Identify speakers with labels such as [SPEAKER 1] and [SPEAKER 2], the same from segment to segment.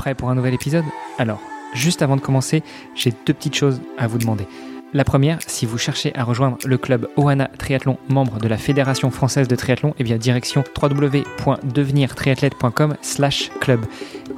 [SPEAKER 1] Prêt pour un nouvel épisode Alors, juste avant de commencer, j'ai deux petites choses à vous demander. La première, si vous cherchez à rejoindre le club Oana Triathlon, membre de la Fédération française de triathlon, et eh bien direction www.devenirtriathlète.com slash club.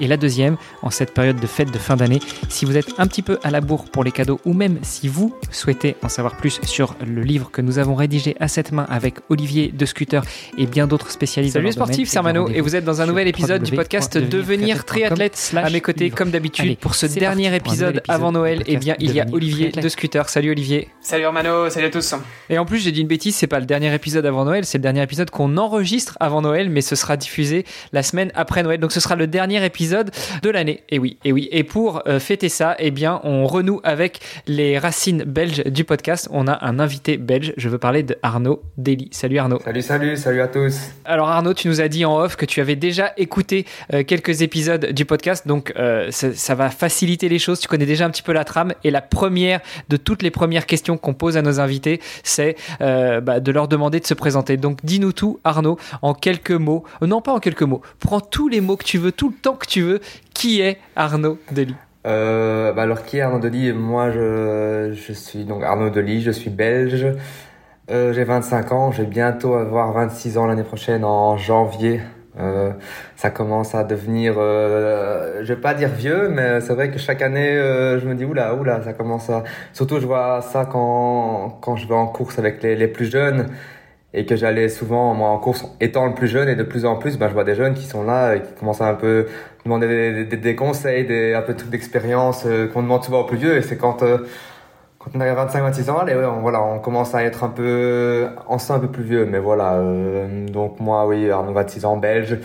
[SPEAKER 1] Et la deuxième, en cette période de fête de fin d'année, si vous êtes un petit peu à la bourre pour les cadeaux ou même si vous souhaitez en savoir plus sur le livre que nous avons rédigé à cette main avec Olivier de Scooter et bien d'autres spécialistes.
[SPEAKER 2] Salut les sportifs, c'est Armano et vous êtes dans un nouvel épisode du podcast Devenir triathlète à mes côtés comme d'habitude pour ce dernier épisode avant Noël. Et eh bien il y a Olivier de Scooter. Salut Olivier.
[SPEAKER 3] Salut Armano, salut à tous.
[SPEAKER 2] Et en plus j'ai dit une bêtise, c'est pas le dernier épisode avant Noël, c'est le dernier épisode qu'on enregistre avant Noël, mais ce sera diffusé la semaine après Noël. Donc ce sera le dernier épisode de l'année. Et oui, et oui. Et pour euh, fêter ça, eh bien, on renoue avec les racines belges du podcast. On a un invité belge. Je veux parler de Arnaud Dely. Salut Arnaud.
[SPEAKER 4] Salut, salut, salut à tous.
[SPEAKER 2] Alors Arnaud, tu nous as dit en off que tu avais déjà écouté euh, quelques épisodes du podcast, donc euh, ça, va faciliter les choses. Tu connais déjà un petit peu la trame. Et la première de toutes les premières questions qu'on pose à nos invités, c'est bah, de leur demander de se présenter. Donc dis-nous tout, Arnaud, en quelques mots. non, pas en quelques mots. Prends tous les mots que tu veux, tout le temps que tu veux. Qui est Arnaud Delis?
[SPEAKER 4] Euh, bah alors qui est Arnaud Delis? Moi je, je suis donc Arnaud Delis, je suis belge, euh, j'ai 25 ans, je vais bientôt avoir 26 ans l'année prochaine en janvier. Euh, ça commence à devenir, euh, je vais pas dire vieux, mais c'est vrai que chaque année euh, je me dis oula oula, ça commence à. Surtout je vois ça quand quand je vais en course avec les, les plus jeunes et que j'allais souvent moi en course étant le plus jeune et de plus en plus ben je vois des jeunes qui sont là et qui commencent à un peu demander des, des, des conseils des un peu de trucs d'expérience euh, qu'on demande souvent aux plus vieux et c'est quand euh, quand on arrive à 25 26 ans allez, on, voilà on commence à être un peu en un peu plus vieux mais voilà euh, donc moi oui Arnaud 26 ans belge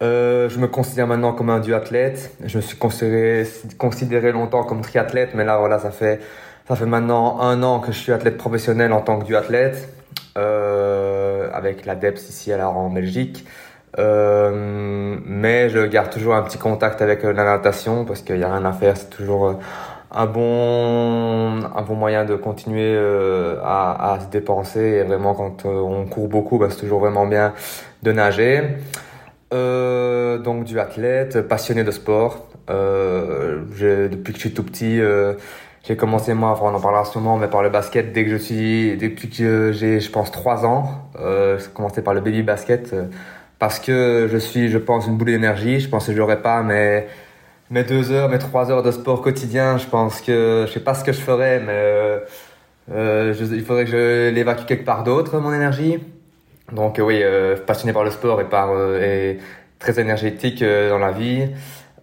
[SPEAKER 4] je me considère maintenant comme un duathlète je me suis considéré considéré longtemps comme triathlète mais là voilà ça fait ça fait maintenant un an que je suis athlète professionnel en tant que duathlète euh, avec l'ADEPS ici à la en Belgique. Euh, mais je garde toujours un petit contact avec euh, la natation parce qu'il n'y a rien à faire, c'est toujours un bon, un bon moyen de continuer à, à, se dépenser. Et vraiment, quand on court beaucoup, bah, c'est toujours vraiment bien de nager. Euh, donc du athlète, passionné de sport. Euh, depuis que je suis tout petit, euh, j'ai commencé moi, on en parlera sûrement, mais par le basket dès que je suis, depuis que j'ai, je pense, trois ans. Euh, j'ai commencé par le baby basket euh, parce que je suis, je pense, une boule d'énergie. Je pense que j'aurais pas mes mes deux heures, mes trois heures de sport quotidien. Je pense que je sais pas ce que je ferais, mais euh, euh il faudrait que je l'évacue quelque part d'autre mon énergie. Donc oui, passionné par le sport et par et très énergétique dans la vie.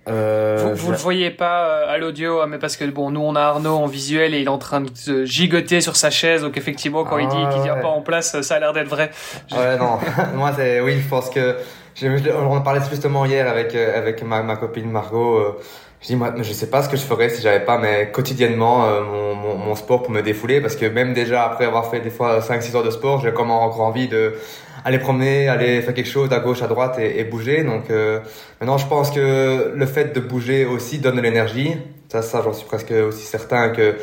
[SPEAKER 3] Euh, vous, ne le voyez pas euh, à l'audio, hein, mais parce que bon, nous on a Arnaud en visuel et il est en train de se gigoter sur sa chaise, donc effectivement quand il dit qu'il tient pas en place, ça a l'air d'être vrai.
[SPEAKER 4] Ouais non, moi c'est oui, je pense que on en parlait justement hier avec euh, avec ma, ma copine Margot. Euh, je dis moi, je sais pas ce que je ferais si j'avais pas mais quotidiennement mon, mon, mon, sport pour me défouler parce que même déjà après avoir fait des fois 5-6 heures de sport, j'ai comme encore envie de aller promener, aller faire quelque chose à gauche, à droite et, et bouger. Donc euh, maintenant, je pense que le fait de bouger aussi donne de l'énergie. Ça, ça, j'en suis presque aussi certain que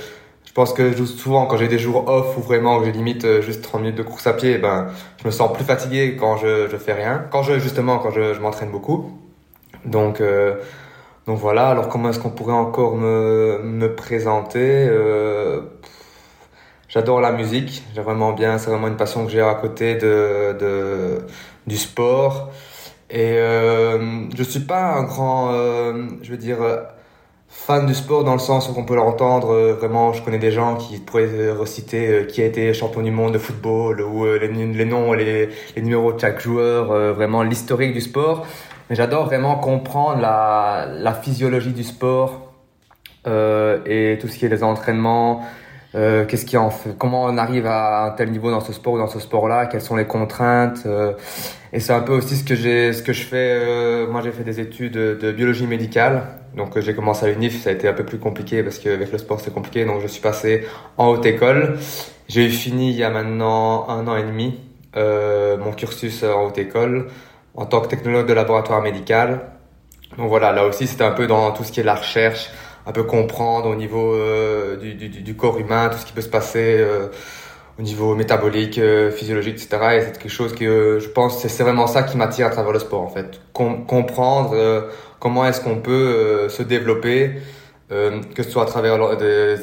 [SPEAKER 4] je pense que souvent quand j'ai des jours off ou vraiment que j'ai limite euh, juste 30 minutes de course à pied, ben je me sens plus fatigué quand je, je fais rien. Quand je justement quand je, je m'entraîne beaucoup. Donc euh, donc voilà. Alors comment est-ce qu'on pourrait encore me me présenter euh, J'adore la musique, j'ai vraiment bien, c'est vraiment une passion que j'ai à côté de, de du sport. Et euh, je suis pas un grand, euh, je veux dire, fan du sport dans le sens où on peut l'entendre. Euh, vraiment, je connais des gens qui pourraient reciter euh, qui a été champion du monde de football ou les, les, noms, les, les, numéros de chaque joueur, vraiment l'historique du sport. Mais j'adore vraiment comprendre la, la physiologie du sport et tout ce qui est les entraînements euh, qu'est-ce qui en fait, comment on arrive à un tel niveau dans ce sport ou dans ce sport-là, quelles sont les contraintes? Euh, et c'est un peu aussi ce que j'ai, ce que je fais. Euh, moi, j'ai fait des études de biologie médicale, donc j'ai commencé à l'UNIF. Ça a été un peu plus compliqué parce qu'avec le sport c'est compliqué, donc je suis passé en haute école. J'ai fini il y a maintenant un an et demi mon cursus en haute école en tant que technologue de laboratoire médical. Donc voilà, là aussi c'était un peu dans tout ce qui est la recherche un peu comprendre au niveau euh, du, du, corps humain, tout ce qui peut se passer euh, au niveau métabolique, euh, physiologique, etc. Et c'est quelque chose que je pense, c'est vraiment ça qui m'attire à travers le sport en fait. comprendre comment est-ce qu'on peut se développer, que ce soit à travers des,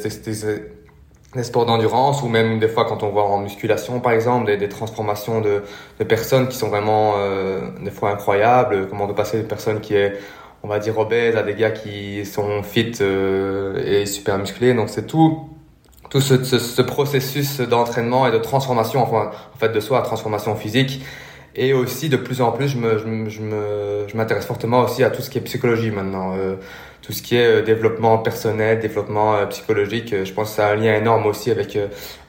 [SPEAKER 4] des, sports d'endurance ou même des fois quand on voit en musculation par exemple, des, transformations de, de, personnes qui sont vraiment des fois incroyables, comment de passer d'une personne qui est on va dire obèse à des gars qui sont fit et super musclés. Donc c'est tout tout ce, ce, ce processus d'entraînement et de transformation, enfin, en fait, de soi, transformation physique. Et aussi, de plus en plus, je me, je, me, je m'intéresse fortement aussi à tout ce qui est psychologie maintenant. Euh, tout ce qui est euh, développement personnel, développement euh, psychologique. je pense que ça a un lien énorme aussi avec,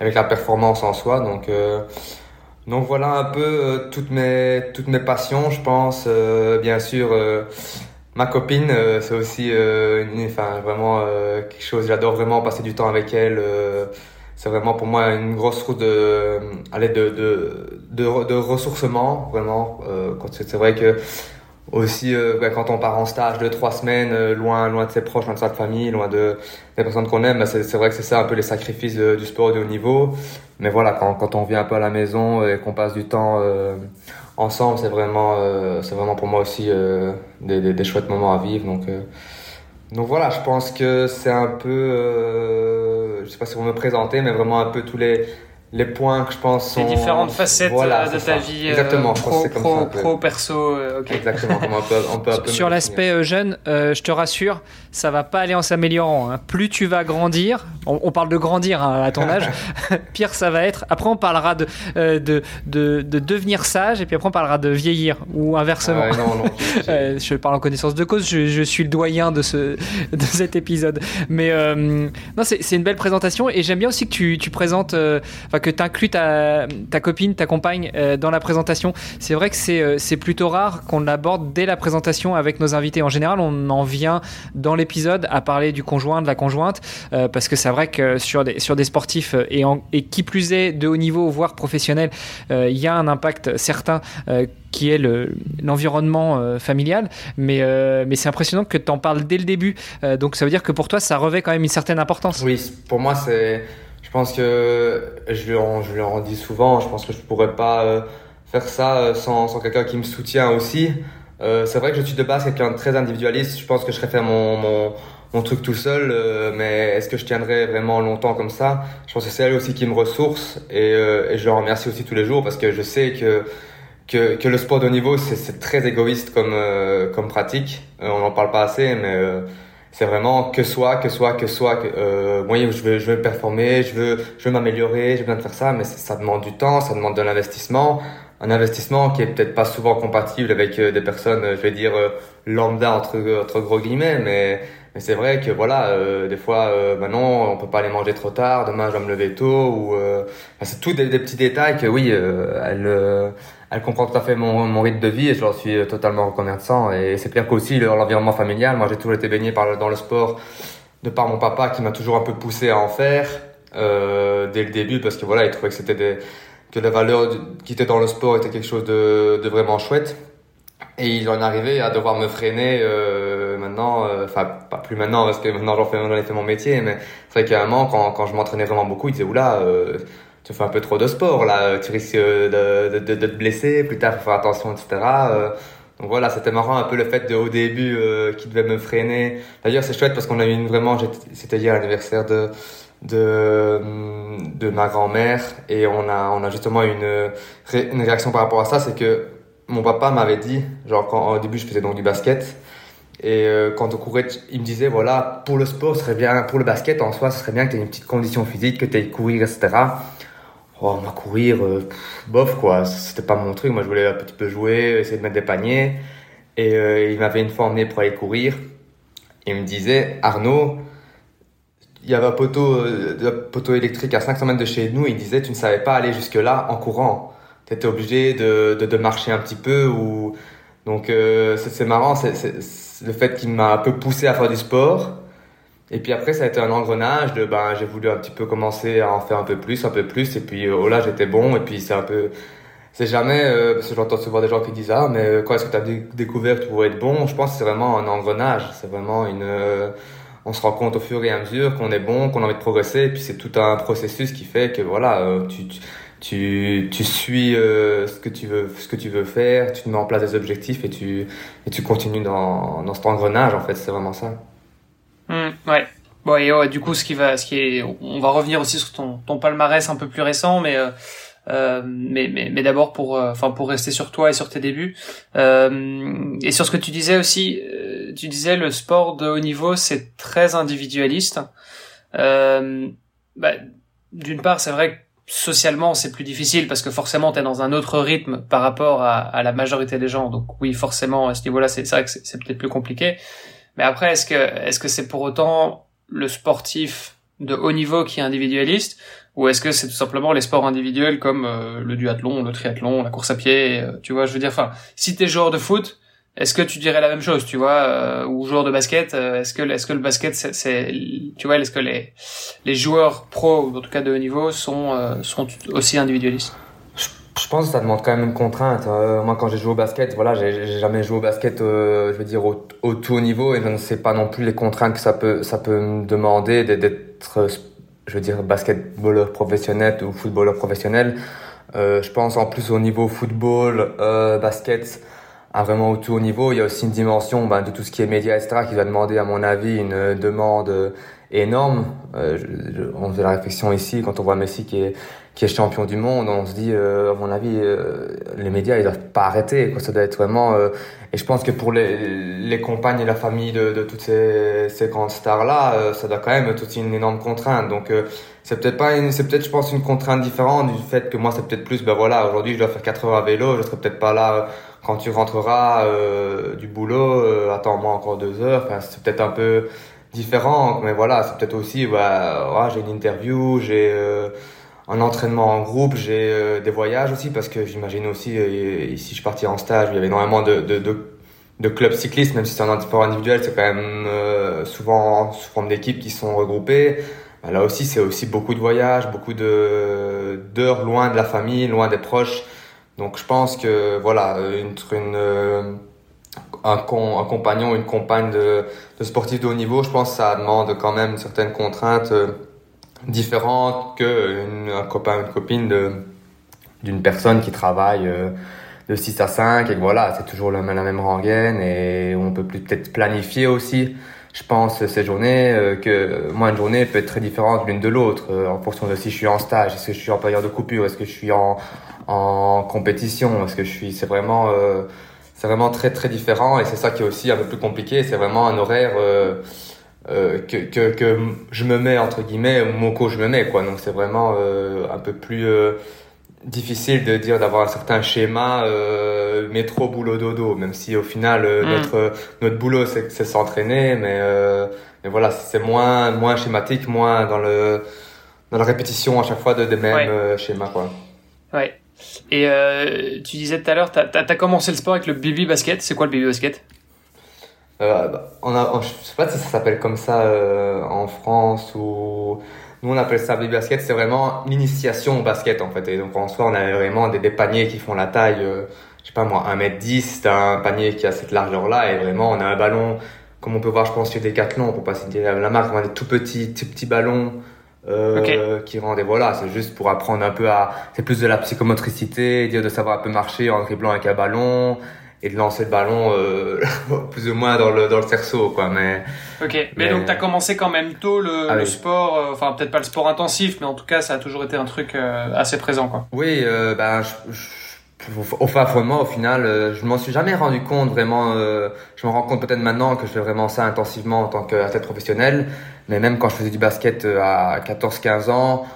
[SPEAKER 4] avec la performance en soi. Donc, donc voilà un peu toutes mes, toutes mes passions, je pense. bien sûr, Ma copine, euh, c'est aussi euh, enfin, vraiment euh, quelque chose, j'adore vraiment passer du temps avec elle. c'est vraiment pour moi une grosse route de, aller de, de, de, de ressourcement, vraiment. c'est vrai que aussi ben, quand on part en stage de trois semaines, loin, loin de ses proches, loin de sa famille, loin de, des personnes qu'on aime, ben, c'est, vrai que c'est ça un peu les sacrifices du sport de haut niveau. Mais voilà, quand, quand on vient un peu à la maison et qu'on passe du temps ensemble, c'est vraiment, euh, c'est vraiment pour moi aussi euh, des, des, chouettes moments à vivre. Donc, euh, donc voilà, je pense que c'est un peu, je sais pas si vous me présenter, mais vraiment un peu tous les, les points que je pense sont...
[SPEAKER 3] Les différentes facettes euh, de ta vie.
[SPEAKER 4] Euh, Exactement,
[SPEAKER 3] pro, pro, pro, perso. Euh,
[SPEAKER 4] Exactement, on peut, on peut
[SPEAKER 2] Sur l'aspect jeune, je te rassure, ça va pas aller en s'améliorant. Hein. Plus tu vas grandir, on, parle de grandir hein, à ton âge, pire ça va être. Après, on parlera de, de, de, de, devenir sage et puis après, on parlera de vieillir ou inversement.
[SPEAKER 4] Non, non,
[SPEAKER 2] je parle en connaissance de cause, je, je, suis le doyen de, ce, de cet épisode. Mais non, c'est une belle présentation et j'aime bien aussi que tu, tu présentes que tu inclus ta, copine, ta compagne euh, dans la présentation. C'est vrai que euh, c'est plutôt rare qu'on l'aborde dès la présentation avec nos invités. En général, on en vient dans l'épisode à parler du conjoint, de la conjointe, euh, parce que c'est vrai que sur des, sur des sportifs et, et qui plus est de haut niveau, voire professionnel, il y a un impact certain qui est l'environnement familial. Mais, mais c'est impressionnant que tu en parles dès le début. donc ça veut dire que pour toi, ça revêt quand même une certaine importance.
[SPEAKER 4] Oui, pour moi, c'est je pense que je lui en, je lui en dis souvent, je pense que je pourrais pas euh, faire ça euh, sans, sans quelqu'un qui me soutient aussi. Euh, c'est vrai que je suis de base quelqu'un de très individualiste, je pense que je ferais faire mon, mon, mon truc tout seul, euh, mais est-ce que je tiendrais vraiment longtemps comme ça? Je pense que c'est elle aussi qui me ressource et, et je la remercie aussi tous les jours parce que je sais que que, que le sport de niveau c'est très égoïste comme comme pratique. on n'en parle pas assez, mais c'est vraiment que soit, que soit, que soit. Que, euh, moi, je veux, je veux performer, je veux, je veux m'améliorer, j'ai besoin de faire ça, mais ça demande du temps, ça demande de l'investissement. Un investissement qui est peut-être pas souvent compatible avec euh, des personnes, je vais dire, euh, lambda entre, entre gros guillemets, mais, mais c'est vrai que voilà, euh, des fois, euh, bah on peut pas aller manger trop tard, demain je dois me lever tôt, ou c'est tout des, des, petits détails que oui, elle elle comprend tout à fait mon, mon rythme de vie et je leur suis totalement reconnaissant. Et c'est clair qu'aussi l'environnement familial, moi j'ai toujours été baigné dans le sport de par mon papa qui m'a toujours un peu poussé à en faire euh, dès le début parce que voilà, il trouvait que c'était des, que la valeur qui était dans le sport était quelque chose de, vraiment chouette. Et il en arrivé à devoir me freiner euh, maintenant, euh, enfin pas plus maintenant parce que maintenant j'en fais, mon métier, mais c'est vrai qu'à un moment quand, quand je m'entraînais vraiment beaucoup, il disait oula, euh, tu fais un peu trop de sport là, tu risques euh, de, de, de, te blesser, plus tard il faut faire attention, etc. Euh, donc voilà, c'était marrant un peu le fait de au début euh, qui devait me freiner. D'ailleurs c'est chouette parce qu'on a eu une vraiment, c'était hier l'anniversaire de de de ma grand-mère et on a on a justement une une réaction par rapport à ça, c'est que mon papa m'avait dit, genre quand au début je faisais donc du basket. Et euh, quand on courait, il me disait, voilà, pour le sport, ce serait bien, pour le basket en soi, ce serait bien que tu aies une petite condition physique, que tu aies courir, etc. Oh, m'a courir, euh, bof quoi, c'était pas mon truc. Moi, je voulais un petit peu jouer, essayer de mettre des paniers. Et euh, il m'avait une fois emmené pour aller courir. Il me disait, Arnaud, il y avait un poteau, euh, un poteau électrique à 500 mètres de chez nous. il disait, tu ne savais pas aller jusque-là en courant. Tu étais obligé de, de, marcher un petit peu. Ou... Donc, c'est marrant, c'est le fait qu'il m'a un peu poussé à faire du sport. Et puis après, ça a été un engrenage de, ben, j'ai voulu un petit peu commencer à en faire un peu plus, un peu plus, et puis, oh là, j'étais bon, et puis c'est un peu, c'est jamais, euh, parce que j'entends souvent des gens qui disent, ah, mais euh, quand est-ce que tu as découvert que tu pouvais être bon? Je pense que c'est vraiment un engrenage, c'est vraiment une, euh, on se rend compte au fur et à mesure qu'on est bon, qu'on a envie de progresser. Et puis c'est tout un processus qui fait que voilà, euh, tu, tu, tu, suis euh, ce que tu veux, ce que tu veux faire, tu te mets en place des objectifs et tu, et tu continues dans, dans cet engrenage. En fait, c'est vraiment ça.
[SPEAKER 3] Mmh, ouais. Bon et du coup, ce qui va, ce qui est, on va revenir aussi sur ton, palmarès un peu plus récent, mais euh, euh, mais, mais, mais d'abord pour, euh, enfin pour rester sur toi et sur tes débuts euh, et sur ce que tu disais aussi. Euh, tu disais le sport de haut niveau c'est très individualiste. Bah, D'une part, c'est vrai que socialement c'est plus difficile parce que forcément tu es dans un autre rythme par rapport à, à, la majorité des gens. Donc oui, forcément à ce niveau-là, c'est vrai que c'est peut-être plus compliqué. Mais après, est-ce que est-ce que c'est pour autant le sportif de haut niveau qui est individualiste ou est-ce que c'est tout simplement les sports individuels comme euh, le duathlon, le triathlon, la course à pied, euh, tu vois, je veux dire, enfin, si t'es joueur de foot, est-ce que tu dirais la même chose, tu vois, euh, ou joueur de basket, est-ce que est-ce que le basket c'est, tu vois, est-ce que les les joueurs pro en tout cas de haut niveau sont sont aussi individualistes?
[SPEAKER 4] Je pense que ça demande quand même une contrainte. moi, quand j'ai joué au basket, voilà, j'ai jamais joué au basket, je veux dire, au, au, tout haut niveau, et je ne sais pas non plus les contraintes que ça peut, ça peut me demander d'être je veux dire, basketballeur professionnel ou footballeur professionnel. Euh, je pense en plus au niveau football, euh, basket, à vraiment au tout haut niveau. Il y a aussi une dimension ben, de tout ce qui est médias, etc., qui va demander, à mon avis, une demande énorme. Euh, on faisait la réflexion ici, quand on voit Messi qui est, qui est champion du monde, on se dit, euh, à mon avis, euh, les médias, ils doivent pas arrêter. Quoi. Ça doit être vraiment... Euh, et je pense que pour les, les compagnes et la famille de, de toutes ces, ces grandes stars-là, ça doit quand même être aussi une énorme contrainte. Donc, c'est peut-être pas une, c'est peut-être, je pense, une contrainte différente du fait que moi, c'est peut-être plus, ben voilà, aujourd'hui, je dois faire 4 heures à vélo, je serai peut-être pas là quand tu rentreras du boulot, attends-moi encore 2 heures. Enfin, c'est peut-être un peu différent, mais voilà, c'est peut-être aussi, bah, j'ai une interview, j'ai un entraînement en groupe, j'ai euh, des voyages aussi parce que j'imagine aussi euh, ici je partais en stage, il y avait énormément de, de, de, de clubs cyclistes, même si c'est un sport individuel, c'est quand même euh, souvent sous forme d'équipes qui sont regroupées. Bah, là aussi, c'est aussi beaucoup de voyages, beaucoup de d'heures loin de la famille, loin des proches. Donc je pense que voilà, une, une un, con, un compagnon, une compagne de, de sportif de haut niveau, je pense que ça demande quand même certaines contraintes différente qu'un copain une copine de d'une personne qui travaille euh, de 6 à 5 et que voilà, c'est toujours la, la même rengaine et on peut peut-être planifier aussi, je pense, ces journées, euh, que moi, une journée peut être très différente l'une de l'autre euh, en fonction de si je suis en stage, est-ce que je suis en période de coupure, est-ce que je suis en, en compétition, est-ce que je suis, c'est vraiment, c'est vraiment très très différent et c'est ça qui est aussi un peu plus compliqué, c'est vraiment un horaire euh, que, que, que, je me mets entre guillemets mon coach je me mets quoi. Donc c'est vraiment euh, un peu plus euh, difficile de dire d'avoir un certain schéma métro boulot dodo. Même si au final mm. notre notre boulot c'est c'est s'entraîner mais mais voilà c'est moins moins schématique moins dans le dans la répétition à chaque fois de des mêmes schémas quoi.
[SPEAKER 3] Ouais. Et tu disais tout à l'heure t'as as, commencé le sport avec le baby basket. C'est quoi le baby basket?
[SPEAKER 4] Euh, bah, on a, je sais pas si ça s'appelle comme ça euh, en France ou nous on appelle ça baby basket. C'est vraiment l'initiation au basket en fait. Et donc en soi on a vraiment des, des paniers qui font la taille, euh, je sais pas moi, 1m10. C'est un panier qui a cette largeur là et vraiment on a un ballon comme on peut voir je pense chez Decathlon, pour pas citer la marque, on a des tout petits, tout petits ballons. Euh, qui rendent et voilà c'est juste pour apprendre un peu à c'est plus de la psychomotricité dire de savoir un peu marcher en dribblant avec un ballon et de lancer le ballon euh, plus ou moins dans le dans le cerceau quoi mais
[SPEAKER 3] ok mais, donc tu as commencé quand même tôt le, ah le sport euh, enfin peut-être pas le sport intensif mais en tout cas ça a toujours été un truc euh, assez présent quoi.
[SPEAKER 4] Oui euh, ben je, je, au fin fond au final je m'en suis jamais rendu compte vraiment je me rends compte peut-être maintenant que je fais vraiment ça intensivement en tant qu'athlète professionnel mais même quand je faisais du basket à 14 15 ans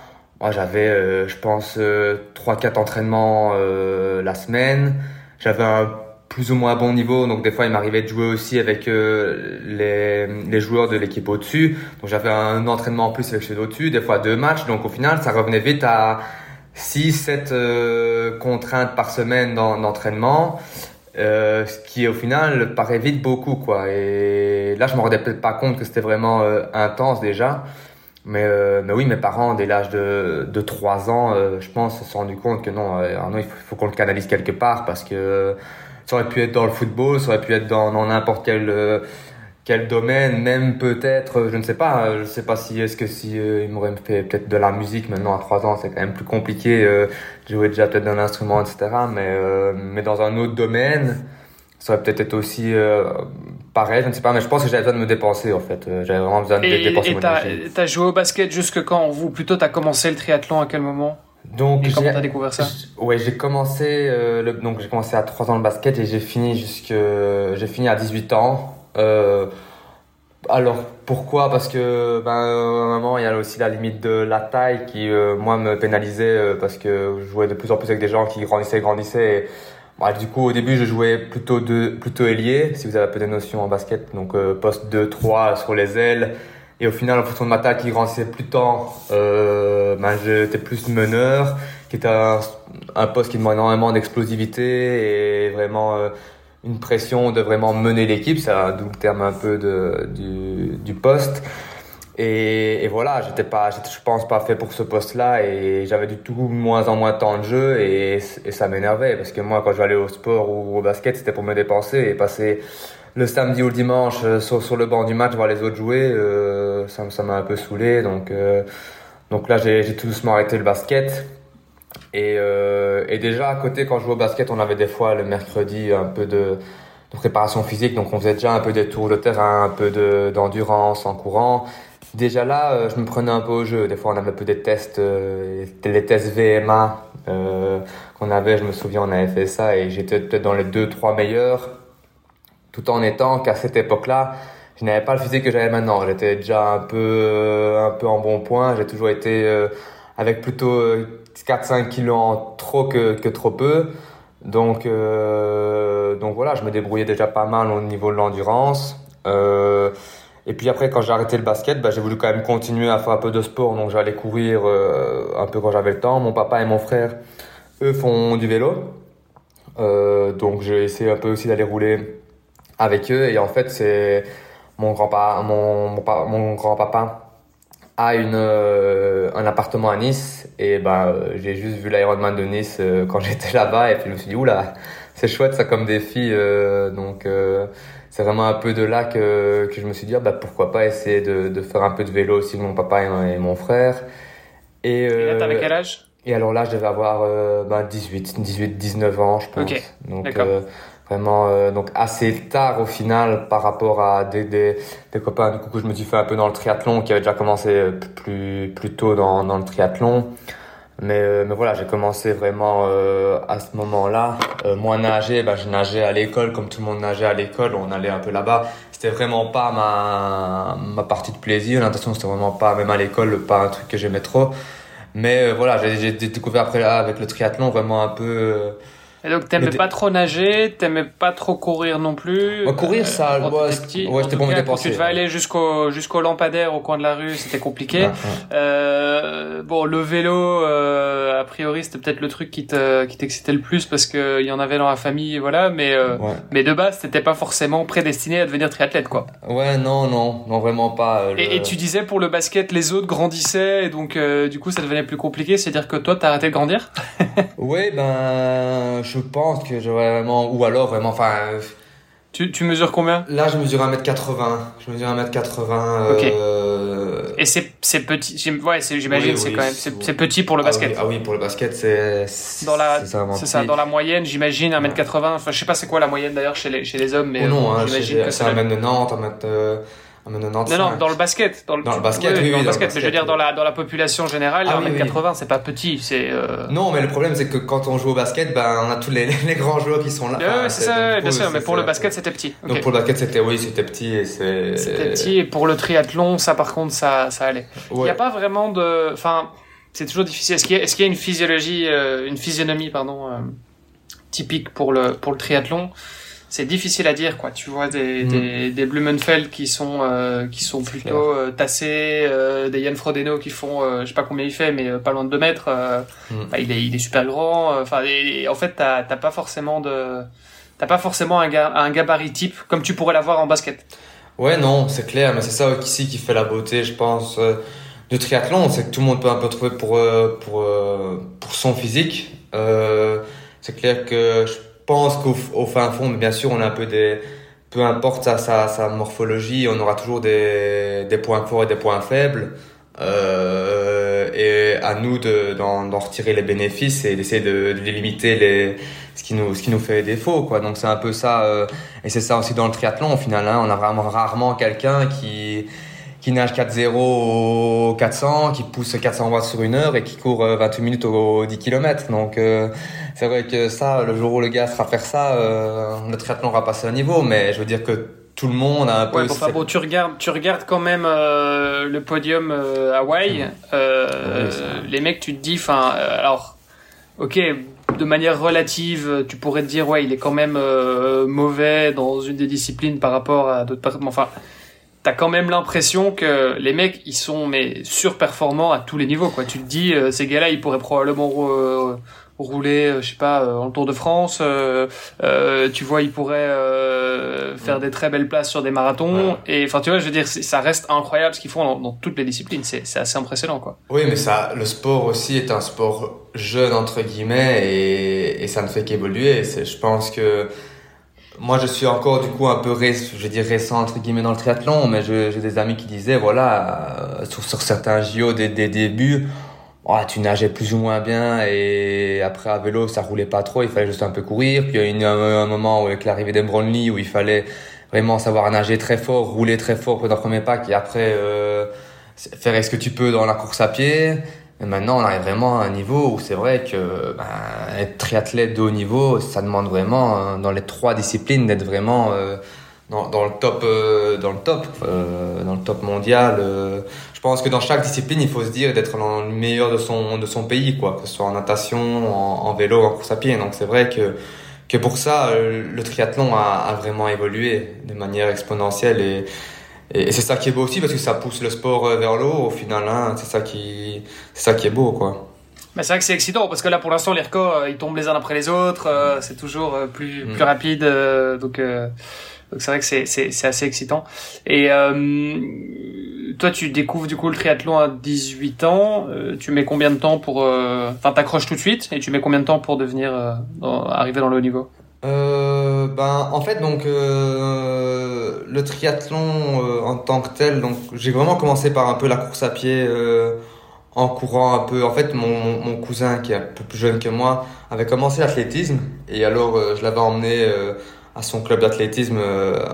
[SPEAKER 4] moi j'avais je pense trois quatre entraînements la semaine. J'avais un plus ou moins bon niveau. Donc des fois, il m'arrivait de jouer aussi avec euh, les, les, joueurs de l'équipe au-dessus. Donc j'avais un entraînement en plus avec ceux au-dessus, des fois deux matchs. Donc au final, ça revenait vite à 6, 7 euh, contraintes par semaine d'entraînement. Euh, ce qui au final paraît vite beaucoup quoi et là je me rendais peut-être pas compte que c'était vraiment euh, intense déjà mais, mais oui mes parents dès l'âge de, de 3 ans je pense se sont rendu compte que non Arnaud il faut, faut qu'on le canalise quelque part parce que ça aurait pu être dans le football, ça aurait pu être dans n'importe quel euh, quel domaine, même peut-être, je ne sais pas, je sais pas si est-ce que si il m'aurait fait peut-être de la musique maintenant à trois ans, c'est quand même plus compliqué, euh, jouer déjà peut-être d'un instrument, etc. Mais mais dans un autre domaine, ça aurait peut-être été aussi pareil, je ne sais pas, mais je pense que j'avais besoin de me dépenser en fait. J'avais vraiment besoin de dépenser
[SPEAKER 3] Et t'as joué au basket jusque quand Vous plutôt t'as commencé le triathlon à quel moment?
[SPEAKER 4] Donc,
[SPEAKER 3] et comment t'as découvert ça
[SPEAKER 4] Ouais, j'ai commencé euh, le, donc j'ai commencé à 3 ans le basket et j'ai fini jusque j'ai fini à 18 ans. Euh, alors pourquoi? Parce que ben un moment il y a aussi la limite de la taille qui euh, moi me pénalisait euh, parce que je jouais de plus en plus avec des gens qui grandissaient grandissaient. Et, bah, du coup au début je jouais plutôt de plutôt ailier si vous avez un peu des notions en basket donc euh, poste 2 3 sur les ailes et au final, en fonction de ma taille qui grandissait plus tard, euh, ben, j'étais plus meneur, qui était un, un poste qui demande énormément d'explosivité et vraiment euh, une pression de vraiment mener l'équipe. C'est d'où le terme un peu de, du, du poste. Et, et, voilà, j'étais pas, je pense pas fait pour ce poste-là et j'avais du tout moins en moins de temps de jeu et, et ça m'énervait parce que moi, quand je vais au sport ou au basket, c'était pour me dépenser et passer le samedi ou le dimanche euh, sur, sur, le banc du match voir les autres jouer, euh, ça, ça m'a un peu saoulé. Donc, euh, donc là, j'ai tout doucement arrêté le basket. Et, euh, et, déjà à côté, quand je jouais au basket, on avait des fois le mercredi un peu de, de préparation physique. Donc on faisait déjà un peu des tours de terrain, un peu d'endurance en courant. Déjà là, euh, je me prenais un peu au jeu. Des fois, on avait un peu des tests, euh, les tests VMA qu'on avait. Je me souviens, on avait fait ça et j'étais peut-être dans les deux, trois meilleurs tout en étant qu'à cette époque-là, je n'avais pas le physique que j'avais maintenant. J'étais déjà un peu, euh, un peu en bon point. J'ai toujours été euh, avec plutôt 4-5 euh, kilos en trop que, que trop peu. Donc, donc voilà, je me débrouillais déjà pas mal au niveau de l'endurance. et puis après, quand j'ai arrêté le basket, bah, j'ai voulu quand même continuer à faire un peu de sport. Donc j'allais courir un peu quand j'avais le temps. Mon papa et mon frère, eux, font du vélo. donc j'ai essayé un peu aussi d'aller rouler avec eux. Et en fait, c'est mon grand-papa, mon, mon, grand-papa a une, euh, un appartement à Nice. Et ben, j'ai juste vu l'Ironman de Nice euh, quand j'étais là-bas. Et puis je me suis dit, oula, c'est chouette ça comme défi. Euh, donc, c'est vraiment un peu de là que, que je me suis dit, ah, bah, pourquoi pas essayer de, de faire un peu de vélo aussi mon papa et, mon frère.
[SPEAKER 3] Et, et là, t'avais quel âge?
[SPEAKER 4] Et alors là, je devais avoir ben, 18, 18, 19 ans, je pense.
[SPEAKER 3] Ok,
[SPEAKER 4] donc,
[SPEAKER 3] Vraiment,
[SPEAKER 4] euh, donc assez tard au final par rapport à des, des, des, copains du coup que je me suis fait un peu dans le triathlon qui avaient déjà commencé euh, plus, plus tôt dans, dans le triathlon. Mais, euh, mais voilà, j'ai commencé vraiment euh, à ce moment-là. Euh, moi, nager, bah, je nageais à l'école comme tout le monde nageait à l'école. On allait un peu là-bas. C'était vraiment pas ma, ma partie de plaisir. L'impression c'était vraiment pas, même à l'école, pas un truc que j'aimais trop. Mais voilà, j'ai découvert après là, avec le triathlon vraiment un peu
[SPEAKER 3] et donc, t'aimais pas trop nager, t'aimais pas trop courir non plus.
[SPEAKER 4] courir, ça,
[SPEAKER 3] euh,
[SPEAKER 4] ouais, c'était pour me dépenser.
[SPEAKER 3] Tu devais aller jusqu'au jusqu'au lampadaire au coin de la rue, c'était compliqué. Euh, bon, le vélo, euh, a priori, c'était peut-être le truc qui te qui t'excitait le plus parce que il y en avait dans la famille, voilà. Mais euh, mais de base, t'étais pas forcément prédestiné à devenir triathlète, quoi.
[SPEAKER 4] Ouais, non, non, non, vraiment pas.
[SPEAKER 3] Euh, et, et, tu disais pour le basket, les autres grandissaient, et donc du coup, ça devenait plus compliqué. C'est-à-dire que toi, t'as arrêté de grandir?
[SPEAKER 4] ouais, ben je pense que j'aurais vraiment. Ou alors vraiment. Enfin.
[SPEAKER 3] Tu, tu mesures combien?
[SPEAKER 4] Là, je mesure 1m80. Je mesure 1m80.
[SPEAKER 3] Ok. Euh... Et c'est, c'est petit. Ouais, j'imagine, c'est quand même. C'est, petit pour le
[SPEAKER 4] ah
[SPEAKER 3] basket.
[SPEAKER 4] Ah oui, pour le basket, c'est.
[SPEAKER 3] Dans la. C'est ça, dans la moyenne, j'imagine, 1m80. Enfin, je sais pas c'est quoi la moyenne d'ailleurs chez les, chez les hommes, mais.
[SPEAKER 4] Oh non, hein, j'imagine que c'est 1m90, 1m.
[SPEAKER 3] Ah, non, non, dans le basket.
[SPEAKER 4] Dans le, dans le basket, oui,
[SPEAKER 3] dans le basket. Mais je veux dire, dans la, dans la population générale, ah, 1m80, c'est pas petit. c'est euh...
[SPEAKER 4] Non, mais le problème, c'est que quand on joue au basket, ben, on a tous les, les grands joueurs qui sont là.
[SPEAKER 3] Oui, c'est ça, bien sûr. Mais pour le basket, c'était petit.
[SPEAKER 4] Donc pour le basket, c'était, oui, c'était petit. et.
[SPEAKER 3] C'était petit. Et pour le triathlon, ça, par contre, ça, ça allait. Il n'y a pas vraiment de. Enfin, c'est toujours difficile. Est-ce qu'il y, est qu'il y a une physiologie, euh, une physionomie, pardon, euh, typique pour le, pour le triathlon? C'est difficile à dire quoi tu vois des mm. des, des Blumenfeld qui sont euh, qui sont plutôt euh, tassés euh, des Yann Frodeno qui font je sais pas combien il fait mais pas loin de 2 mètres mm. bah, il est il est super grand enfin en fait t'as t'as pas forcément de t'as pas forcément un, un gabarit type comme tu pourrais l'avoir en basket
[SPEAKER 4] ouais non c'est clair mais c'est ça ici qui fait la beauté je pense du triathlon c'est que tout le monde peut un peu trouver pour pour pour son physique c'est clair que je pense qu'au fin fond, bien sûr, on a un peu des, peu importe sa, sa, morphologie, on aura toujours des, des points forts et des points faibles. Euh, et à nous d'en de, retirer les bénéfices et d'essayer de, de, limiter les, ce, qui nous, ce qui nous fait défaut. Quoi. Donc c'est un peu ça. Euh, et c'est ça aussi dans le triathlon au final. Hein, on a vraiment rarement quelqu'un qui qui nage 4-0 au 400, qui pousse 400 watts sur une heure et qui court 28 euh, minutes au 10 km. Donc euh, c'est vrai que ça, le jour où le gars sera faire ça, euh, le triathlon aura passé un niveau. Mais je veux dire que tout le monde a un peu.
[SPEAKER 3] Ouais, bon, tu regardes, tu regardes quand même euh, le podium Hawaï. Euh, les mecs, tu te dis, enfin, alors, ok, de manière relative, tu pourrais te dire, ouais, il est quand même mauvais dans une des disciplines par rapport à d'autres. Enfin, t'as quand même l'impression que les mecs ils sont mais surperformants à tous les niveaux quoi. Tu te dis euh, ces gars-là ils pourraient probablement rouler euh, je sais pas euh, en Tour de France tu vois ils pourraient faire des très belles places sur des marathons. Et enfin tu vois je veux dire ça reste incroyable ce qu'ils font dans, toutes les disciplines. C'est c'est assez impressionnant quoi.
[SPEAKER 4] Oui mais ça le sport aussi est un sport jeune entre guillemets et, et ça ne fait qu'évoluer. Je pense que moi, je suis encore du coup un peu, je dire récent entre guillemets dans le triathlon, mais j'ai des amis qui disaient, voilà, euh, sur, sur, certains JO des, des débuts, oh, tu nageais plus ou moins bien et après à vélo, ça roulait pas trop, il fallait juste un peu courir. Puis il y a eu un, moment où, avec l'arrivée des Brownlee où il fallait vraiment savoir nager très fort, rouler très fort pour le premier pack et après euh, faire ce que tu peux dans la course à pied maintenant, on arrive vraiment à un niveau où c'est vrai que ben, être triathlète de haut niveau, ça demande vraiment, euh, dans les trois disciplines, d'être vraiment euh, dans, dans, le top, euh, dans le top, euh, dans le top mondial. je pense que dans chaque discipline, il faut se dire d'être le meilleur de son de son pays, quoi, que ce soit en natation, en, en vélo, en course à pied. Donc c'est vrai que que pour ça, le triathlon a, a vraiment évolué de manière exponentielle et et, c'est ça qui est beau aussi parce que ça pousse le sport euh, vers l'eau au final. Hein, c'est ça qui, c'est ça qui est beau, quoi.
[SPEAKER 3] Mais c'est vrai que c'est excitant parce que là, pour l'instant, les records, euh, ils tombent les uns après les autres. Euh, c'est toujours plus, mm. plus rapide. donc, donc c'est vrai que c'est, c'est, c'est assez excitant. Et toi, tu découvres du coup le triathlon à 18 ans. tu mets combien de temps pour... Enfin, t'accroches tout de suite et tu mets combien de temps pour devenir... arriver dans le haut niveau?
[SPEAKER 4] Euh, ben en fait donc euh, le triathlon euh, en tant que tel donc j'ai vraiment commencé par un peu la course à pied en courant un peu. En fait mon, mon cousin qui est un peu plus jeune que moi avait commencé l'athlétisme. Et alors je l'avais emmené à son club d'athlétisme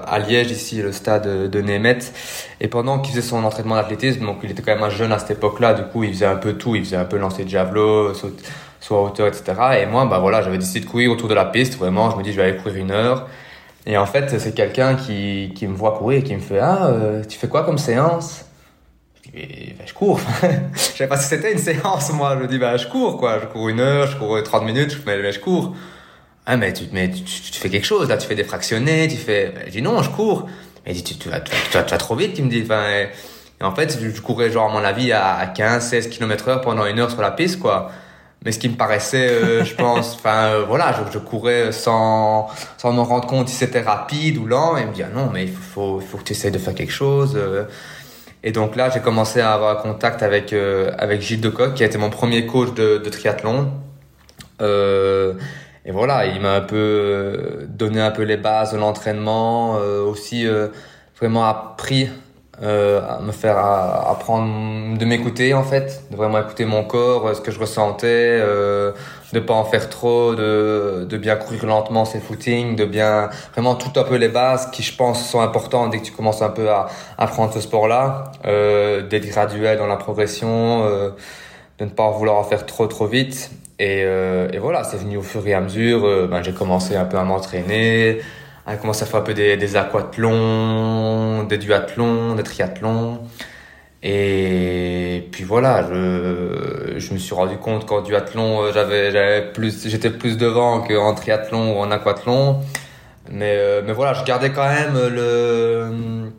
[SPEAKER 4] à Liège ici le stade de Németh. Et pendant qu'il faisait son entraînement d'athlétisme donc il était quand même un jeune à cette époque-là. Du coup il faisait un peu tout. Il faisait un peu lancer de javelot saut soit hauteur, etc. Et moi, bah voilà, j'avais décidé de courir autour de la piste. Vraiment, je me dis, je vais aller courir une heure. Et en fait, c'est quelqu'un qui, qui me voit courir et qui me fait, ah, euh, tu fais quoi comme séance? Je dis, bah, je cours. je savais pas si c'était une séance, moi. Je dis, bah, je cours, quoi. Je cours une heure, je cours 30 minutes, je, mais, je cours. Ah, mais tu, mais tu, tu, fais quelque chose, là, tu fais des fractionnés, tu fais, je dis, non, je cours. Il dit, tu, vas, tu, vas, trop vite, tu me dis, enfin, et, en fait, je courais genre, à mon avis, à 15, 16 km heure pendant une heure sur la piste, quoi mais ce qui me paraissait, euh, je pense, enfin euh, voilà, je, courais sans sans me rendre compte si c'était rapide ou lent, et il me dit ah non, mais il faut, il faut que tu essaies de faire quelque chose. Euh. Et donc là, j'ai commencé à avoir contact avec avec Gilles Decoq, qui a été mon premier coach de, triathlon. et voilà, il m'a un peu donné un peu les bases de l'entraînement, aussi vraiment appris à me faire apprendre de m'écouter en fait, de vraiment écouter mon corps, ce que je ressentais, euh, de pas en faire trop, de, de bien courir lentement ses footings, de bien vraiment tout un peu les bases qui je pense sont importantes dès que tu commences un peu à apprendre ce sport-là, euh, d'être graduel dans la progression, euh, de ne pas vouloir en faire trop trop vite. Et, euh, et voilà, c'est venu au fur et à mesure. Euh, ben, j'ai commencé un peu à m'entraîner a commencé à faire un peu des, des aquathlons, des duathlons, des triathlons. Et puis voilà, je, je me suis rendu compte qu'en duathlon, euh, j'avais, j'avais plus, j'étais plus devant qu'en triathlon ou en aquathlon. Mais, euh, mais voilà, je gardais quand même le,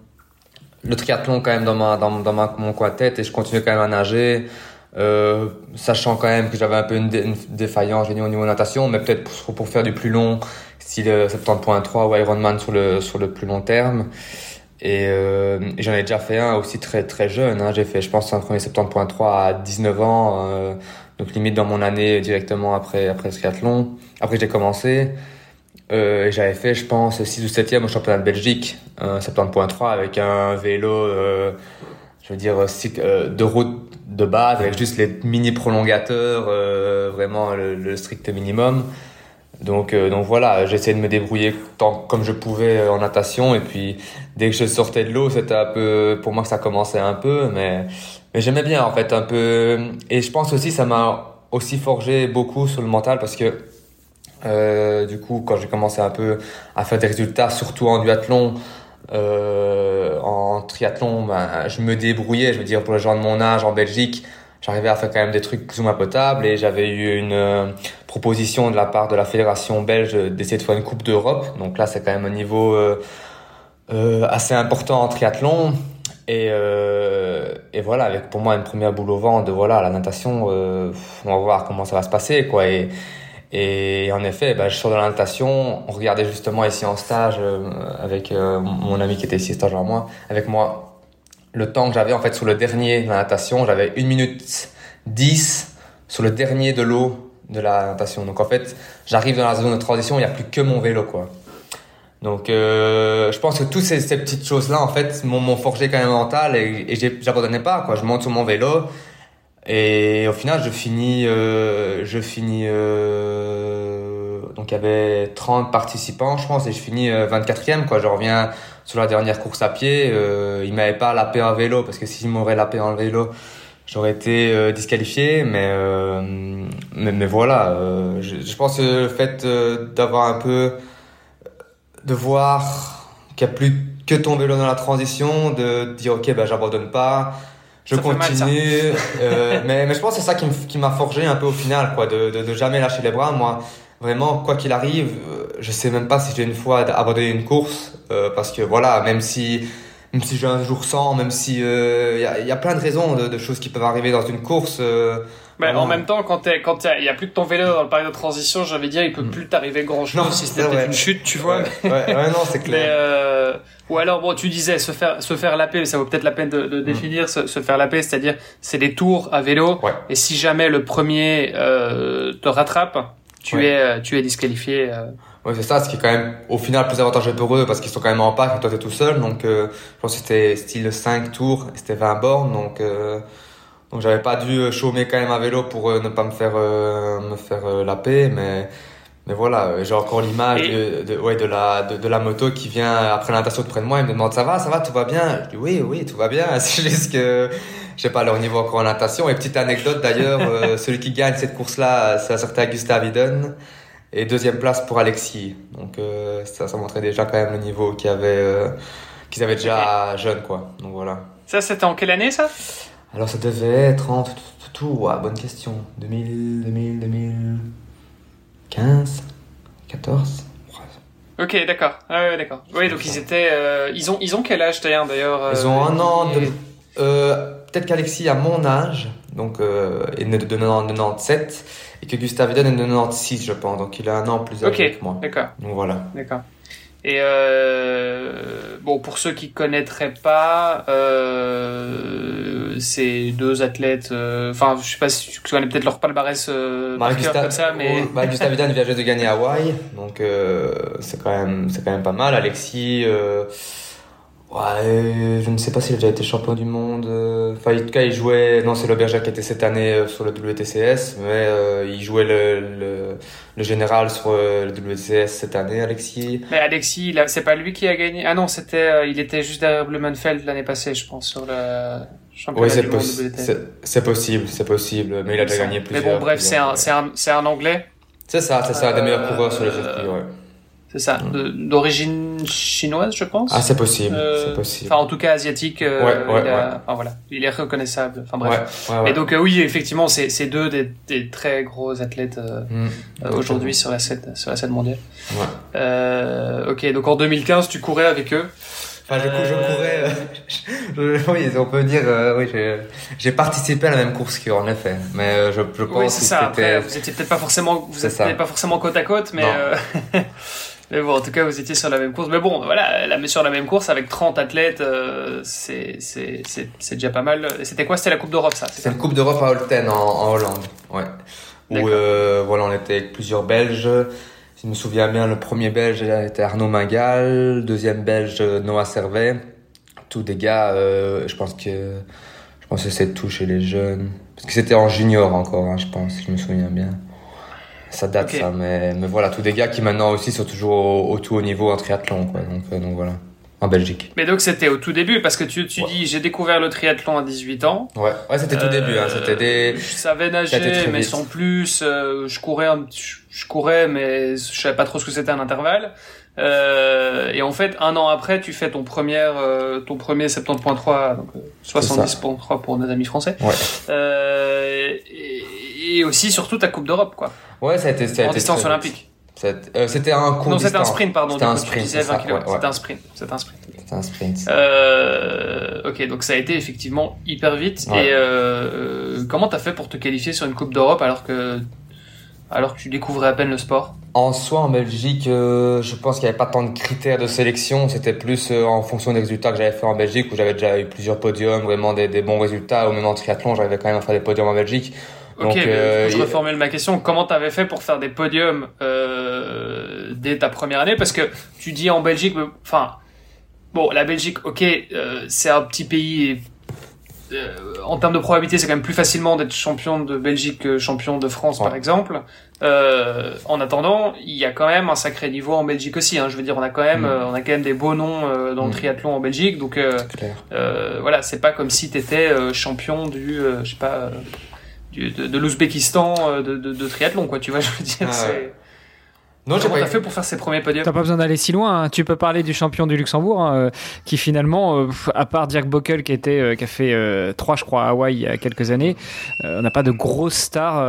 [SPEAKER 4] le triathlon quand même dans ma, dans, dans ma, mon coin tête et je continuais quand même à nager. Euh, sachant quand même que j'avais un peu une, défaillance au niveau natation, mais peut-être pour, pour faire du plus long, style 70.3 ou Ironman sur le, sur le plus long terme. Et, euh, j'en ai déjà fait un aussi très très jeune. Hein. J'ai fait, je pense, un premier 70.3 à 19 ans, euh, donc limite dans mon année directement après après le triathlon. Après j'ai commencé. Euh, j'avais fait, je pense, 6 ou 7e au championnat de Belgique, un 70.3 avec un vélo, euh, je veux dire, euh, de route de base, avec juste les mini prolongateurs, euh, vraiment le, le, strict minimum. Donc, euh, donc voilà, j'essayais de me débrouiller tant comme je pouvais en natation. Et puis, dès que je sortais de l'eau, c'était un peu, pour moi, que ça commençait un peu. Mais, mais j'aimais bien, en fait, un peu. Et je pense aussi, ça m'a aussi forgé beaucoup sur le mental parce que, euh, du coup, quand j'ai commencé un peu à faire des résultats, surtout en duathlon, euh, en triathlon, ben, je me débrouillais, je veux dire, pour les gens de mon âge en Belgique, j'arrivais à faire quand même des trucs plus ou moins potables et j'avais eu une euh, proposition de la part de la fédération belge d'essayer de faire une coupe d'Europe. Donc là, c'est quand même un niveau euh, euh, assez important en triathlon. Et, euh, et voilà, avec pour moi une première boule au vent de voilà la natation, on va voir comment ça va se passer quoi. Et, et en effet, bah, je sors de la natation. On regardait justement ici en stage avec mon ami qui était ici stage avec moi, avec moi le temps que j'avais en fait sur le dernier de la natation, j'avais 1 minute 10 sur le dernier de l'eau de la natation. Donc en fait, j'arrive dans la zone de transition, il n'y a plus que mon vélo quoi. Donc euh, je pense que toutes ces, ces petites choses-là en fait m'ont forgé quand même mental et, et j'abandonnais pas quoi. Je monte sur mon vélo et au final je finis, euh, je finis euh, donc il y avait 30 participants je pense et je finis 24e quoi. Je reviens sur la dernière course à pied, euh, il m'avait pas lapé en vélo parce que s'il m'aurait lapé en vélo, j'aurais été euh, disqualifié. Mais, euh, mais, mais voilà, euh, je, je, pense que le fait euh, d'avoir un peu de voir qu'il n'y a plus que ton vélo dans la transition, de dire ok ben j'abandonne pas, je ça continue. mais, mais je pense que c'est ça qui m'a forgé un peu au final, quoi, de, de, de jamais lâcher les bras. Moi, vraiment, quoi qu'il arrive, je sais même pas si j'ai une fois abandonné une course, parce que voilà, même si, même si j'ai un jour sans, même si il euh, y, a, y, a, plein de raisons de, de, choses qui peuvent arriver dans une course. Euh,
[SPEAKER 3] mais en même temps, quand il quand y a plus de ton vélo dans le période de transition, j'avais dire, il peut mm. plus t'arriver grand chose si c'était peut-être une chute, tu vois.
[SPEAKER 4] Ouais, ouais, ouais non, c'est clair.
[SPEAKER 3] Mais, euh, ou alors, bon, tu disais se faire se faire laper, ça vaut peut-être la peine de, de mm. définir se, se, faire laper, c'est-à-dire c'est des tours à vélo. Et si jamais le premier euh, te rattrape, tu ouais. es euh, tu es disqualifié. Euh.
[SPEAKER 4] Oui, c'est ça, ce qui est quand même au final plus avantageux pour eux parce qu'ils sont quand même en pack et toi t'es tout seul. Donc euh, je pense que c'était style 5 tours, c'était 20 bornes. Donc euh, donc j'avais pas dû chômer quand même à vélo pour euh, ne pas me faire me faire la paix, mais mais voilà, j'ai encore l'image de, de, ouais, de, la, de, de, la moto qui vient après la natation de près de moi et me demande ça va, ça va, tout va bien? Je dis oui, oui, tout va bien. C'est juste que je sais pas leur niveau encore en natation. Et petite anecdote d'ailleurs, euh, celui qui gagne cette course-là, c'est un certain Gustav Iden. Et deuxième place pour Alexis. Donc euh, ça, ça montrait déjà quand même le niveau qu'ils avaient, euh, qu'ils avaient déjà okay. jeune, quoi. Donc voilà.
[SPEAKER 3] Ça, c'était en quelle année ça?
[SPEAKER 4] Alors ça devait être en tout, tout, tout ouais, bonne question. 2000, 2000, 2015, 14.
[SPEAKER 3] Ok, d'accord. Ah ouais, d'accord. Oui, donc ils étaient, euh, ils ont, ils ont quel âge d'ailleurs
[SPEAKER 4] Ils ont un an de, peut-être qu'Alexis a mon âge, donc est né de 97, et que Gustave Eden est de 96, je pense, donc il a un an plus âgé
[SPEAKER 3] okay,
[SPEAKER 4] que moi.
[SPEAKER 3] D'accord.
[SPEAKER 4] Donc voilà.
[SPEAKER 3] D'accord. Et euh, bon, pour ceux qui connaîtraient pas, euh, ces deux athlètes, euh, enfin, je sais pas si tu connais peut-être leur palmarès euh,
[SPEAKER 4] bah,
[SPEAKER 3] Gustave, comme ça, mais
[SPEAKER 4] bah, Gustave Eden vient juste de gagner Hawaï, donc euh, c'est quand même, c'est quand même pas mal. Alexis. Euh, Ouais, je ne sais pas s'il a déjà été champion du monde. Enfin, en tout cas, il jouait. Non, c'est l'Auberger qui était cette année euh, sur le WTCS, mais euh, il jouait le, le, le, général sur euh, le WTCS cette année, Alexis.
[SPEAKER 3] Mais Alexis, c'est pas lui qui a gagné? Ah non, c'était, euh, il était juste derrière Blumenfeld l'année passée, je pense, sur le championnat
[SPEAKER 4] oui,
[SPEAKER 3] du monde WTCS.
[SPEAKER 4] C'est possible, c'est possible, mais il a déjà gagné plusieurs.
[SPEAKER 3] Mais bon, bref, c'est un, un, un anglais.
[SPEAKER 4] C'est ça, c'est ça, des meilleurs coureurs sur le circuit, ouais.
[SPEAKER 3] C'est ça, d'origine chinoise, je pense.
[SPEAKER 4] Ah, c'est possible, euh, c'est possible.
[SPEAKER 3] Enfin, en tout cas, asiatique. Euh,
[SPEAKER 4] ouais, ouais,
[SPEAKER 3] il a,
[SPEAKER 4] ouais.
[SPEAKER 3] Enfin, voilà, il est reconnaissable. Enfin, bref.
[SPEAKER 4] Ouais, ouais,
[SPEAKER 3] Et donc, euh, oui, effectivement, c'est deux des, des, très gros athlètes mmh, aujourd'hui sur la scène, sur la scène mondiale.
[SPEAKER 4] Ouais.
[SPEAKER 3] ok, donc en 2015, tu courais avec eux?
[SPEAKER 4] Enfin, je, je courais. je, oui, on peut dire. oui, j'ai participé à la même course qu'eux, en effet. Mais je, je pense
[SPEAKER 3] oui, c'est ça. Après, vous étiez peut-être pas forcément, vous étiez pas forcément côte à côte, mais. Mais bon, en tout cas, vous étiez sur la même course. Mais bon, voilà, la, sur la même course avec 30 athlètes, euh, c'est déjà pas mal. C'était quoi? C'était la Coupe d'Europe, ça
[SPEAKER 4] C'était la Coupe d'Europe à Holten, en, en, Hollande. Ouais. Où, euh, voilà, on était avec plusieurs Belges. si je me souviens bien, le premier belge était Arnaud Mingal, deuxième belge Noah Servet. Tous des gars, je pense que je pense que c'est tout chez les jeunes. Parce que c'était en junior encore, hein, je pense, si je me souviens bien. Ça date ça, mais, mais voilà, tous des gars qui maintenant aussi sont toujours au, tout haut niveau en triathlon, quoi. Donc, donc voilà en Belgique.
[SPEAKER 3] Mais donc c'était au tout début parce que tu, tu dis j'ai découvert le triathlon à 18 ans.
[SPEAKER 4] Ouais, ouais c'était tout début. Hein, c'était des.
[SPEAKER 3] Je savais nager mais sans plus. Euh, je courais, un, je, courais mais je savais pas trop ce que c'était un intervalle. Euh, et en fait, un an après, tu fais ton premier, euh, ton premier 70.3, donc 70.3 pour nos amis français.
[SPEAKER 4] Ouais.
[SPEAKER 3] Euh, et, aussi surtout ta Coupe d'Europe, quoi.
[SPEAKER 4] Ouais, ça a été, ça a
[SPEAKER 3] en distance olympique.
[SPEAKER 4] Euh, c'était un court
[SPEAKER 3] Non, c'était un sprint, pardon.
[SPEAKER 4] C'était un sprint. C'était
[SPEAKER 3] un sprint. C'était un sprint.
[SPEAKER 4] C'était un sprint.
[SPEAKER 3] Euh, ok, donc ça a été effectivement hyper vite. Et euh, comment t'as fait pour te qualifier sur une Coupe d'Europe alors que alors que tu découvrais à peine le sport
[SPEAKER 4] En soi, en Belgique, euh, je pense qu'il n'y avait pas tant de critères de sélection. C'était plus en fonction des résultats que j'avais fait en Belgique, où j'avais déjà eu plusieurs podiums, vraiment des, des bons résultats. Ou même en triathlon, j'arrivais quand même à faire des podiums en Belgique.
[SPEAKER 3] Ok, euh, je reformule ma question. Comment t'avais fait pour faire des podiums euh, dès ta première année? Parce que tu dis en Belgique, enfin, bon, la Belgique, ok, euh, c'est un petit pays. Euh, en termes de probabilité, c'est quand même plus facilement d'être champion de Belgique que champion de France, par exemple. Euh, en attendant, il y a quand même un sacré niveau en Belgique aussi. Hein. Je veux dire, on a quand même, mm. on a quand même des beaux noms dans le mm. triathlon en Belgique. Donc, voilà, c'est pas comme si t'étais champion du, je sais pas de, de l'Ouzbékistan euh, de, de, de, triathlon, quoi, tu vois, je veux dire. Ah c'est... Non, Comment t'as fait pour faire ses premiers podiums
[SPEAKER 2] T'as pas besoin d'aller si loin. Hein. Tu peux parler du champion du Luxembourg, hein, euh, qui finalement, euh, à part Dirk Bockel qui était, qui a fait 3 je crois à Hawaï il y a quelques années, on n'a pas de grosse star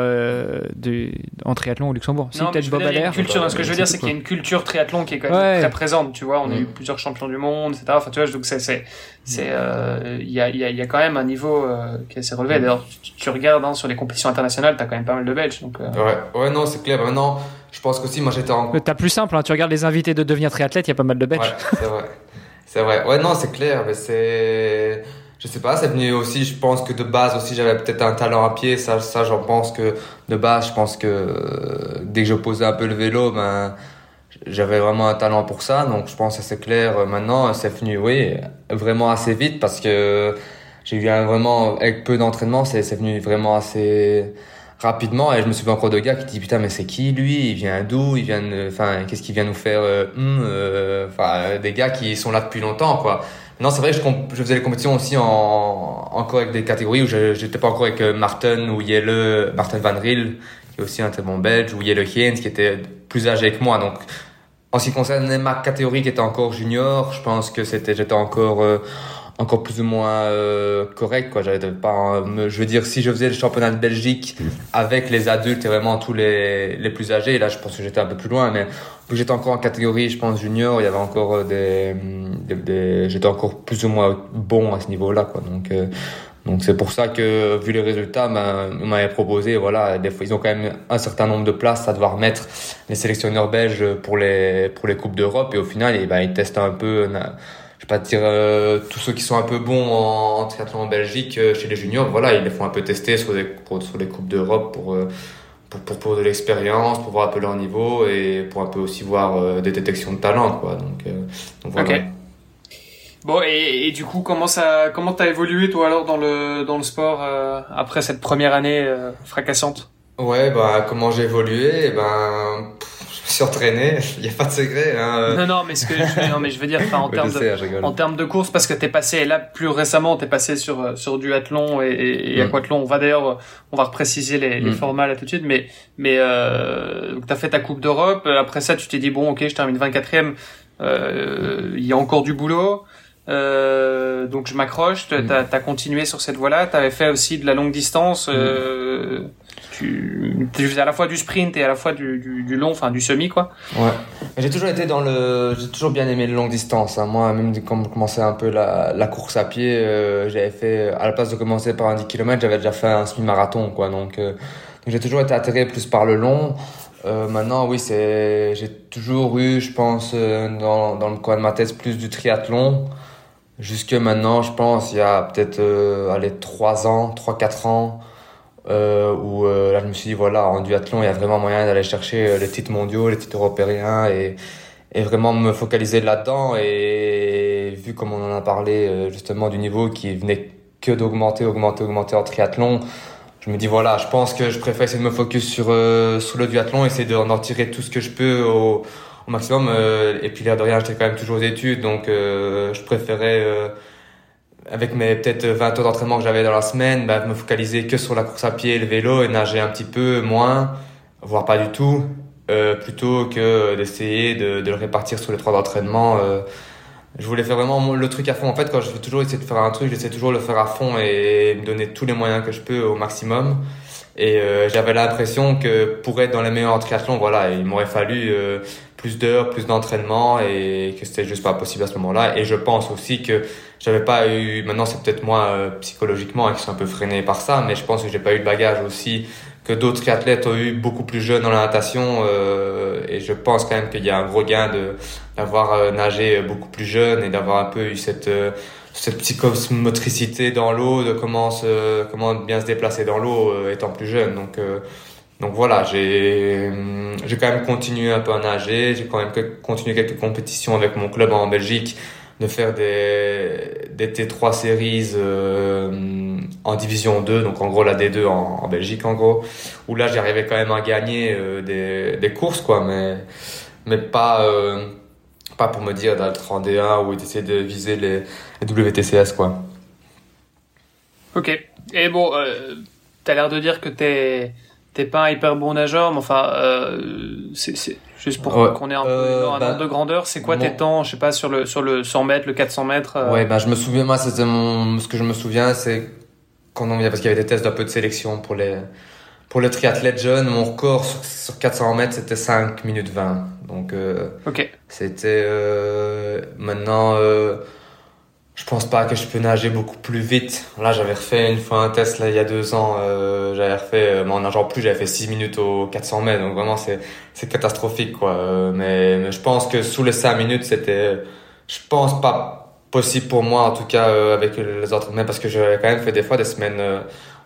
[SPEAKER 2] du, en triathlon au Luxembourg.
[SPEAKER 3] Si peut-être Bob Culture, ce que je veux dire, c'est qu'il y a une culture triathlon qui est quand même très présente. Tu vois, on a eu mm. plusieurs champions du monde, etc. Enfin, tu vois, donc c'est, c'est, c'est, il y a, y, a, y a quand même un niveau qui est assez relevé. Mm. D'ailleurs, tu, regardes hein, sur les compétitions internationales, t'as quand même pas mal de Belges. Donc,
[SPEAKER 4] ouais, ouais, non, c'est clair. Maintenant je pense qu'aussi, moi j'étais en.
[SPEAKER 2] T'as plus simple, hein, tu regardes les invités de devenir triathlète, il y a pas mal de.
[SPEAKER 4] Ouais, c'est vrai. c'est vrai. Ouais, non, c'est clair, mais c'est. Je sais pas, c'est venu aussi, je pense que de base aussi j'avais peut-être un talent à pied, ça, ça j'en pense que de base, je pense que euh, dès que je posais un peu le vélo, ben j'avais vraiment un talent pour ça, donc je pense que c'est clair. Maintenant, c'est venu, oui, vraiment assez vite parce que j'ai eu un vraiment, avec peu d'entraînement, c'est venu vraiment assez rapidement et je me souviens encore de gars qui disent putain mais c'est qui lui? Il vient d'où? Il vient enfin qu'est-ce qu'il vient nous faire euh, hum, euh, enfin des gars qui sont là depuis longtemps quoi. Non c'est vrai je, je, faisais les compétitions aussi en encore avec des catégories où j'étais pas encore avec euh, Martin ou Yelle Martin Van Riel qui est aussi un très bon belge ou Yelle Heinz qui était plus âgé que moi donc en ce qui concerne ma catégorie qui était encore junior je pense que c'était j'étais encore encore plus ou moins euh, correct quoi. Pas je veux dire si je faisais le championnat de Belgique avec les adultes et vraiment tous les les plus âgés là je pense que j'étais un peu plus loin mais j'étais encore en catégorie je pense junior il y avait encore euh, des, des, j'étais encore plus ou moins bon à ce niveau là quoi. Donc euh, donc c'est pour ça que vu les résultats ben, on m'avait proposé voilà des fois ils ont quand même un certain nombre de places à devoir mettre les sélectionneurs belges pour les pour les coupes d'Europe et au final et, ben, ils testent un peu je vais pas dire euh, tous ceux qui sont un peu bons en, triathlon en Belgique euh, chez les juniors, voilà, ils les font un peu tester sur, les, sur les coupes d'Europe pour, euh, pour, pour, pour, de l'expérience, pour voir un peu leur niveau et pour un peu aussi voir des détections de talent, quoi. Donc, donc voilà.
[SPEAKER 3] Ok. Bon et, et, du coup comment ça comment t'as évolué toi alors dans le dans le sport après cette première année fracassante?
[SPEAKER 4] Ouais bah comment j'ai évolué? Eh ben suis entraîné, il n'y a pas de secret. Hein.
[SPEAKER 3] Non, non, mais ce que je, non, mais je veux dire, en termes de, en termes de course, parce que t'es passé, là, plus récemment, t'es passé sur, sur du athlon et, et, mm. aquathlon. On va d'ailleurs, on va repréciser les, les mm. formats là tout de suite, mais, mais, euh, t'as fait ta Coupe d'Europe. Après ça, tu t'es dit, bon, ok, je termine 24ème. Euh, il y a encore du boulot. Euh, donc je m'accroche. T'as mm. as continué sur cette voie-là. T'avais fait aussi de la longue distance. Euh, tu, tu faisais à la fois du sprint et à la fois du, du, du long, enfin du semi quoi.
[SPEAKER 4] Ouais. J'ai toujours été dans le, j'ai toujours bien aimé le long distance. Hein. Moi, même quand je commençais un peu la, la course à pied, euh, j'avais fait, à la place de commencer par un 10 km, j'avais déjà fait un semi-marathon quoi. Donc, j'ai toujours été attiré plus par le long. Euh, maintenant, oui, c'est, j'ai toujours eu, je pense, euh, dans, dans le coin de ma tête, plus du triathlon. Jusque maintenant, je pense, il y a peut-être, allez, 3 ans, 3-4 ans, euh, où euh, là je me suis dit voilà en duathlon il y a vraiment moyen d'aller chercher euh, les titres mondiaux, les titres européens et, et vraiment me focaliser là-dedans. Et vu comme on en a parlé justement du niveau qui venait que d'augmenter, augmenter, augmenter en triathlon, je me dis voilà je pense que je préfère essayer de me focus sur sur le duathlon, essayer d'en tirer tout ce que je peux au, maximum et puis l'air de rien j'étais quand même toujours aux études donc je préférais avec mes peut-être 20 heures d'entraînement que j'avais dans la semaine, bah, me focaliser que sur la course à pied et le vélo et nager un petit peu moins, voire pas du tout, euh, plutôt que d'essayer de, de, le répartir sur les trois d'entraînement. Euh, je voulais faire vraiment le truc à fond. En fait, quand je veux toujours essayer de faire un truc, j'essaie toujours de le faire à fond et me donner tous les moyens que je peux au maximum. Et euh, j'avais l'impression que pour être dans les meilleurs triathlons, voilà, il m'aurait fallu euh, plus d'heures, plus d'entraînement et que c'était juste pas possible à ce moment-là. Et je pense aussi que j'avais pas eu, maintenant c'est peut-être moi euh, psychologiquement hein, qui sont un peu freiné par ça, mais je pense que j'ai pas eu le bagage aussi que d'autres athlètes ont eu beaucoup plus jeunes dans la natation. Euh, et je pense quand même qu'il y a un gros gain de d'avoir nagé beaucoup plus jeune et d'avoir un peu eu cette cette psychomotricité dans l'eau, de comment se, comment bien se déplacer dans l'eau euh, étant plus jeune. Donc, euh, donc voilà, j'ai, j'ai quand même continué un peu à nager, j'ai quand même continué quelques compétitions avec mon club en Belgique, de faire des, des T3 séries euh, en division 2, donc en gros la D2 en, Belgique en gros, où là j'arrivais quand même à gagner des, des courses quoi, mais, mais pas pas pour me dire d'être en D1 ou d'essayer de viser les, WTCS, quoi.
[SPEAKER 3] Ok. Et bon, euh, t'as l'air de dire que t'es t'es pas un hyper bon nageur, mais enfin, euh, c'est juste pour qu'on ait un peu euh, un bah, de grandeur. C'est quoi tes temps, je sais pas, sur le sur le 100 mètres, le 400 mètres euh?
[SPEAKER 4] Ouais, bah je me souviens, moi, c'était mon ce que je me souviens, c'est quand on parce qu'il y avait des tests d'un peu de sélection pour les pour les triathlètes jeunes, mon record sur, sur 400 mètres, c'était 5 minutes 20. Donc, euh, c'était euh, maintenant, euh, je pense pas que je peux nager beaucoup plus vite. Là, j'avais refait une fois un test là il y a deux ans. Euh, j'avais refait, mais en nageant plus, j'avais fait 6 minutes aux 400 mètres. Donc vraiment, c'est c'est catastrophique quoi. mais, mais je pense que sous les 5 minutes, c'était, je pense pas possible pour moi en tout cas avec les autres mais parce que j'avais quand même fait des fois des semaines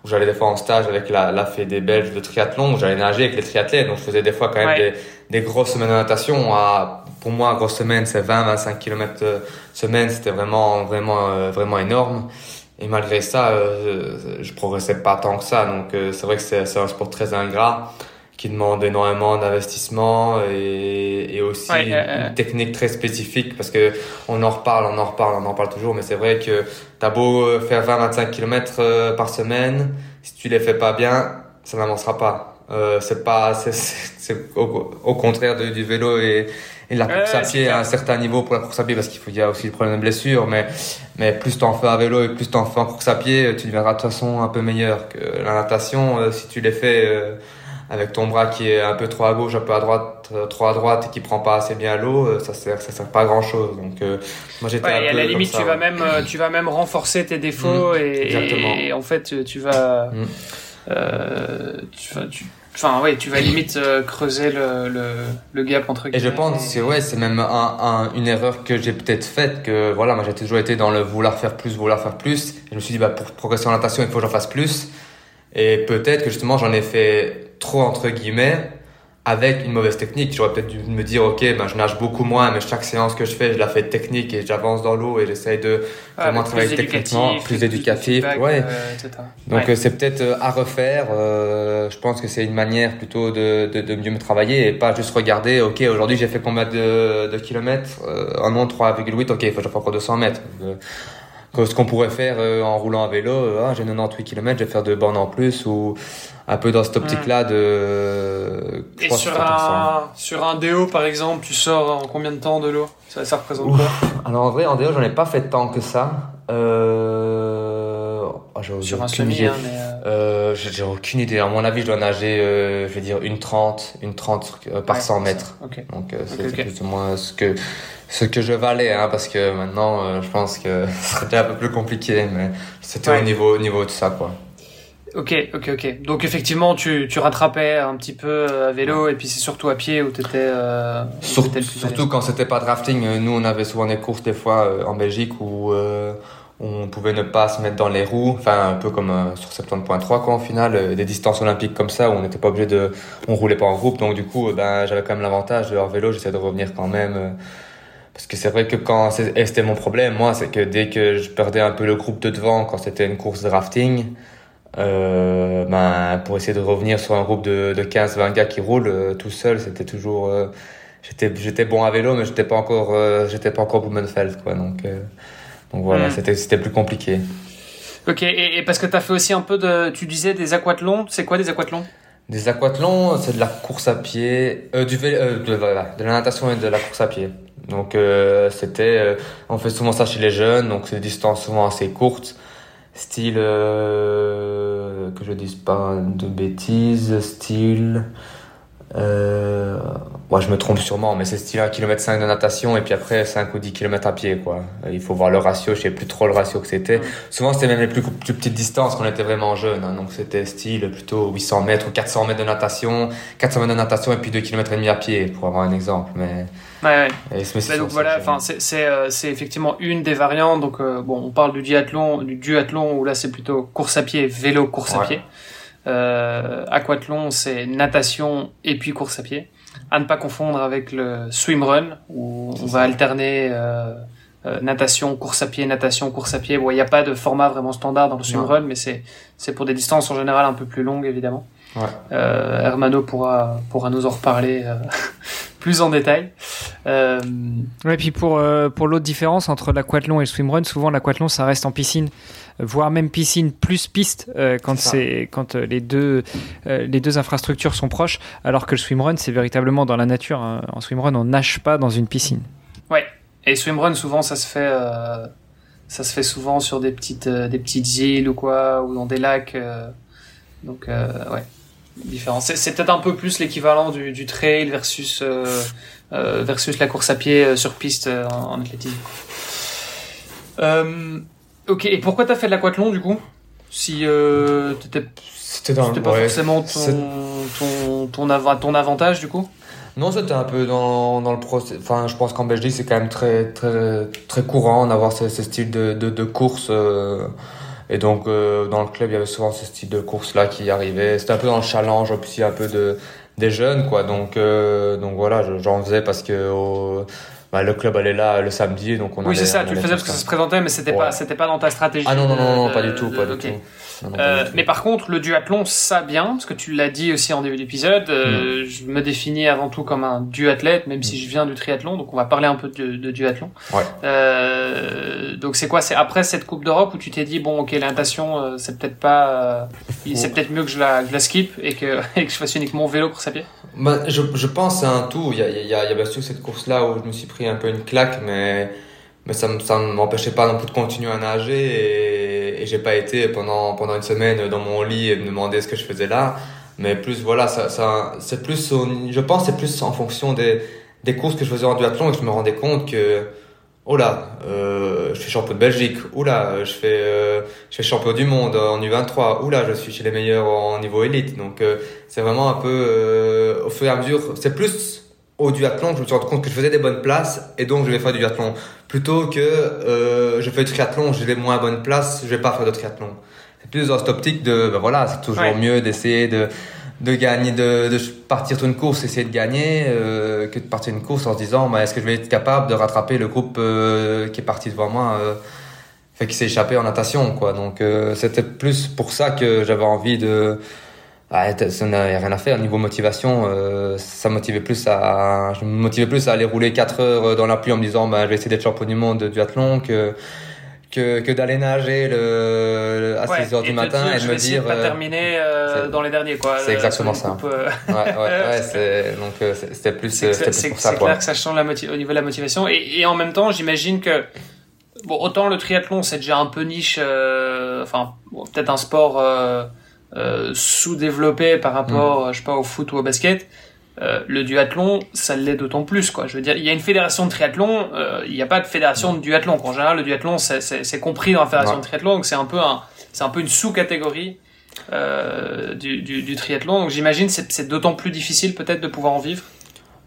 [SPEAKER 4] où j'allais des fois en stage avec la, la des Belges de triathlon, où j'allais nager avec les triathlètes, donc je faisais des fois quand même des, des grosses semaines de natation. À, pour moi, grosse semaine, c'est 20-25 km euh, semaine, c'était vraiment, vraiment, euh, vraiment énorme. Et malgré ça, euh, je progressais pas tant que ça, donc euh, c'est vrai que c'est un sport très ingrat qui demande énormément d'investissement et, et aussi une technique très spécifique parce que on en reparle, on en reparle, on en parle toujours, mais c'est vrai que t'as beau faire 20-25 km par semaine, si tu les fais pas bien, ça n'avancera pas. Euh, c'est pas, c'est au, au, contraire du vélo et, et la course à pied à un certain niveau pour la course à pied parce qu'il faut, il y a aussi le problème de blessure, mais, mais plus t'en fais à vélo et plus t'en fais en course à pied, tu deviendras de toute façon un peu meilleur que la natation. Euh, si tu les fais, euh, avec ton bras qui est un peu trop à gauche, un peu à droite, euh, trop à droite et qui prend pas assez bien l'eau, euh, ça sert, ça sert pas à grand chose. Donc, euh,
[SPEAKER 3] moi j'étais un peu à la limite, tu vas même, tu vas même renforcer tes défauts mmh, et, et, en fait, tu vas, mmh. Euh, tu vas, tu, Enfin, ouais, tu vas limite creuser le, le, le, gap entre
[SPEAKER 4] guillemets. Et je pense que ouais, c'est même un, un, une erreur que j'ai peut-être faite, que voilà, moi j'ai toujours été dans le vouloir faire plus, vouloir faire plus. Et je me suis dit, bah, pour progresser en natation, il faut que j'en fasse plus. Et peut-être que justement, j'en ai fait trop entre guillemets avec une mauvaise technique. J'aurais peut-être dû me dire, ok, ben, je nage beaucoup moins, mais chaque séance que je fais, je la fais technique et j'avance dans l'eau et j'essaye de vraiment travailler techniquement, plus éducatif. ouais. Euh, Donc euh, c'est peut-être euh, à refaire. je pense que c'est une manière plutôt de, de, de, mieux me travailler et pas juste regarder, ok, aujourd'hui j'ai fait combien de, de kilomètres Un an, 3,8, ok, il faut que je fasse encore 200 mètres ce qu'on pourrait faire euh, en roulant à vélo, euh, ah, j'ai 98 km, je vais faire deux bornes en plus ou un peu dans cette optique-là de.
[SPEAKER 3] Et sur un, sur un déo par exemple, tu sors en combien de temps de l'eau? Ça, ça, représente quoi?
[SPEAKER 4] Alors en vrai, en déo, j'en ai pas fait tant que ça. Euh...
[SPEAKER 3] Oh, sur un semi, hein, mais.
[SPEAKER 4] Euh, j'ai aucune idée. À mon avis, je dois nager, je vais dire une 30, une 30 par 100 mètres. Donc c'est plus ou moins ce que ce que je valais, hein, parce que maintenant, euh, je pense que ce serait un peu plus compliqué, mais c'était au niveau, au niveau de ça, quoi.
[SPEAKER 3] Ok, ok, ok. Donc effectivement, tu, tu rattrapais un petit peu euh, à vélo, et puis c'est surtout à pied où tu étais, euh,
[SPEAKER 4] surtout, surtout quand c'était pas drafting. Euh, nous, on avait souvent des courses des fois en Belgique où on pouvait ne pas se mettre dans les roues, enfin un peu comme euh, sur 70.3 quoi en final, euh, des distances olympiques comme ça où on n'était pas obligé de, on roulait pas en groupe, donc du coup ben j'avais quand même l'avantage de leur vélo, j'essaie de revenir quand même. parce que c'est vrai que quand c'était mon problème, moi, c'est que dès que je perdais un peu le groupe de devant quand c'était une course de rafting, euh, ben, pour essayer de revenir sur un groupe de, de 15-20 gars qui roulent euh, tout seul, c'était toujours. Euh, j'étais, j'étais bon à vélo, mais j'étais pas encore, euh, j'étais pas encore Blumenfeld, quoi. Donc, donc voilà, hmm. c'était, c'était plus compliqué.
[SPEAKER 3] Ok, et, parce que tu as fait aussi un peu de. Tu disais des aquathlons, c'est quoi des aquathlons?
[SPEAKER 4] Des aquathlons, c'est de la course à pied, du vélo, de, voilà, de la natation et de la course à pied. Donc c'était. on fait souvent ça chez les jeunes, donc c'est des distances souvent assez courtes style euh, que je dise pas de bêtises style euh, ouais, je me trompe sûrement, mais c'est style 1 km 5 de natation et puis après 5 ou 10 km à pied, quoi. Il faut voir le ratio, je sais plus trop le ratio que c'était. Souvent, c'était même les plus, plus petites distances quand on était vraiment jeune, hein. donc c'était style plutôt 800 mètres ou 400 mètres de natation, 400 mètres de natation et puis 2 km et demi à pied, pour avoir un exemple, mais.
[SPEAKER 3] Ouais, ouais. donc voilà, enfin c'est euh, c'est effectivement une des variantes. Donc euh, bon, on parle du diathlon, du duathlon où là c'est plutôt course à pied, vélo, course à pied. Euh, aquathlon, c'est natation et puis course à pied. À ne pas confondre avec le swimrun, où on va alterner euh, natation, course à pied, natation, course à pied. Bon, il n'y a pas de format vraiment standard dans le swimrun, mais c'est c'est pour des distances en général un peu plus longues, évidemment. Ouais. Euh, Hermano pourra pourra nous en reparler plus en détail.
[SPEAKER 1] Euh... Ouais, et puis pour euh, pour l'autre différence entre l'aquathlon et le swimrun, souvent l'aquathlon ça reste en piscine voire même piscine plus piste euh, quand c'est quand euh, les deux les deux infrastructures sont proches, alors que le swimrun c'est véritablement dans la nature. Hein. En swimrun, on nage pas dans une piscine.
[SPEAKER 3] Ouais. Et swimrun souvent ça se fait ça se fait souvent sur des petites des petites îles ou quoi ou dans des lacs. donc ouais différent. C'est peut-être un peu plus l'équivalent du, du, trail versus versus la course à pied sur piste en, en athlétisme. Ok, et pourquoi t'as fait de l'aquathlon du coup? Si euh, c'était pas forcément ton, ton, ton, ton avantage du coup?
[SPEAKER 4] Non, c'était un peu dans, dans le procès. Enfin, je pense qu'en Belgique, c'est quand même très, très, très courant d'avoir ce, ce, style de, de, de course. Euh, et donc, euh, dans le club, il y avait souvent ce style de course-là qui arrivait. C'était un peu dans le challenge, aussi un peu de, des jeunes, quoi. Donc, euh, donc voilà, j'en faisais parce que bah, le club allait là le samedi, donc on
[SPEAKER 3] Oui, c'est ça, tu le faisais parce que ça se présentait, mais c'était pas, c'était pas dans ta stratégie.
[SPEAKER 4] Ah non, non, non, pas du tout, pas du tout.
[SPEAKER 3] Euh, mais par contre, le duathlon, ça bien, parce que tu l'as dit aussi en début d'épisode. Euh, mm. Je me définis avant tout comme un duathlète, même si mm. je viens du triathlon. Donc, on va parler un peu de, de duathlon. Ouais. Euh, donc, c'est quoi C'est après cette Coupe d'Europe où tu t'es dit bon, ok, la natation, c'est peut-être pas, c'est peut-être mieux que je la, je la skip et que, et que je fasse uniquement vélo pour sa pied.
[SPEAKER 4] Bah, je, je pense c'est un tout. Il y a, il y a, il y a bien sûr cette course-là où je me suis pris un peu une claque, mais mais ça ne m'empêchait pas non plus de continuer à nager et, et j'ai pas été pendant pendant une semaine dans mon lit et me demander ce que je faisais là. Mais plus voilà ça, ça c'est plus je pense c'est plus en fonction des des courses que je faisais en duathlon et que je me rendais compte que oh là euh, je suis champion de Belgique ou là je fais euh, je fais champion du monde en U23 ou là je suis chez les meilleurs en niveau élite. Donc euh, c'est vraiment un peu euh, au fur et à mesure c'est plus au duathlon je me suis rendu compte que je faisais des bonnes places et donc je vais faire du duathlon plutôt que euh, je fais du triathlon, j'ai les moins bonnes places, je vais pas faire de triathlon. C'est plus dans cette optique de, ben voilà, c'est toujours mieux d'essayer de, de gagner, de, de partir sur une course, essayer de gagner, euh, que de partir une course en se disant, ben, est-ce que je vais être capable de rattraper le groupe euh, qui est parti devant moi, euh, fait qui s'est échappé en natation, quoi. Donc euh, c'était plus pour ça que j'avais envie de ah, ça n'a rien à faire. Niveau motivation, euh, ça motivait plus à, je me motivais plus à aller rouler 4 heures dans la pluie en me disant, bah, je vais essayer d'être champion du monde de duathlon que, que, que d'aller nager le, à 6 heures du matin et de me dire.
[SPEAKER 3] De pas euh, terminer euh, dans les derniers, quoi.
[SPEAKER 4] C'est exactement ça. ouais, ouais, ouais, c'est, donc, euh, c'était plus, c'était plus pour ça,
[SPEAKER 3] C'est clair que ça change la au niveau de la motivation. Et, et en même temps, j'imagine que, bon, autant le triathlon, c'est déjà un peu niche, enfin, peut-être un sport, euh, sous-développé par rapport, mm. je sais pas, au foot ou au basket. Euh, le duathlon, ça l'est d'autant plus, quoi. Je veux dire, il y a une fédération de triathlon, euh, il n'y a pas de fédération de duathlon. En général, le duathlon, c'est compris dans la fédération de triathlon, donc c'est un peu un, c'est un peu une sous-catégorie euh, du, du, du, triathlon. Donc j'imagine c'est c'est d'autant plus difficile peut-être de pouvoir en vivre.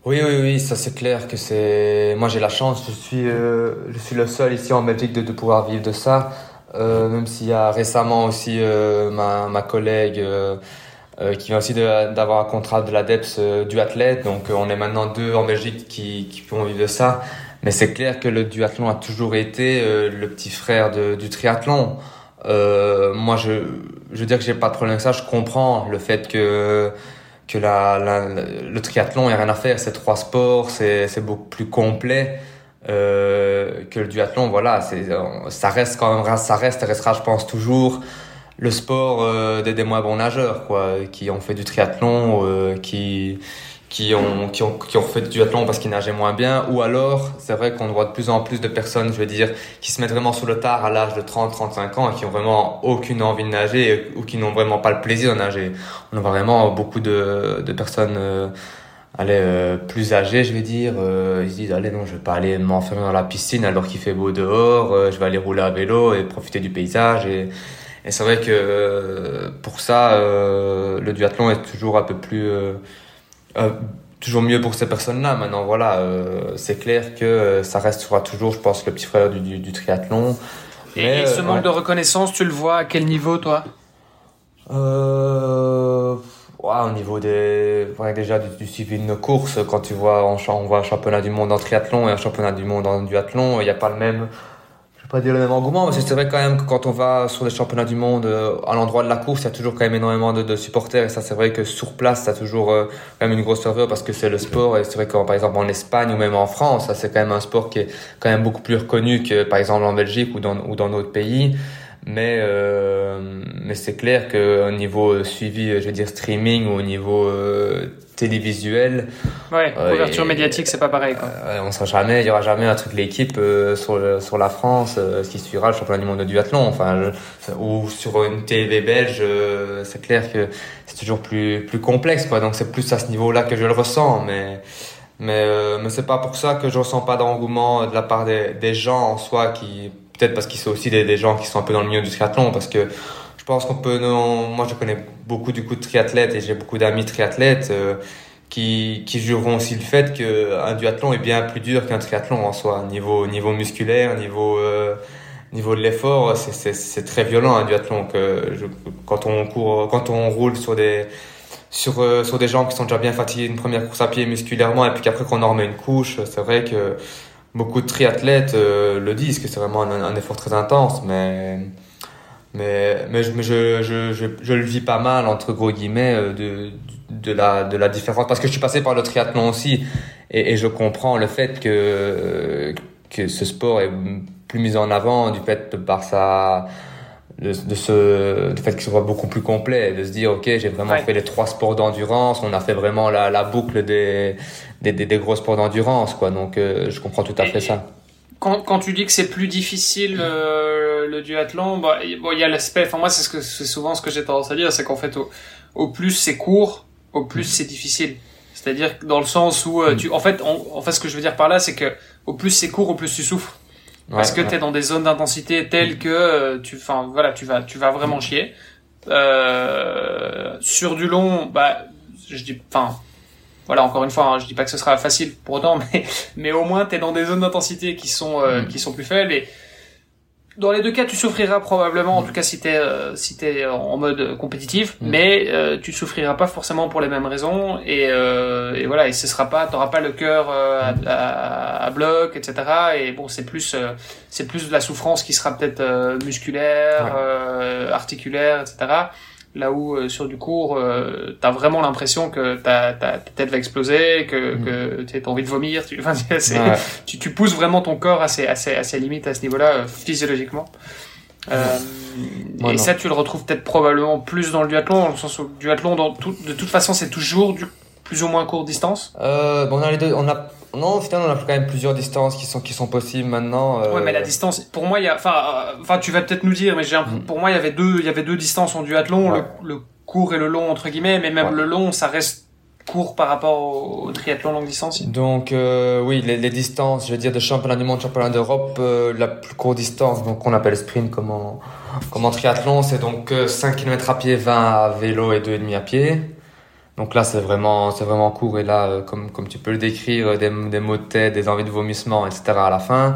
[SPEAKER 4] Oui, oui, oui, ça c'est clair que c'est. Moi j'ai la chance, je suis, euh, je suis le seul ici en Belgique de, de pouvoir vivre de ça. Euh, même s'il y a récemment aussi euh, ma, ma collègue euh, euh, qui vient aussi d'avoir un contrat de l'ADEPS du athlète. Donc on est maintenant deux en Belgique qui, qui pourront vivre de ça. Mais c'est clair que le duathlon a toujours été le petit frère de, du triathlon. moi, je, je veux dire que j'ai pas de problème avec ça. Je comprends le fait que que la, la, le triathlon, il n'y a rien à faire, c'est trois sports, c'est beaucoup plus complet euh, que le duathlon. Voilà, ça reste quand même, ça reste restera, je pense, toujours le sport euh, des, moins bons nageurs, quoi, qui ont fait du triathlon, euh, qui qui ont, qui ont, qui ont fait du duathlon parce qu'ils nageaient moins bien, ou alors, c'est vrai qu'on voit de plus en plus de personnes, je veux dire, qui se mettent vraiment sur le tard à l'âge de 30, 35 ans et qui ont vraiment aucune envie de nager ou qui n'ont vraiment pas le plaisir de nager. On voit vraiment beaucoup de, de personnes, euh, allez, euh, plus âgées, je vais dire, euh, ils se disent, allez, non, je vais pas aller m'enfermer dans la piscine alors qu'il fait beau dehors, euh, je vais aller rouler à vélo et profiter du paysage et, et c'est vrai que pour ça, le duathlon est toujours un peu plus euh, toujours mieux pour ces personnes-là. Maintenant, voilà, euh, c'est clair que euh, ça restera toujours, je pense, le petit frère du, du, triathlon.
[SPEAKER 3] Et, ce manque de reconnaissance, tu le vois à quel niveau, toi?
[SPEAKER 4] Euh, au niveau des, déjà du, du, suivi de nos courses, quand tu vois, on, voit un championnat du monde en triathlon et un championnat du monde en duathlon, il n'y a pas le même, pas dire le même engouement, mais c'est vrai quand même que quand on va sur les championnats du monde, euh, à l'endroit de la course, il y a toujours quand même énormément de, de supporters. Et ça, c'est vrai que sur place, ça a toujours euh, quand même une grosse ferveur parce que c'est le sport. Et c'est vrai que par exemple en Espagne ou même en France, ça c'est quand même un sport qui est quand même beaucoup plus reconnu que par exemple en Belgique ou dans, ou dans d'autres pays. Mais, euh, mais c'est clair qu'au niveau suivi, je veux dire streaming ou au niveau euh, télévisuel.
[SPEAKER 3] Ouais, euh, couverture médiatique, c'est pas pareil. Quoi.
[SPEAKER 4] Euh, on sera jamais, il y aura jamais un truc l'équipe euh, sur sur la France euh, qui suivra le championnat du monde de duathlon. Enfin, ou sur une TV belge, c'est clair que c'est toujours plus plus complexe, quoi. Donc c'est plus à ce niveau-là que je le ressens, mais. Mais, mais c'est pas pour ça que je ressens pas d'engouement de la part des, des gens en soi qui peut-être parce qu'ils sont aussi des, gens qui sont un peu dans le milieu du triathlon parce que je pense qu'on peut non, moi je connais beaucoup du coup de triathlètes et j'ai beaucoup d'amis triathlètes euh, qui, qui jugeront aussi le fait qu'un duathlon est bien plus dur qu'un triathlon en soi. Niveau niveau musculaire niveau euh, niveau de l'effort c'est très violent un duathlon que quand on court quand on roule sur des sur euh, sur des gens qui sont déjà bien fatigués une première course à pied musculairement et puis qu'après qu'on en remet une couche c'est vrai que beaucoup de triathlètes euh, le disent que c'est vraiment un, effort très intense, mais mais mais, je, je, je, je, le vis pas mal entre gros guillemets euh, de de la de la différence. Parce que je suis passé par le triathlon aussi et, et je comprends le fait que que ce sport est plus mis en avant du fait par sa de, de ce du fait qu'il soit beaucoup plus complet de se dire ok j'ai vraiment ouais. fait les trois sports d'endurance on a fait vraiment la, la boucle des des, des, des gros sports d'endurance quoi. Donc euh, je comprends tout à fait ça.
[SPEAKER 3] quand, quand tu dis que c'est plus difficile euh, le duathlon bah, bon il y a l'aspect enfin moi c'est ce que c'est souvent ce que j'ai tendance à dire c'est qu'en fait au, au plus c'est court au plus c'est difficile. C'est-à-dire dans le sens où euh, tu en fait en fait ce que je veux dire par là c'est que au plus c'est court au plus tu souffres parce que tu es dans des zones d'intensité telles que euh, tu enfin voilà tu vas tu vas vraiment chier euh, sur du long bah je dis enfin voilà encore une fois hein, je dis pas que ce sera facile pour autant mais mais au moins tu es dans des zones d'intensité qui sont euh, mmh. qui sont plus faibles et dans les deux cas, tu souffriras probablement, en tout cas si t'es euh, si t'es en mode compétitif, mmh. mais euh, tu souffriras pas forcément pour les mêmes raisons et, euh, et voilà et ce sera pas, t'auras pas le cœur euh, à, à, à, bloc, etc. Et bon, c'est plus euh, c'est plus de la souffrance qui sera peut-être euh, musculaire, ouais. articulaire, etc. Là où euh, sur du court, euh, t'as vraiment l'impression que ta, tête va exploser, que, mmh. que t'as envie de vomir. Tu, enfin, ouais. tu, tu, pousses vraiment ton corps à ses, à ses, à ses limites à ce niveau-là, euh, physiologiquement. Euh, ouais, et non. ça, tu le retrouves peut-être probablement plus dans le duathlon, dans le sens où le duathlon, dans tout, de toute façon, c'est toujours du plus ou moins courte distance.
[SPEAKER 4] On a les deux, on a non, finalement, on a quand même plusieurs distances qui sont qui sont possibles maintenant.
[SPEAKER 3] Euh... Ouais, mais la distance, pour moi, il y a, enfin, euh, enfin, tu vas peut-être nous dire, mais j'ai, mm. pour moi, il y avait deux, il y avait deux distances en duathlon, ouais. le, le, court et le long entre guillemets, mais même ouais. le long, ça reste court par rapport au, au triathlon longue distance.
[SPEAKER 4] Donc euh, oui, les, les, distances, je veux dire, de championnat du monde, championnat d'Europe, euh, la plus courte distance, donc on appelle sprint comme en, comme en triathlon, c'est donc 5 km à pied, 20 à vélo et 2,5 à pied. Donc là, c'est vraiment, c'est vraiment court. Et là, comme, comme tu peux le décrire, des, des maux de tête, des envies de vomissement, etc. à la fin.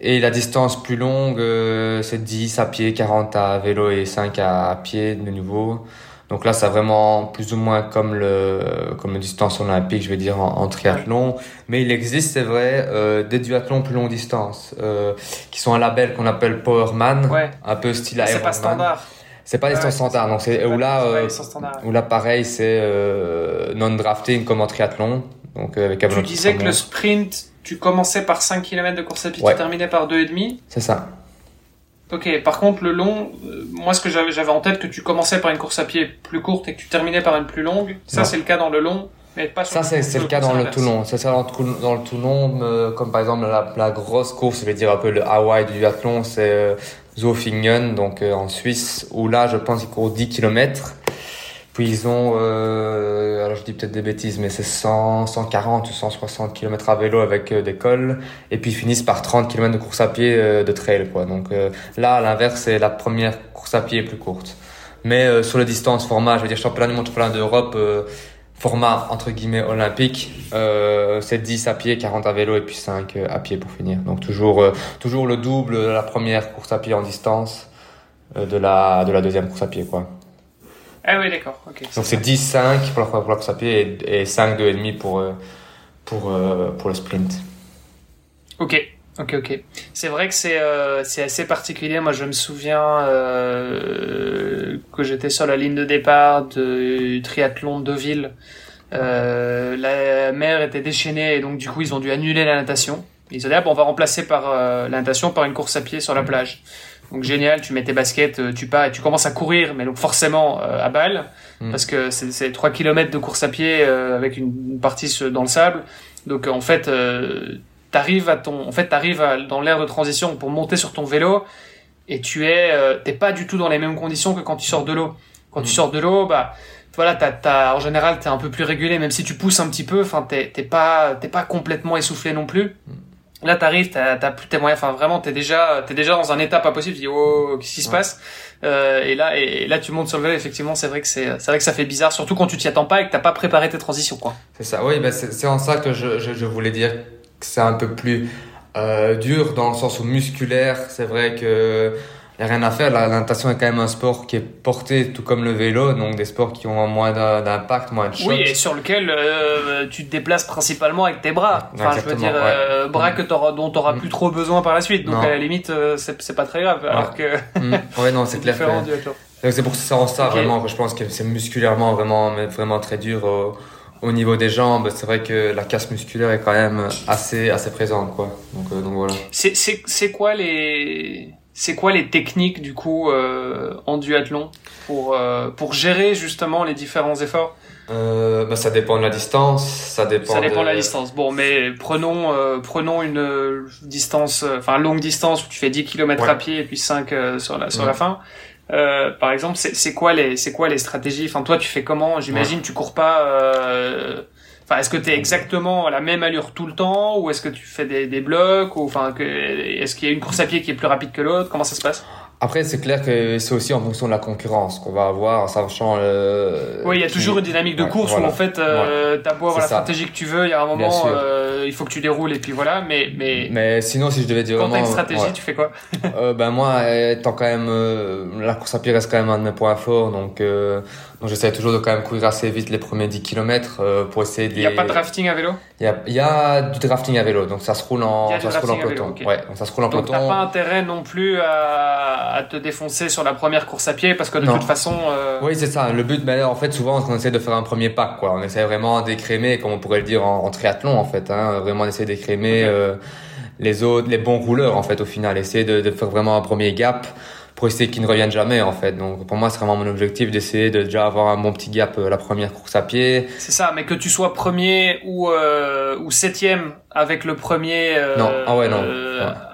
[SPEAKER 4] Et la distance plus longue, c'est 10 à pied, 40 à vélo et 5 à pied de nouveau. Donc là, c'est vraiment plus ou moins comme le comme le distance olympique, je vais dire en, triathlon. Mais il existe, c'est vrai, euh, des duathlons plus longue distance euh, qui sont un label qu'on appelle Powerman,
[SPEAKER 3] ouais.
[SPEAKER 4] un peu style Ironman.
[SPEAKER 3] C'est pas standard.
[SPEAKER 4] C'est pas des distance standard, donc c'est où là euh, où là pareil, c'est euh, non drafting comme en triathlon. Donc euh, avec
[SPEAKER 3] Tu disais que le sprint, tu commençais par 5 km de course à pied, tu terminais par 2,5
[SPEAKER 4] C'est ça.
[SPEAKER 3] Ok, par contre le long, euh, moi ce que j'avais en tête que tu commençais par une course à pied plus courte et que tu terminais par une plus longue. Ça c'est le cas dans le long, mais pas sur
[SPEAKER 4] Ça c'est le, cas dans le tout long. C'est ça dans, dans le tout long, comme par exemple la, la, grosse course, je vais dire un peu le Hawaï du duathlon, c'est Zofingen, donc en Suisse, où là je pense qu'il court 10 km. Puis ils ont, euh, alors je dis peut-être des bêtises, mais c'est 100, 140 ou 160 km à vélo avec euh, des cols. Et puis ils finissent par 30 km de course à pied euh, de trail. Quoi. Donc euh, là, à l'inverse, c'est la première course à pied plus courte. Mais sur les distances, format, je veux dire championnat du monde, championnat d'Europe, format entre guillemets olympique, c'est 10 à pied, 40 à vélo et puis 5 à pied pour finir. Donc toujours, toujours le double de la première course à pied en distance de, la, de la deuxième course à pied. quoi.
[SPEAKER 3] Ah oui, d'accord.
[SPEAKER 4] Donc c'est 10-5 pour la, pour la course à pied et, et 5 2,5 pour, euh, pour, euh, pour le sprint.
[SPEAKER 3] Ok, ok, ok. C'est vrai que c'est euh, assez particulier. Moi, je me souviens euh, que j'étais sur la ligne de départ du triathlon de Deauville. Euh, la mer était déchaînée et donc du coup ils ont dû annuler la natation. Ils ont dit ah, bon, on va remplacer par la natation par une course à pied sur la plage. Donc génial, tu mets tes baskets, euh, tu pars et tu commences à courir, mais donc forcément euh, à balle, mm. parce que c'est 3 km de course à pied euh, avec une, partie dans le sable. Donc en fait, euh, t'arrives à ton, en fait t'arrives dans l'air de transition pour monter sur ton vélo et tu es, t'es pas du tout dans les mêmes conditions que quand tu sors de l'eau. Quand tu mm. sors de l'eau, bah voilà, t'as, t'as, en général t'es un peu plus régulé, même si tu pousses un petit peu, enfin t'es, t'es pas, t'es pas complètement essoufflé non plus. Mm. Là, t'arrives, t'as, t'as plus tes moyens. Enfin, vraiment, t'es déjà, t'es déjà dans un état pas possible. Tu dis, oh, qu'est-ce qui se passe? Euh, Et là, et, là, tu montes sur le vélo. Effectivement, c'est vrai que c'est, c'est vrai que ça fait bizarre, surtout quand tu t'y attends pas et que t'as pas préparé tes transitions, quoi.
[SPEAKER 4] C'est ça. Oui, ben c'est, c'est en ça que je, je, je, voulais dire c'est un peu plus euh, dur dans le sens où musculaire. C'est vrai que n'y a rien à faire. La, natation est quand même un sport qui est porté tout comme le vélo, donc des sports qui ont moins d'impact, moins de choc.
[SPEAKER 3] Oui, et sur lequel euh, tu te déplaces principalement avec tes bras. Enfin, je veux dire, euh, bras que auras, dont tu n'auras mm. plus trop besoin par la suite. Donc à la limite, c'est pas très grave. Alors que.
[SPEAKER 4] Mm. Ouais, non, c'est clair. C'est pour ça, ça vraiment que je pense que c'est musculairement vraiment, vraiment très dur. Au niveau des jambes, c'est vrai que la casse musculaire est quand même assez, assez présente, quoi. Donc, donc voilà.
[SPEAKER 3] C'est quoi les, c'est quoi les techniques du coup euh, en duathlon pour euh, pour gérer justement les différents efforts?
[SPEAKER 4] Euh, bah, ça dépend de la distance, ça dépend.
[SPEAKER 3] Ça dépend de, la distance. Bon, mais prenons euh, prenons une euh, distance, enfin longue distance où tu fais 10 km à pied et puis 5 sur la sur la fin. Par exemple, c'est quoi les c'est quoi les stratégies? Enfin, toi, tu fais comment? J'imagine tu cours pas est-ce que tu es exactement à la même allure tout le temps ou est-ce que tu fais des, des blocs ou enfin est-ce qu'il y a une course à pied qui est plus rapide que l'autre? Comment ça se passe?
[SPEAKER 4] Après, c'est clair que c'est aussi en fonction de la concurrence qu'on va avoir, en sachant.
[SPEAKER 3] Euh, oui, il y a toujours une dynamique de course où en fait, euh, t'as beau avoir la stratégie que tu veux, il y a un moment, euh, il faut que tu déroules et puis voilà. Mais mais.
[SPEAKER 4] Mais sinon, si je devais dire
[SPEAKER 3] quand
[SPEAKER 4] vraiment.
[SPEAKER 3] Quand t'as une stratégie, tu fais quoi?
[SPEAKER 4] Euh, Ben moi, étant quand même, euh, la course à pied reste quand même un de mes points forts, donc. Donc j'essaie toujours de quand même courir assez vite les premiers 10 km euh, pour essayer de
[SPEAKER 3] Il n'y a pas de drafting à vélo?
[SPEAKER 4] Il y a, y a, du drafting à vélo, donc ça se roule en, ça se roule en peloton. Ouais, donc ça se roule en
[SPEAKER 3] donc
[SPEAKER 4] peloton.
[SPEAKER 3] t'as pas intérêt non plus à, à, te défoncer sur la première course à pied parce que de toute façon... Euh...
[SPEAKER 4] Oui, c'est ça. Le but, mais en fait, souvent, on essaie de faire un premier pack, quoi. On essaie vraiment d'écrémer, comme on pourrait le dire en, en triathlon, en fait. Hein, vraiment d'essayer d'écrémer euh, les autres, les bons rouleurs, en fait, au final. Essayer de, de faire vraiment un premier gap pour essayer qu'ils ne reviennent jamais en fait. Donc pour moi c'est vraiment mon objectif d'essayer de déjà avoir un bon petit gap euh, la première course à pied.
[SPEAKER 3] C'est ça, mais que tu sois premier ou euh, ou septième avec le premier. Euh,
[SPEAKER 4] non, ah ouais non.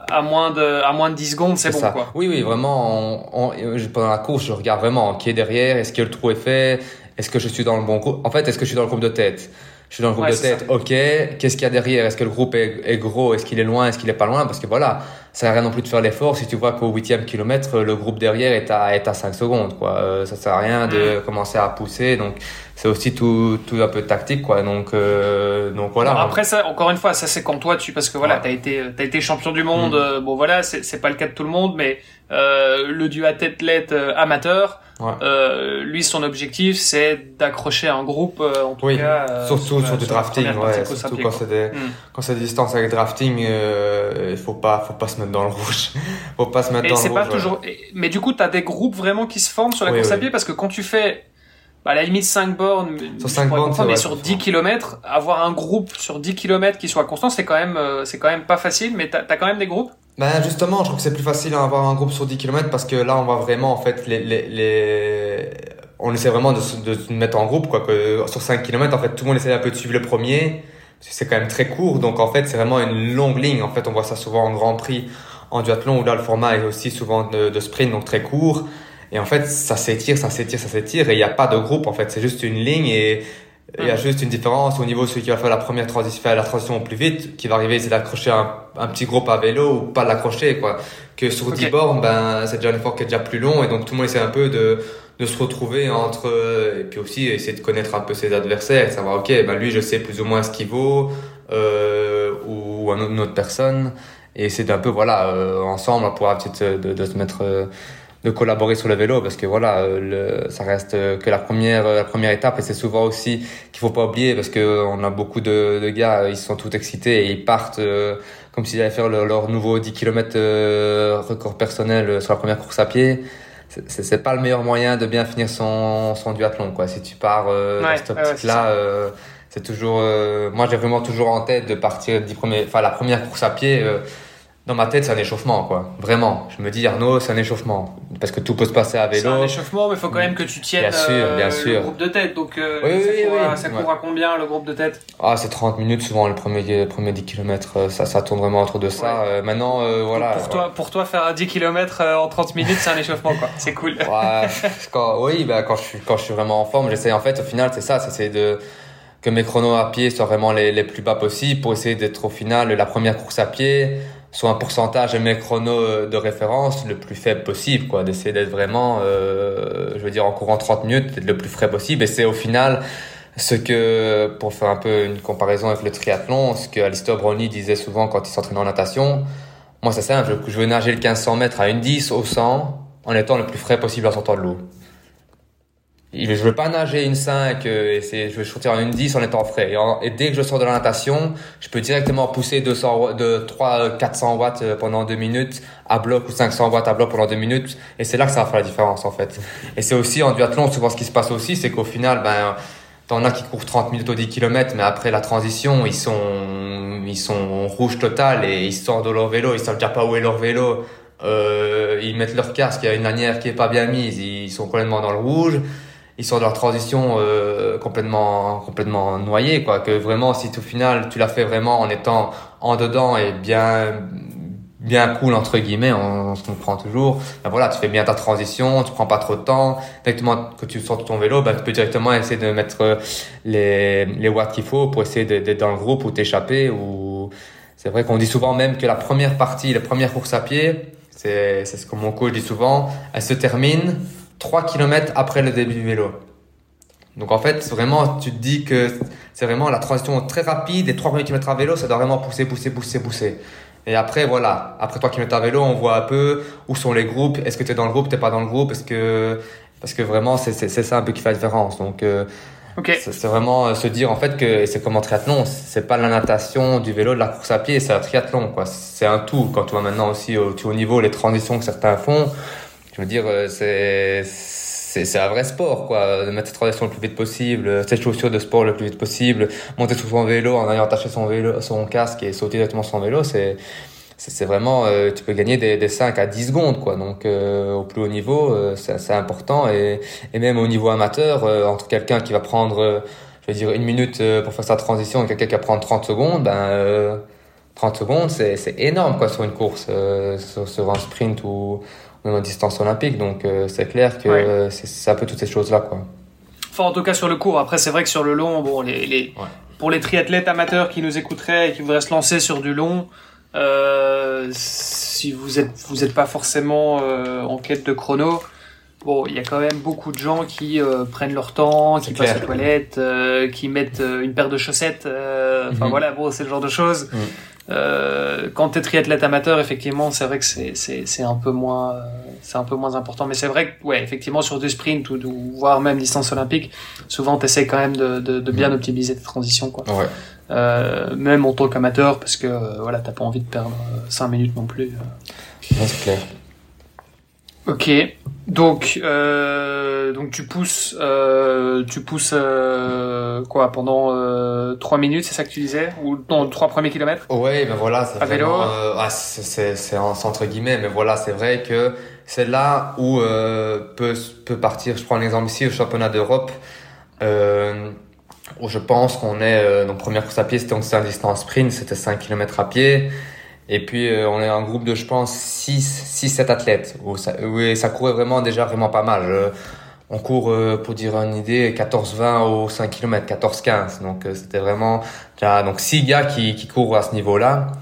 [SPEAKER 3] À moins de à moins de 10 secondes, c'est bon ça. quoi.
[SPEAKER 4] Oui oui vraiment. On, pendant la course je regarde vraiment qui est derrière, est-ce que le trou est fait, est-ce que je suis dans le bon groupe. En fait est-ce que je suis dans le groupe de tête? Je suis dans le groupe de tête, ok. Qu'est-ce qu'il y a derrière? Est-ce que le groupe est, est gros? Est-ce qu'il est loin? Est-ce qu'il est pas loin? Parce que voilà, ça sert à rien non plus de faire l'effort si tu vois qu'au huitième kilomètre, le groupe derrière est à, est à 5 secondes, quoi. Euh, ça sert à rien de mm. commencer à pousser, donc c'est aussi tout, tout un peu tactique, quoi. Donc, euh, donc voilà.
[SPEAKER 3] après, ça, encore une fois, ça c'est quand toi, tu, parce que voilà, t'as été, t'as été champion du monde, mm. euh, bon voilà, c'est pas le cas de tout le monde, mais euh, le duathlète amateur, euh, lui, son objectif, c'est d'accrocher un groupe, euh, en tout cas.
[SPEAKER 4] Euh, surtout sur, du drafting, ouais, surtout quand c'est des, hmm. quand c'est des distances avec drafting, euh, il faut pas, faut pas se mettre dans le rouge. faut pas se mettre dans le
[SPEAKER 3] rouge. Pas toujours... Mais du coup, tu as des groupes vraiment qui se forment sur la course à pied parce que quand tu fais, bah, à la limite 5 bornes, sur 5 bornes, mais sur 10 km, avoir un groupe sur 10 km qui soit constant, c'est quand même, c'est quand même pas facile, mais tu as quand même des groupes?
[SPEAKER 4] Ben justement, je trouve que c'est plus facile d'avoir un groupe sur 10 km parce que là, on va vraiment, en fait, les, les, les... on essaie vraiment de se, de se mettre en groupe, quoi. Que sur 5 km, en fait, tout le monde essaie un peu de suivre le premier. C'est quand même très court, donc en fait, c'est vraiment une longue ligne. En fait, on voit ça souvent en Grand Prix, en duathlon, où là, le format est aussi souvent de, de sprint, donc très court. Et en fait, ça s'étire, ça s'étire, ça s'étire, et il n'y a pas de groupe, en fait. C'est juste une ligne, et il y a juste une différence. Au niveau de celui qui va faire la première transition, faire la transition au plus vite, qui va arriver, c'est d'accrocher un, un, petit groupe à vélo ou pas l'accrocher, quoi. Que sur 10 bornes, ben, c'est déjà un effort qui est déjà plus long et donc tout le monde essaie un peu de, de se retrouver entre, et puis aussi essayer de connaître un peu ses adversaires, savoir, ok, ben lui, je sais plus ou moins ce qu'il vaut, euh, ou une autre personne, et c'est un peu, voilà, euh, ensemble, on pourra peut-être de, de, se mettre, euh, de collaborer sur le vélo parce que voilà euh, le, ça reste euh, que la première la première étape et c'est souvent aussi qu'il faut pas oublier parce que on a beaucoup de, de gars ils sont tout excités et ils partent euh, comme s'ils allaient faire leur, nouveau 10 km record personnel sur la première course à pied. C'est pas le meilleur moyen de bien finir son, son duathlon quoi. Si tu pars dans cette optique là c'est toujours moi j'ai vraiment toujours en tête de partir 10 premiers enfin la première course à pied dans ma tête, c'est un échauffement, quoi. Vraiment. Je me dis, Arnaud, c'est un échauffement. Parce que tout peut se passer à vélo.
[SPEAKER 3] C'est un échauffement, mais il faut quand même que tu tiennes bien sûr, bien sûr. le groupe de tête. Donc, euh, oui, ça, oui, court, oui. ça court à combien, le groupe de tête?
[SPEAKER 4] Ah, c'est 30 minutes, souvent, le premier, le premier 10 km. Euh, ça, ça tourne vraiment autour de ça. Euh, maintenant, euh, voilà.
[SPEAKER 3] Pour toi, pour toi, faire un 10 km en 30 minutes, c'est un échauffement, quoi. C'est cool.
[SPEAKER 4] quand, oui, bah, quand je suis, quand je suis vraiment en forme, j'essaie, en fait, au final, c'est ça, c'est de, que mes chronos à pied soient vraiment les, les plus bas possibles pour essayer d'être au final la première course à pied soit un pourcentage de mes chronos euh, de référence le plus faible possible, quoi, d'essayer d'être vraiment, euh, je veux dire, en courant 30 minutes, d'être le plus frais possible. Et c'est au final ce que, pour faire un peu une comparaison avec le triathlon, ce que Alistair Brownlee disait souvent quand il s'entraînait en natation. Moi, c'est simple, je veux nager le 1500 mètres à une 10 au 100 en étant le plus frais possible en sortant de l'eau je veux pas nager une 5 euh, et je veux sortir une 10 en étant frais. Et, dès que je sors de la natation, je peux directement pousser 200, de 3, 400 watts euh, pendant 2 minutes à bloc ou 500 watts à bloc pendant 2 minutes. Et c'est là que ça va faire la différence, en fait. Et c'est aussi en duathlon, souvent ce qui se passe aussi, c'est qu'au final, ben, t'en as qui courent 30 minutes au 10 km, mais après la transition, ils sont, ils sont rouges total et ils sortent de leur vélo, ils savent déjà pas où est leur vélo. Euh, ils mettent leur casque, il y a une lanière qui est pas bien mise, ils sont complètement dans le rouge ils sont de leur transition euh, complètement complètement noyés quoi. Que vraiment si au final tu l'as fait vraiment en étant en dedans et bien bien cool entre guillemets on, se comprend toujours ben voilà tu fais bien ta transition tu prends pas trop de temps. Directement que tu sors de ton vélo ben tu peux directement essayer de mettre les les watts qu'il faut pour essayer d'être dans le groupe ou t'échapper ou c'est vrai qu'on dit souvent même que la première partie la première course à pied c'est c'est ce que mon coach dit souvent elle se termine 3 km après le début du vélo. Donc en fait, vraiment, tu te dis que c'est vraiment la transition très rapide, les 3 premiers kilomètres à vélo, ça doit vraiment pousser, pousser, pousser, pousser. Et après, voilà, après 3 km à vélo, on voit un peu où sont les groupes, est-ce que tu es dans le groupe, t'es pas dans le groupe, est-ce que... Parce que vraiment, c'est ça un peu qui fait la différence. Donc, euh, c'est vraiment euh, se dire en fait que c'est comme en triathlon, c'est pas la natation, du vélo, de la course à pied, c'est un triathlon, quoi. C'est un tout. Quand tu vois maintenant aussi au, au niveau les transitions que certains font, je veux dire, euh, c'est c'est un vrai sport, quoi. De mettre ses transitions le plus vite possible, ses chaussures de sport le plus vite possible, monter sur son vélo en ayant attaché son vélo, son casque et sauter directement sur son vélo, c'est c'est vraiment euh, tu peux gagner des, des 5 à 10 secondes quoi donc euh, au plus haut niveau c'est important et, et même au niveau amateur entre quelqu'un qui va prendre je veux dire une minute pour faire sa transition et quelqu'un qui va prendre 30 secondes ben 30 secondes c'est énorme quoi sur une course sur, sur, un sprint ou même en distance olympique. Donc euh, c'est clair que c'est un peu toutes ces choses-là. Quoi.
[SPEAKER 3] Enfin, en tout cas sur le court. Après, c'est vrai que sur le long, bon, les, les... pour les triathlètes amateurs qui nous écouteraient et qui voudraient se lancer sur du long, Euh, si vous êtes vous êtes pas forcément euh, en quête de chrono, bon, il y a quand même beaucoup de gens qui euh, prennent leur temps, qui passent aux toilettes, euh, qui mettent euh, une paire de chaussettes. Enfin mhm. voilà, bon, c'est le genre de choses. Mhm. Euh, quand t'es triathlète amateur, effectivement, c'est vrai que c'est c'est un peu moins c'est un peu moins important. Mais c'est vrai que ouais, effectivement, sur du sprint ou, ou voire même distance olympique, souvent t'essayes quand même de, de, de bien mhm. optimiser tes transitions quoi.
[SPEAKER 4] Ouais.
[SPEAKER 3] Euh, même en tant qu'amateur, parce que euh, voilà, t'as pas envie de perdre 5 minutes non plus.
[SPEAKER 4] c'est clair.
[SPEAKER 3] Ok, donc euh, donc tu pousses euh, tu pousses euh, quoi pendant euh, 3 minutes, c'est ça que tu disais? Ou non 3 premiers kilomètres?
[SPEAKER 4] Oui, ben voilà, c'est
[SPEAKER 3] à vélo?
[SPEAKER 4] Ah, c'est c'est entre guillemets, mais voilà, c'est vrai que c'est là où peut peut partir. Je prends l'exemple ici au championnat d'Europe. où je pense qu'on est donc première course à pied, c'était en distance sprint, c'était 5 km à pied. Et puis euh, on est un groupe de je pense 6 6 7 athlètes où ça où ça courait vraiment déjà vraiment pas mal. Euh, on court euh, pour dire une idée 14 20 au 5 km, 14 15. Donc c'était vraiment donc six gars qui qui courent à ce niveau-là.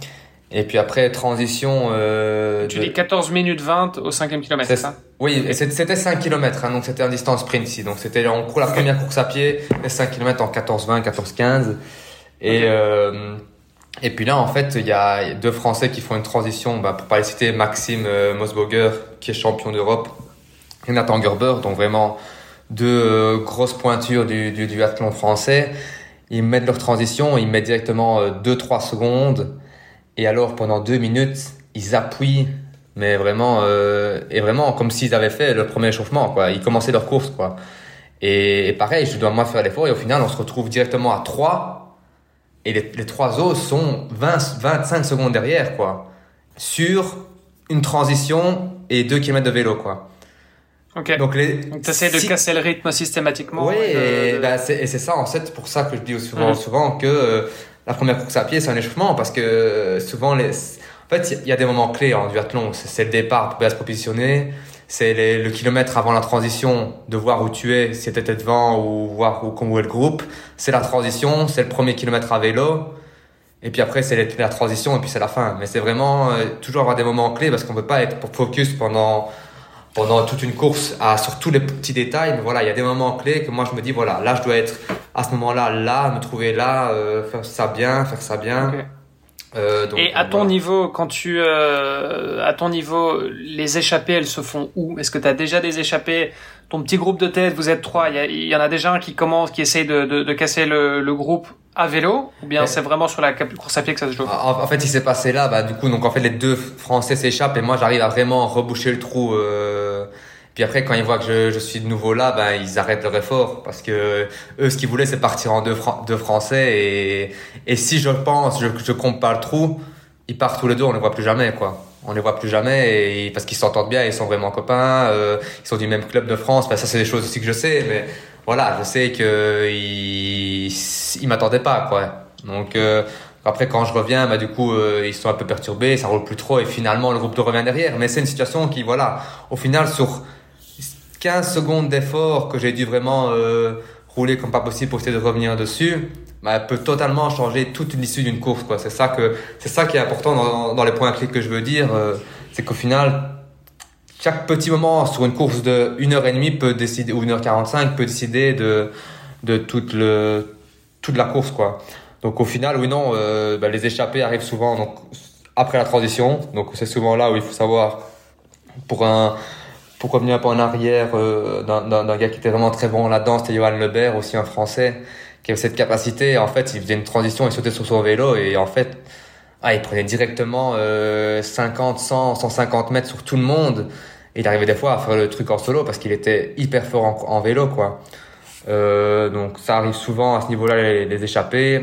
[SPEAKER 4] Et puis après transition
[SPEAKER 3] Tu dis 14 minutes 20 au 5e kilomètre, c'est ça?
[SPEAKER 4] Oui, et c'était 5 km hein, donc c'était un distance sprint ici. Donc c'était on court la première course à pied, les 5 km en 14 20, 14 15 et et puis là, en fait, il y a deux Français qui font une transition. Bah, pour pas les citer, Maxime euh, Mosboger, qui est champion d'Europe, et Nathan Gerber, donc vraiment deux euh, grosses pointures du, du, du athlon français. Ils mettent leur transition, ils mettent directement 2-3 euh, secondes. Et alors, pendant deux minutes, ils appuient, mais vraiment, euh, et vraiment comme s'ils avaient fait le premier échauffement, quoi. Ils commençaient leur course, quoi. Et, et pareil, je dois moi faire l'effort, et au final, on se retrouve directement à 3 et les, les trois autres sont 20, 25 secondes derrière, quoi. Sur une transition et 2 km de vélo, quoi.
[SPEAKER 3] Ok. Donc, les, Donc t'essaies de casser le rythme systématiquement.
[SPEAKER 4] Oui, et, bah, c'est ça, en fait, pour ça que je dis souvent, mhm. souvent que euh, la première course à pied, c'est un échauffement, parce que euh, souvent, les, en fait, il y, a des moments clés en duathlon. C'est le départ pour bien se positionner c'est le kilomètre avant la transition, de voir où tu es, si tu étais devant ou voir où, où est le groupe. C'est la transition, c'est le premier kilomètre à vélo. Et puis après, c'est la transition et puis c'est la fin. Mais c'est vraiment euh, toujours avoir des moments clés parce qu'on peut pas être focus pendant pendant toute une course à, sur tous les petits détails. Mais voilà, il y a des moments clés que moi je me dis, voilà, là je dois être à ce moment-là, là, me trouver là, euh, faire ça bien, faire ça bien.
[SPEAKER 3] Euh, et à ton niveau, quand tu, euh, à ton niveau, les échappées, elles se font où? Est-ce que tu as déjà des échappées? Ton petit groupe de tête, vous êtes trois. Il y, en a déjà un qui commence, qui essaye de, de, de casser le, le, groupe à vélo, ou bien c'est vraiment sur la course à pied que ça se joue?
[SPEAKER 4] En, en, fait, il s'est passé là, bah du coup, donc en fait, les deux Français s'échappent et moi, j'arrive à vraiment reboucher le trou. Euh, puis après, quand ils voient que je, je, suis de nouveau là, ben ils arrêtent leur effort parce que eux, ce qu'ils voulaient, c'est partir en deux, deux Français. Et, et si je pense, je, je compte pas le trou, ils partent tous les deux, on les voit plus jamais, quoi. On les voit plus jamais et, parce qu'ils s'entendent bien, ils sont vraiment copains, euh, ils sont du même club de France. Enfin, ça, c'est des choses aussi que je sais, mais voilà, je sais que ils, ils m'attendaient pas, quoi. Donc euh, après, quand je reviens, bah, du coup, euh, ils sont un peu perturbés, ça roule plus trop, et finalement, le groupe de revient derrière. Mais c'est une situation qui, voilà, au final, sur 15 secondes d'effort que j'ai dû vraiment euh, rouler comme pas possible pour essayer de revenir dessus, bah, peut totalement changer toute l'issue d'une course. Quoi. C'est ça que c'est ça qui est important dans, les points clés que je veux dire, euh, c'est qu'au final, chaque petit moment sur une course de 1h30 peut décider ou 1h45 peut décider de de toute le toute la course quoi. Donc au final, oui non, euh, bah, les échappées arrivent souvent après la transition. Donc c'est souvent là où il faut savoir pour un pour revenir un peu en arrière euh, d'un gars qui était vraiment très bon là-dedans, c'était Johan Lebert, aussi un Français, qui avait cette capacité. En fait, il faisait une transition, il sautait sur son vélo et en fait, ah, il prenait directement euh, 50, 100, 150 mètres sur tout le monde. Et il arrivait des fois à faire le truc en solo parce qu'il était hyper fort en, en vélo, quoi. Euh, donc ça arrive souvent à ce niveau-là les, les échappées.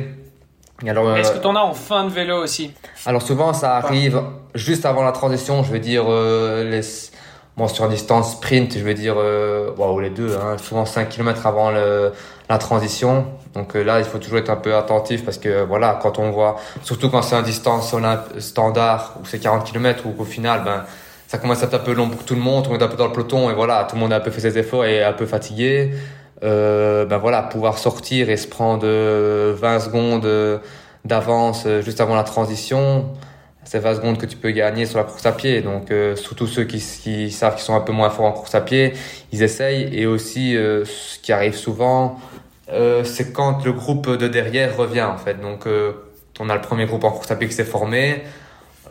[SPEAKER 3] Alors, Est-ce que tu en as en fin de vélo aussi?
[SPEAKER 4] Alors souvent ça arrive juste avant la transition, je veux dire euh, les Bon, sur distance sprint, je veux dire, euh, les deux, hein, souvent 5 km avant le, la transition. Donc euh, là, il faut toujours être un peu attentif parce que voilà, quand on voit, surtout quand c'est un distance standard ou c'est 40 km ou qu'au final, ben, ça commence à être un peu long pour tout le monde, on est un peu dans le peloton et voilà, tout le monde a un peu fait ses efforts et un peu fatigué. Euh, ben voilà, pouvoir sortir et se prendre 20 euh, secondes d'avance juste avant la transition c'est 20 secondes que tu peux gagner sur la course à pied. Donc, euh, surtout ceux qui, qui savent qu'ils sont un peu moins forts en course à pied, ils essayent. Et aussi, euh, ce qui arrive souvent, euh, c'est quand le groupe de derrière revient, en fait. Donc, euh, on a le premier groupe en course à pied qui s'est formé.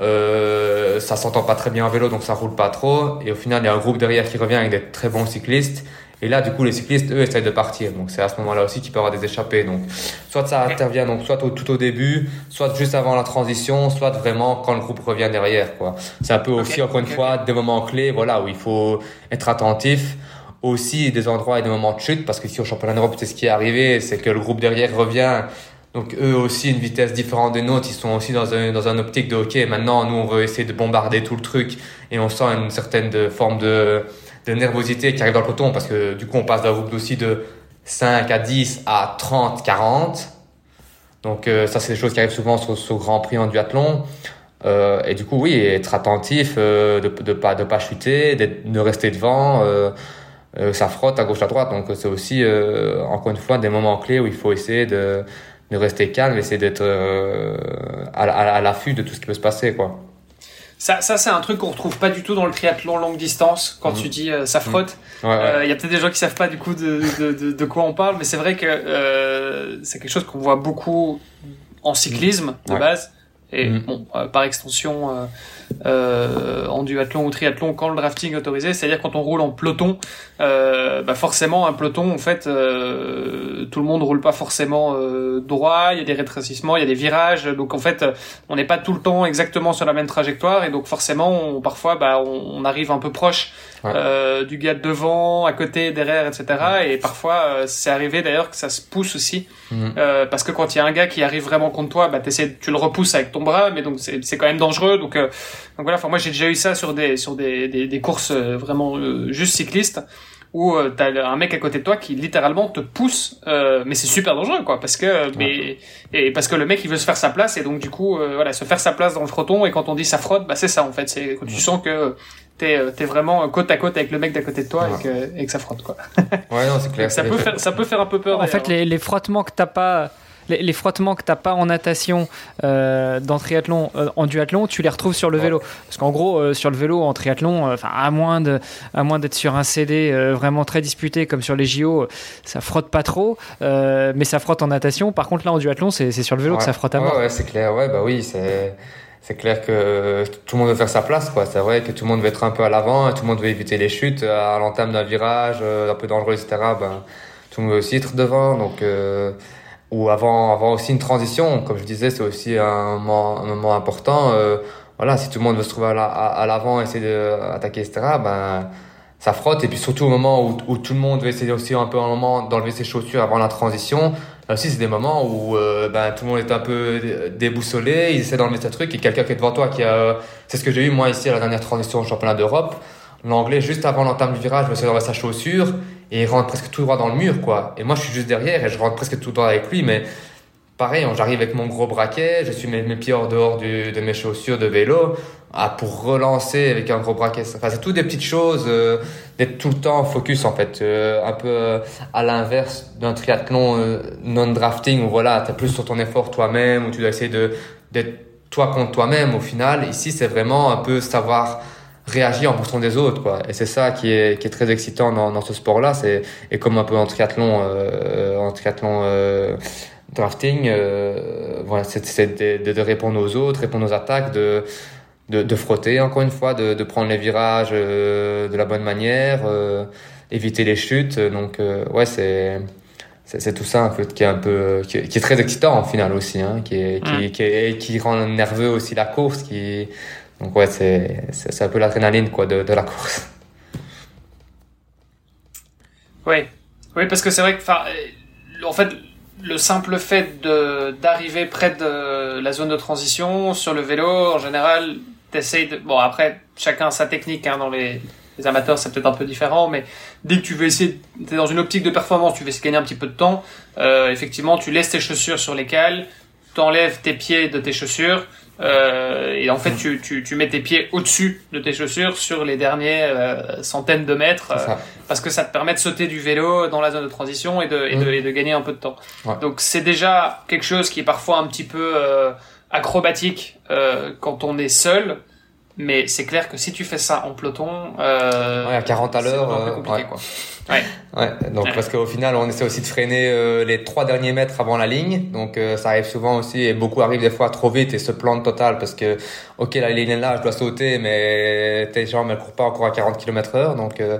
[SPEAKER 4] Euh, ça s'entend pas très bien en vélo, donc ça roule pas trop. Et au final, il y a un groupe derrière qui revient avec des très bons cyclistes. Et là, du coup, les cyclistes, eux, essayent de partir. Donc, c'est à ce moment-là aussi qu'il peut y avoir des échappées. Donc, soit ça intervient donc soit au, tout au début, soit juste avant la transition, soit vraiment quand le groupe revient derrière. Quoi. C'est un peu aussi, encore une fois, des moments clés, voilà, où il faut être attentif. Aussi des endroits et des moments de chute, parce que si au championnat d'Europe, c'est ce qui est arrivé, c'est que le groupe derrière revient. Donc eux aussi une vitesse différente des nôtres, ils sont aussi dans un dans un optique de ok maintenant nous on veut essayer de bombarder tout le truc et on sent une certaine de, forme de de nervosité qui arrive dans le peloton parce que du coup on passe d'un groupe aussi de 5 à 10 à 30, 40. Donc euh, ça c'est des choses qui arrivent souvent sur ce Grand Prix en duathlon. Euh, et du coup oui, être attentif, euh, de de pas de pas chuter, de rester devant. Euh, euh, ça frotte à gauche à droite, donc c'est aussi euh, encore une fois des moments clés où il faut essayer de, de rester calme, essayer d'être à, à, à l'affût de tout ce qui peut se passer, quoi.
[SPEAKER 3] Ça, ça c'est un truc qu'on retrouve pas du tout dans le triathlon longue distance. Quand mmh. tu dis euh, ça frotte, il mmh. ouais, ouais. euh, y a peut-être des gens qui savent pas du coup de, de, de, de quoi on parle, mais c'est vrai que euh, c'est quelque chose qu'on voit beaucoup en cyclisme de base. Et mmh. bon, euh, par extension, euh, euh, en duathlon ou triathlon, quand le drafting est autorisé, c'est-à-dire quand on roule en peloton, euh, bah forcément un peloton, en fait, euh, tout le monde roule pas forcément droit. Il y a des rétrécissements, il y a des virages, donc en fait, on n'est pas tout le temps exactement sur la même trajectoire, et donc forcément, on, parfois, bah, on, on, arrive un peu proche ouais. du gars de devant, à côté, derrière, etc. Et parfois, c'est arrivé d'ailleurs que ça se pousse aussi, mmh. parce que quand il y a un gars qui arrive vraiment contre toi, bah, tu le repousses avec ton bras, mais donc c'est quand même dangereux. Donc, euh, donc voilà. Enfin, moi j'ai déjà eu ça sur des sur des des, des courses euh, vraiment euh, juste cyclistes où euh, t'as un mec à côté de toi qui littéralement te pousse, euh, mais c'est super dangereux quoi, parce que mais et parce que le mec il veut se faire sa place et donc du coup euh, voilà se faire sa place dans le frotton et quand on dit ça frotte, bah c'est ça en fait, c'est quand tu sens que t'es es vraiment côte à côte avec le mec d'à côté de toi ouais. et, que, et que ça frotte quoi.
[SPEAKER 4] ouais non c'est clair.
[SPEAKER 3] ça peut faire ça peut faire un peu peur.
[SPEAKER 2] En fait les, les frottements que t'as pas les, les, frottements que t'as pas en natation, euh, dans triathlon, euh, en duathlon, tu les retrouves sur le ouais. vélo. Parce qu'en gros, euh, sur le vélo, en triathlon, enfin à moins de, à moins d'être sur un CD vraiment très disputé comme sur les JO, ça frotte pas trop, mais ça frotte en natation. Par contre, là, en duathlon, c'est sur le vélo
[SPEAKER 4] ouais.
[SPEAKER 2] que ça frotte à mort.
[SPEAKER 4] Ouais, c'est clair. Ouais, bah oui, c'est c'est clair que tout le monde veut faire sa place, quoi. C'est vrai que tout le monde veut être un peu à l'avant, tout le monde veut éviter les chutes à l'entame d'un virage un peu dangereux, etc. Ben, tout le monde veut aussi être devant, donc. Euh, ou avant, avant aussi une transition. Comme je disais, c'est aussi un moment, un moment important. Euh, voilà, si tout le monde veut se trouver à l'avant, la, essayer d'attaquer, etc., ben, ça frotte. Et puis surtout au moment où, où, tout le monde veut essayer aussi un peu un moment d'enlever ses chaussures avant la transition, là aussi c'est des moments où euh, ben, tout le monde est un peu déboussolé, il essaie d'enlever ses trucs et quelqu'un qui est devant toi qui a... C'est ce que j'ai eu moi ici à la dernière transition au championnat d'Europe. L'anglais, juste avant l'entame du virage, me essaie d'enlever sa chaussure et il rentre presque tout droit dans le mur, quoi. Et moi, je suis juste derrière et je rentre presque tout droit avec lui, mais pareil, j'arrive avec mon gros braquet, je suis mes, mes pieds hors dehors du, de mes chaussures de vélo, ah, pour relancer avec un gros braquet. Enfin, c'est tout des petites choses, euh, d'être tout le temps focus, en fait, euh, un peu euh, à l'inverse d'un triathlon euh, non-drafting, où voilà, t'es plus sur ton effort toi-même, où tu dois essayer de, d'être toi contre toi-même, au final. Ici, c'est vraiment un peu savoir réagir en fonction des autres quoi. Et c'est ça qui est qui est très excitant dans, dans ce sport là c'est et comme un peu en triathlon euh, en triathlon euh, drafting euh, voilà c'est de, de, répondre aux autres répondre aux attaques de de, de frotter encore une fois de, de prendre les virages euh, de la bonne manière euh, éviter les chutes. Donc euh, ouais c'est c'est tout ça qui est un peu qui est, qui est très excitant en final aussi hein, qui est, qui, qui, est, qui rend nerveux aussi la course qui donc ouais, c'est, c'est, un peu l'adrénaline quoi, de, de la course.
[SPEAKER 3] Oui, parce que c'est vrai que en fait, le simple fait de, d'arriver près de la zone de transition sur le vélo, en général, t'essayes de... Bon, après, chacun a sa technique hein, dans les, les amateurs, c'est peut-être un peu différent, mais dès que tu veux essayer, t'es dans une optique de performance, tu veux essayer de gagner un petit peu de temps, euh, effectivement, tu laisses tes chaussures sur les cales, t'enlèves tes pieds de tes chaussures, euh, et en fait, tu, tu, tu mets tes pieds au-dessus de tes chaussures sur les dernières euh, centaines de mètres, euh, parce que ça te permet de sauter du vélo dans la zone de transition et de, et de, et de gagner un peu de temps. Ouais. Donc c'est déjà quelque chose qui est parfois un petit peu acrobatique quand on est seul mais c'est clair que si tu fais ça en peloton,
[SPEAKER 4] euh, ouais, à 40 à l'heure,
[SPEAKER 3] euh, compliqué, quoi. Ouais.
[SPEAKER 4] ouais. Donc parce qu'au final, on essaie aussi de freiner euh, les trois derniers mètres avant la ligne. Donc euh, ça arrive souvent aussi et beaucoup arrivent des fois trop vite et se plantent total parce que ok la ligne est là, je dois sauter, mais tes jambes elles courent pas encore à 40 km heure. Donc euh,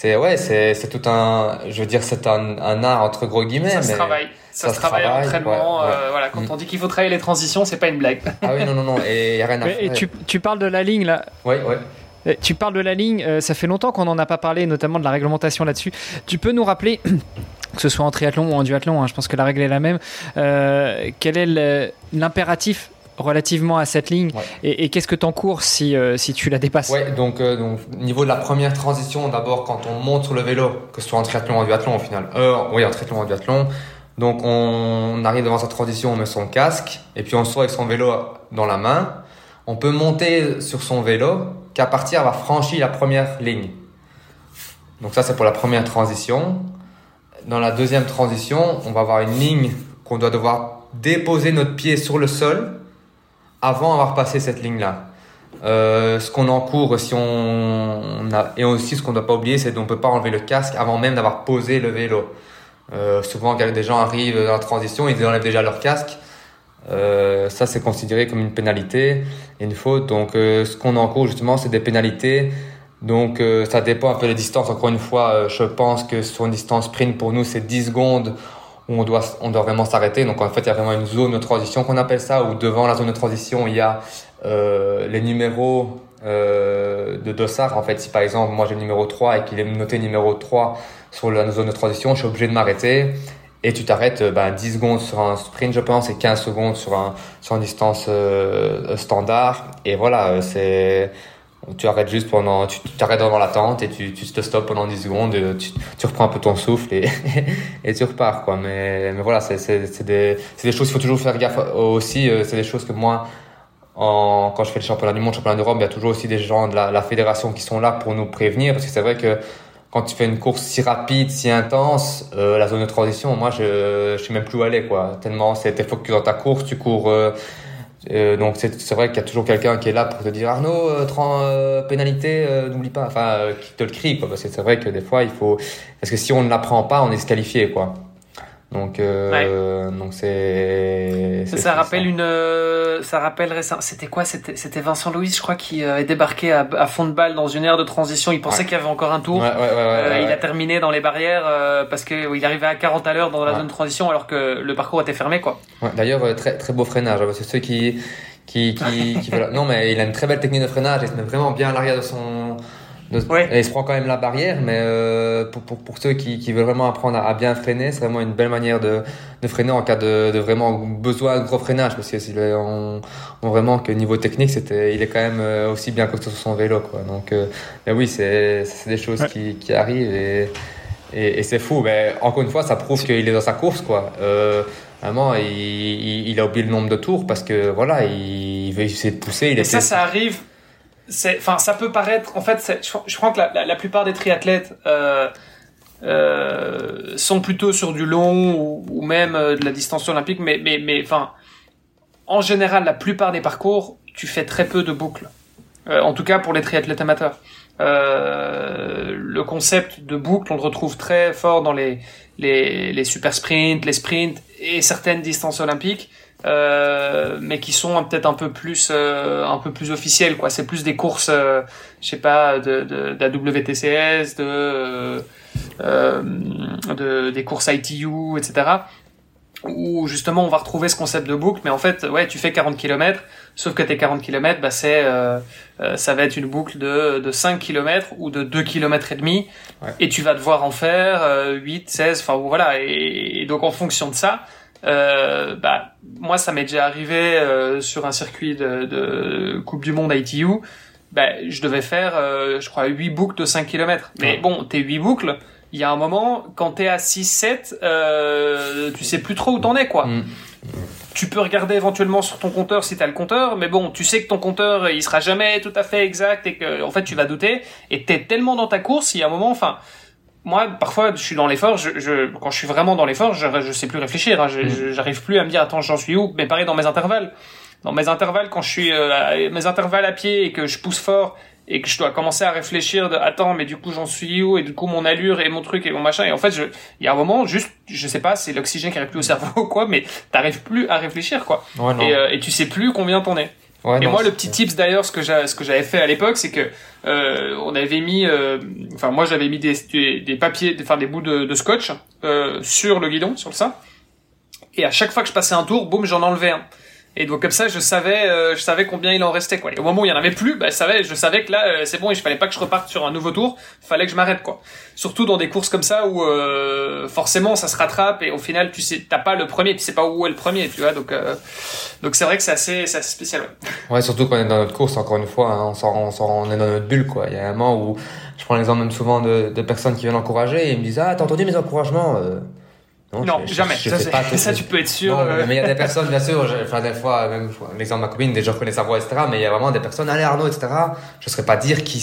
[SPEAKER 4] c'est ouais, c'est c'est tout un, je veux dire c'est un, un art entre gros guillemets.
[SPEAKER 3] Ça se travaille ça, se travaille, entraînement. Euh, voilà, quand mm. on dit qu'il faut travailler les transitions, c'est pas une blague.
[SPEAKER 4] Ah oui, non, non, non, et y a rien à faire.
[SPEAKER 1] Et tu, tu, parles de la ligne là.
[SPEAKER 4] Oui, oui.
[SPEAKER 1] Tu parles de la ligne, euh, ça fait longtemps qu'on n'en a pas parlé, notamment de la réglementation là-dessus. Tu peux nous rappeler, que ce soit en triathlon ou en duathlon, hein, je pense que la règle est la même, euh, quel est l'impératif relativement à cette ligne et, qu'est-ce que tu encours si, si tu la dépasses?
[SPEAKER 4] Ouais, donc, donc niveau de la première transition, d'abord quand on monte sur le vélo, que ce soit en triathlon ou en duathlon au final, oui en triathlon ou en duathlon, donc on arrive devant sa transition, on met son casque et puis on sort avec son vélo dans la main. On peut monter sur son vélo qu'à partir avoir franchi la première ligne. Donc ça c'est pour la première transition. Dans la deuxième transition, on va avoir une ligne qu'on doit devoir déposer notre pied sur le sol avant d'avoir passé cette ligne-là. Euh, ce qu'on encourt si on, a, et aussi ce qu'on ne doit pas oublier, c'est qu'on ne peut pas enlever le casque avant même d'avoir posé le vélo. Euh, souvent, quand des gens arrivent dans la transition, ils enlèvent déjà leur casque. Euh, ça, c'est considéré comme une pénalité une faute. Donc, euh, ce qu'on encourt justement, c'est des pénalités. Donc, euh, ça dépend un peu des distances. Encore une fois, euh, je pense que sur une distance sprint, pour nous, c'est 10 secondes on doit, on doit vraiment s'arrêter. Donc, en fait, il y a vraiment une zone de transition qu'on appelle ça, où devant la zone de transition, il y a les numéros de dossard. En fait, si par exemple, moi j'ai le numéro 3 et qu'il est noté numéro 3, sur la zone de transition, je suis obligé de m'arrêter. Et tu t'arrêtes ben, 10 secondes sur un sprint, je pense, et 15 secondes sur, un, sur une distance euh, standard. Et voilà, euh, c'est tu arrêtes juste pendant, tu t'arrêtes devant la tente et tu, tu te stops pendant 10 secondes, tu, tu reprends un peu ton souffle et, et tu repars, quoi. Mais, mais voilà, c'est, c'est, c'est des, c'est des choses qu'il faut toujours faire gaffe aussi. C'est des choses que moi, en, quand je fais le championnat du monde, championnat d'Europe, il y a toujours aussi des gens de la, la fédération qui sont là pour nous prévenir parce que c'est vrai que quand tu fais une course si rapide, si intense, euh, la zone de transition, moi, je, je suis même plus où aller, quoi. Tellement c'était focus dans ta course, tu cours. Euh, euh donc c'est vrai qu'il y a toujours quelqu'un qui est là pour te dire Arnaud, euh, euh pénalité, n'oublie pas, enfin qui te le crie, quoi. C'est vrai que des fois il faut, parce que si on ne l'apprend pas, on est disqualifié, quoi. Donc, euh, donc c'est.
[SPEAKER 3] Ça, rappelle une, euh, ça rappelle C'était quoi? C'était, c'était Vincent Louis, je crois, qui euh, est débarqué à, à, fond de balle dans une aire de transition. Il pensait qu'il y avait encore un tour.
[SPEAKER 4] Ouais, euh,
[SPEAKER 3] il a terminé dans les barrières parce que il arrivait à 40 à l'heure dans la zone de transition alors que le parcours était fermé, quoi.
[SPEAKER 4] D'ailleurs, très très beau freinage. Hein, c'est ceux qui qui qui, qui non mais il a une très belle technique de freinage. Il se met vraiment bien à l'arrière de son il se prend quand même la barrière, mais euh, pour, pour, pour, ceux qui, qui veulent vraiment apprendre à, bien freiner, c'est vraiment une belle manière de, de freiner en cas de, de vraiment besoin de gros freinage, parce que on, on vraiment que niveau technique, c'était, il est quand même euh, aussi bien costaud sur son vélo, quoi. Donc, euh, mais oui, c'est, c'est des choses qui, qui arrivent et, et, et c'est fou. Mais encore une fois, ça prouve qu'il est dans sa course, quoi. Euh, vraiment, il, il, il, a oublié le nombre de tours parce que voilà, il, il veut essayer de pousser. Il
[SPEAKER 3] et ça, ça arrive enfin, ça peut paraître, en fait, je, crois que la, plupart des triathlètes euh, euh, sont plutôt sur du long ou, même euh, de la distance olympique, mais, en général, la plupart des parcours, tu fais très peu de boucles. En tout cas, pour les triathlètes amateurs. Le concept de boucle, on le retrouve très fort dans les, les, les super sprints, les sprints et certaines distances olympiques. Euh, mais qui sont peut-être un peu plus euh, un peu plus officielles quoi. C'est plus des courses euh, je sais pas de, de, de la WTCS de, euh, de des courses ITU etc où justement on va retrouver ce concept de boucle. Mais en fait ouais tu fais 40 km sauf que tes 40 km bah c'est ça va être une boucle de, de 5 km ou de 2 km et demi. Et tu vas devoir en faire 8 16 enfin voilà. Et, et donc en fonction de ça euh, bah, moi, ça m'est déjà arrivé euh, sur un circuit de, de, Coupe du Monde ITU. Bah, je devais faire, euh, je crois, 8 boucles de 5 km. Mais bon, tes 8 boucles, il y a un moment, quand t'es à 6-7, euh, tu sais plus trop où t'en es, quoi. Mm. Tu peux regarder éventuellement sur ton compteur si t'as le compteur, mais bon, tu sais que ton compteur, il sera jamais tout à fait exact et que, en fait, tu vas douter. Et t'es tellement dans ta course, il y a un moment, enfin, moi, parfois, je suis dans l'effort. Je, je, quand je suis vraiment dans l'effort, je, je sais plus réfléchir. Hein, mm. J'arrive plus à me dire attends, j'en suis où? Mais pareil dans mes intervalles. dans mes intervalles quand je suis euh, mes intervalles à pied et que je pousse fort et que je dois commencer à réfléchir de attends mais du coup j'en suis où? Et du coup mon allure et mon truc et mon machin et en fait il y a un moment juste je sais pas c'est l'oxygène qui arrive plus au cerveau ou quoi mais t'arrives plus à réfléchir quoi et, euh, et tu sais plus combien t'en es et moi, le petit tips d'ailleurs, ce que j'ai, ce que j'avais fait à l'époque, c'est que euh, on avait mis, euh, enfin moi j'avais mis des, des, papiers, enfin des bouts de, de scotch euh, sur le guidon, sur le sein, et à chaque fois que je passais un tour, boum, j'en enlevais un. Et donc comme ça, je savais, euh, je savais combien il en restait quoi. Et au moment où il y en avait plus, bah, je savais, je savais que là, euh, c'est bon, il fallait pas que je reparte sur un nouveau tour. Fallait que je m'arrête quoi. Surtout dans des courses comme ça où euh, forcément ça se rattrape et au final tu sais, t'as pas le premier, tu sais pas où est le premier, tu vois. Donc donc c'est vrai que c'est assez, c'est assez spécial.
[SPEAKER 4] Ouais. ouais. surtout quand on est dans notre course, encore une fois, hein, on, sort, on, on est dans notre bulle quoi. Il y a un moment où je prends l'exemple même souvent de, de personnes qui viennent encourager et ils me disent ah t'as entendu mes encouragements
[SPEAKER 3] non, jamais. ça, ça, tu peux être sûr.
[SPEAKER 4] Euh. mais il y a des personnes, bien sûr, enfin, des fois, même l'exemple de ma copine, des gens connaissent sa voix, etc. Mais il y a vraiment des personnes, allez Arnaud, etc. Je ne saurais pas dire qui,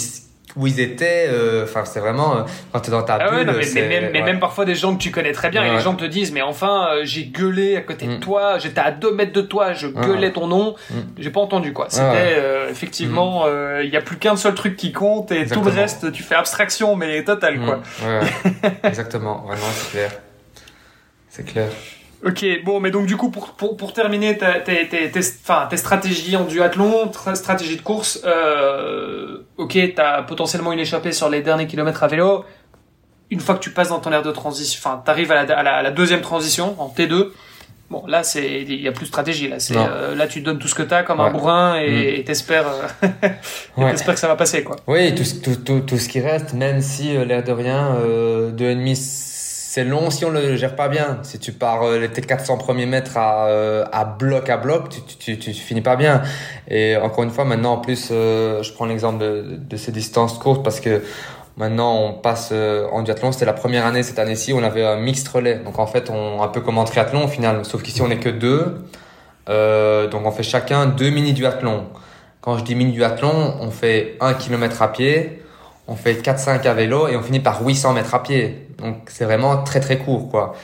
[SPEAKER 4] où ils étaient. Euh, enfin, c'est vraiment euh, quand tu es dans ta
[SPEAKER 3] ah bulle. mais, même, mais, même, parfois des gens que tu connais très bien et les gens te disent, mais enfin, j'ai gueulé à côté de mm. toi, j'étais à deux mètres de toi, je gueulais ton nom, mm. j'ai pas entendu quoi. C'était effectivement, mm. il y a plus qu'un seul truc qui compte et tout le reste, tu fais abstraction, mais total quoi.
[SPEAKER 4] Exactement, vraiment, c'est clair. C'est clair.
[SPEAKER 3] Ok, bon, mais donc du coup, pour, pour, pour terminer tes, tes, tes, tes, stratégies en duathlon, stratégie de course, euh, ok, t'as potentiellement une échappée sur les derniers kilomètres à vélo. Une fois que tu passes dans ton aire de transition, enfin, t'arrives à la, à, la, deuxième transition, en T2, Bon, là, c'est il y a plus de stratégie. Là, c'est euh, là, tu donnes tout ce que t'as comme un bourrin et mm. t'espères, euh, t'espères que ça va passer, quoi.
[SPEAKER 4] Oui, tout, tout, tout, tout ce qui reste, même si euh, l'air de rien, euh, deux ennemis c'est long si on le gère pas bien. Si tu pars euh, les 400 premiers mètres à, euh, à bloc à bloc, tu, tu, tu, finis pas bien. Et encore une fois, maintenant en plus, euh, je prends l'exemple de, de, ces distances courtes parce que maintenant on passe en duathlon. C'était la première année cette année-ci, on avait un mixte relais. Donc en fait, on un peu comme en triathlon au final, sauf qu'ici on est que deux. donc on fait chacun deux mini duathlons. Quand je dis mini duathlon, on fait un kilomètre à pied on fait 4-5 à vélo et on finit par 800 mètres à pied. Donc c'est vraiment très très court quoi.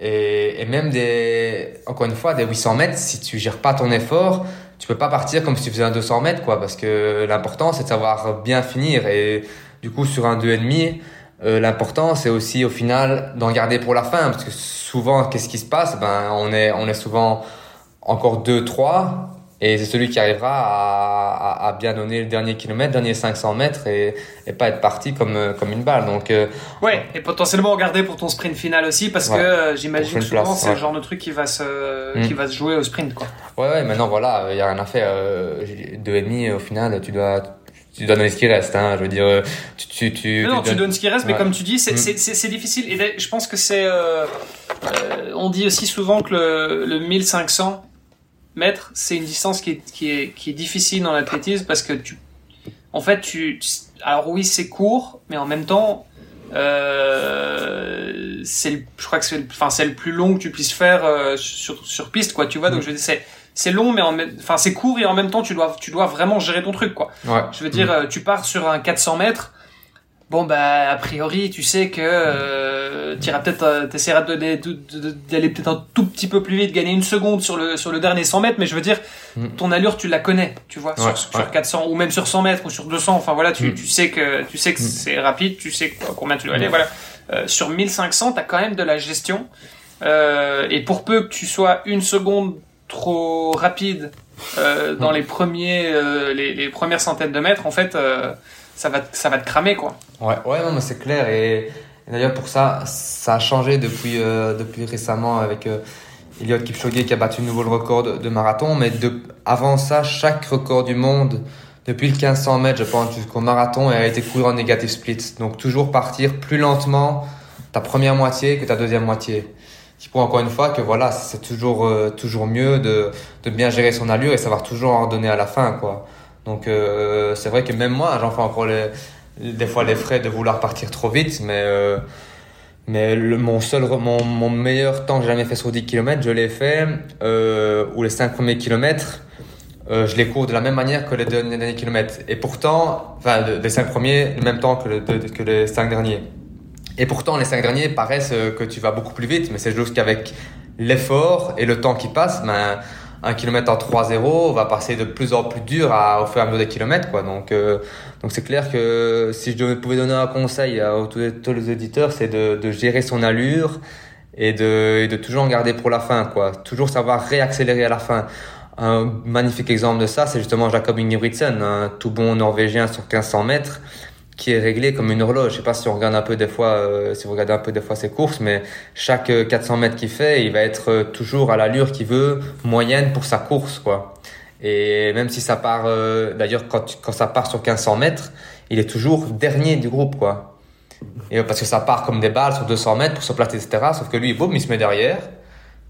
[SPEAKER 4] Et, et, même des, encore une fois, des 800 mètres, si tu gères pas ton effort, tu peux pas partir comme si tu faisais un 200 mètres quoi, parce que l'important c'est de savoir bien finir. Et du coup sur un 2,5, euh, l'important c'est aussi au final d'en garder pour la fin, parce que souvent qu'est-ce qui se passe? Ben on est on est souvent encore 2-3 et c'est celui qui arrivera à, à, à, bien donner le dernier kilomètre, dernier 500 mètres et, et pas être parti comme, comme une balle. Donc, euh,
[SPEAKER 3] ouais, et potentiellement regarder pour ton sprint final aussi parce que euh, j'imagine que souvent c'est le genre de truc qui va se, mm. qui va se jouer au sprint. Quoi.
[SPEAKER 4] Ouais, ouais, maintenant voilà, il y a rien à faire. Euh, deux et demi au final, tu dois tu dois donner ce qui reste. Hein, je veux dire, tu, tu, tu,
[SPEAKER 3] non, tu, donnes... ce qui reste, mais comme tu dis, c'est mm. c'est difficile. Et je pense que c'est. Euh, on dit aussi souvent que le, le 1500 mètres, c'est une distance qui est, qui est, qui est difficile dans l'athlétisme parce que tu, en fait, tu, alors oui, c'est court, mais en même temps, euh, c'est, je crois que c'est, enfin, c'est le plus long que tu puisses faire euh, sur, sur piste, quoi. Tu vois, donc je veux dire, c'est, c'est long, mais en enfin, c'est court et en même temps, tu dois, tu dois vraiment gérer ton truc, quoi.
[SPEAKER 4] Ouais.
[SPEAKER 3] Je veux dire, mm. euh, tu pars sur un 400 mètres bon bah a priori tu sais que euh, tu peut-être euh, t'essaieras d'aller peut-être un tout petit peu plus vite gagner une seconde sur le sur le dernier 100 mètres mais je veux dire mm. ton allure tu la connais tu vois sur, sur 400 ou même sur 100 mètres ou sur 200 enfin voilà tu, mm. tu sais que tu sais que mm. c'est rapide tu sais combien tu dois aller voilà euh, sur 1500 t'as quand même de la gestion euh, et pour peu que tu sois une seconde trop rapide euh, dans les premiers les, les, premières centaines de mètres en fait ça va, ça va te cramer, quoi.
[SPEAKER 4] Ouais, ouais, non, mais c'est clair. Et, d'ailleurs, pour ça, ça a changé depuis, euh, depuis récemment avec euh, Eliot Kipchoge qui a battu de nouveau le record de, marathon. Mais avant ça, chaque record du monde, depuis le 1500 mètres, je pense, jusqu'au marathon, a été couru en négatif split. Donc, toujours partir plus lentement ta première moitié que ta deuxième moitié. Qui prouve encore une fois que voilà, c'est toujours, euh, toujours mieux de, de bien gérer son allure et savoir toujours en donner à la fin, quoi. Donc euh, c'est vrai que même moi, j'en fais encore les, des fois les frais de vouloir partir trop vite, mais euh, mais le, mon seul mon, mon, meilleur temps que j'ai jamais fait sur 10 km, je l'ai fait euh, ou les 5 premiers kilomètres, euh, je les cours de la même manière que les derniers kilomètres. Et pourtant, enfin les 5 premiers, le même temps que, le, que les 5 derniers. Et pourtant, les 5 derniers paraissent que tu vas beaucoup plus vite, mais c'est juste qu'avec l'effort et le temps qui passe, ben un kilomètre en 3-0 va passer de plus en plus dur à, au fur et à mesure des kilomètres. Quoi. Donc, euh, donc c'est clair que si je pouvais donner un conseil à, tous, les, éditeurs, c'est de, de, gérer son allure et de, et de toujours en garder pour la fin. Quoi. Toujours savoir réaccélérer à la fin. Un magnifique exemple de ça, c'est justement Jacob Ingebrigtsen, un tout bon Norvégien sur 1500 mètres qui est réglé comme une horloge. Je sais pas si on regarde un peu des fois, euh, si vous regardez un peu des fois ses courses, mais chaque 400 mètres qu'il fait, il va être euh, toujours à l'allure qu'il veut, moyenne pour sa course, quoi. Et même si ça part, euh, d'ailleurs, quand, quand ça part sur 1500 mètres, il est toujours dernier du groupe, quoi. Et parce que ça part comme des balles sur 200 mètres pour se placer, etc. Sauf que lui, boum, il se met derrière.